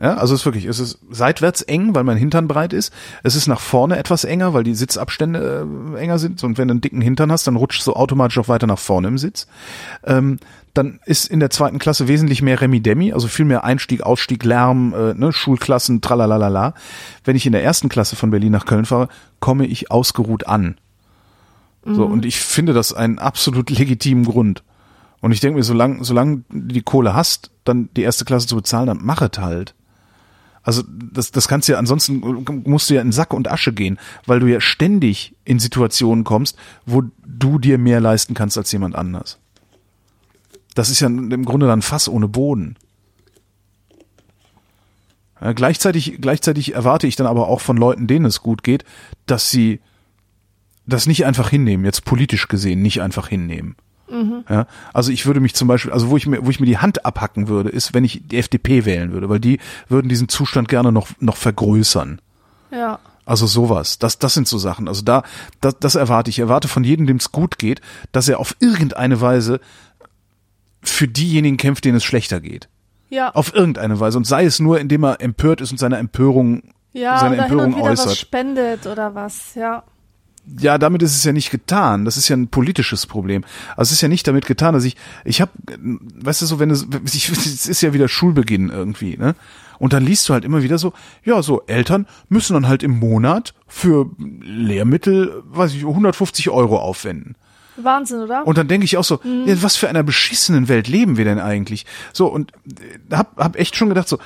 S2: ja, also es ist wirklich, es ist seitwärts eng, weil mein Hintern breit ist. Es ist nach vorne etwas enger, weil die Sitzabstände äh, enger sind. Und wenn du einen dicken Hintern hast, dann rutschst du automatisch auch weiter nach vorne im Sitz. Ähm, dann ist in der zweiten Klasse wesentlich mehr Remi-Demi, also viel mehr Einstieg, Ausstieg, Lärm, äh, ne, Schulklassen, tralalala. Wenn ich in der ersten Klasse von Berlin nach Köln fahre, komme ich ausgeruht an. So, und ich finde das einen absolut legitimen Grund. Und ich denke mir, solange solange du die Kohle hast, dann die erste Klasse zu bezahlen, dann mach es halt. Also das, das kannst du ja, ansonsten musst du ja in Sack und Asche gehen, weil du ja ständig in Situationen kommst, wo du dir mehr leisten kannst als jemand anders. Das ist ja im Grunde dann Fass ohne Boden. Ja, gleichzeitig, gleichzeitig erwarte ich dann aber auch von Leuten, denen es gut geht, dass sie das nicht einfach hinnehmen, jetzt politisch gesehen nicht einfach hinnehmen. Ja, also ich würde mich zum Beispiel, also wo ich mir, wo ich mir die Hand abhacken würde, ist, wenn ich die FDP wählen würde, weil die würden diesen Zustand gerne noch noch vergrößern.
S3: Ja.
S2: Also sowas. Das, das sind so Sachen. Also da, das, das erwarte ich. Ich erwarte von jedem, dem es gut geht, dass er auf irgendeine Weise für diejenigen kämpft, denen es schlechter geht.
S3: Ja.
S2: Auf irgendeine Weise. Und sei es nur, indem er empört ist und seine Empörung,
S3: ja,
S2: seine
S3: oder hin
S2: Empörung
S3: und wieder was
S2: äußert.
S3: spendet oder was, ja.
S2: Ja, damit ist es ja nicht getan. Das ist ja ein politisches Problem. Also es ist ja nicht damit getan, dass ich, ich habe, weißt du so, wenn es, (laughs) ich, es ist ja wieder Schulbeginn irgendwie, ne? Und dann liest du halt immer wieder so, ja, so Eltern müssen dann halt im Monat für Lehrmittel, weiß ich, 150 Euro aufwenden.
S3: Wahnsinn, oder?
S2: Und dann denke ich auch so, ja, was für einer beschissenen Welt leben wir denn eigentlich? So, und äh, hab, hab echt schon gedacht so,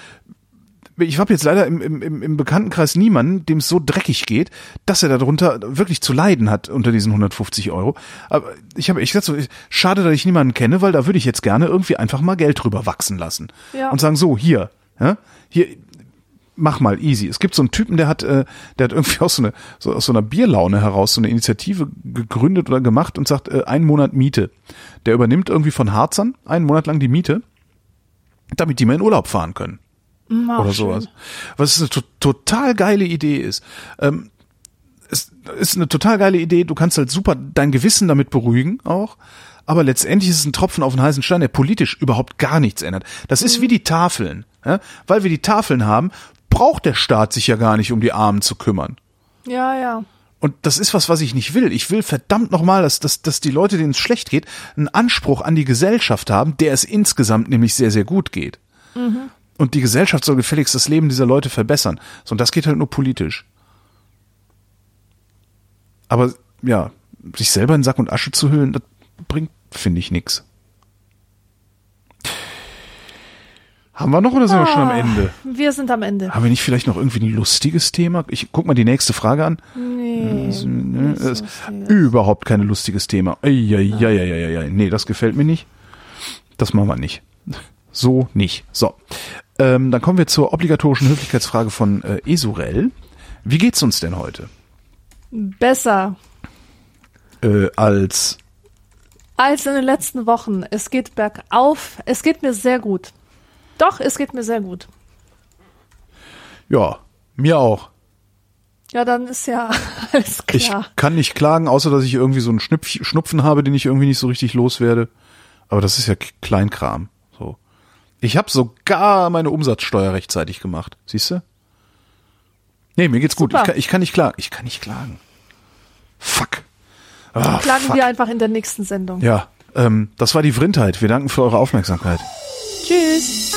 S2: ich habe jetzt leider im, im, im- Bekanntenkreis niemanden, dem es so dreckig geht, dass er darunter wirklich zu leiden hat unter diesen 150 Euro. Aber ich habe echt gesagt, so, schade, dass ich niemanden kenne, weil da würde ich jetzt gerne irgendwie einfach mal Geld drüber wachsen lassen.
S3: Ja.
S2: Und sagen, so, hier, ja, hier, mach mal easy. Es gibt so einen Typen, der hat, äh, der hat irgendwie aus so, eine, so aus so einer Bierlaune heraus so eine Initiative gegründet oder gemacht und sagt, äh, einen Monat Miete. Der übernimmt irgendwie von Harzern einen Monat lang die Miete, damit die mal in Urlaub fahren können
S3: Ach,
S2: oder
S3: schön.
S2: sowas. Was eine to total geile Idee ist. Ähm, es ist eine total geile Idee. Du kannst halt super dein Gewissen damit beruhigen auch. Aber letztendlich ist es ein Tropfen auf den heißen Stein, der politisch überhaupt gar nichts ändert. Das ist wie die Tafeln. Ja? Weil wir die Tafeln haben, braucht der Staat sich ja gar nicht um die Armen zu kümmern.
S3: Ja, ja.
S2: Und das ist was, was ich nicht will. Ich will verdammt nochmal, dass, dass, dass die Leute, denen es schlecht geht, einen Anspruch an die Gesellschaft haben, der es insgesamt nämlich sehr, sehr gut geht. Und die Gesellschaft soll gefälligst das Leben dieser Leute verbessern. So, und das geht halt nur politisch. Aber ja, sich selber in Sack und Asche zu hüllen, das bringt, finde ich, nix. Haben wir noch oder sind wir schon am
S3: Ah,
S2: Ende?
S3: Wir sind am Ende.
S2: Haben wir nicht vielleicht noch irgendwie ein lustiges Thema? Ich guck mal die nächste Frage an.
S3: Nee.
S2: Ne, das ist
S3: lustiges.
S2: überhaupt kein lustiges Thema. Eieieiei. Nee, das gefällt mir nicht. Das machen wir nicht. So nicht. So. Ähm, dann kommen wir zur obligatorischen Höflichkeitsfrage von äh, Esurel. Wie geht's uns denn heute?
S3: Besser
S2: Äh, als
S3: als in den letzten Wochen. Es geht bergauf. Es geht mir sehr gut. Doch, es geht mir sehr gut.
S2: ja, mir auch.
S3: Ja, dann ist ja (laughs) alles
S2: Ich
S3: klar.
S2: kann nicht klagen, außer dass ich irgendwie so einen Schnupf Schnupfen habe, den ich irgendwie nicht so richtig loswerde. Aber das ist ja Kleinkram. Ich habe sogar meine Umsatzsteuer rechtzeitig gemacht. Siehst du? Nee, mir geht's gut. Ich kann, ich kann nicht klagen. Ich kann nicht klagen. Fuck. Ah,
S3: Klagen
S2: fuck.
S3: wir einfach in der nächsten Sendung.
S2: Ja, ähm, das war die Vrindheit. Wir danken für eure Aufmerksamkeit.
S3: Tschüss.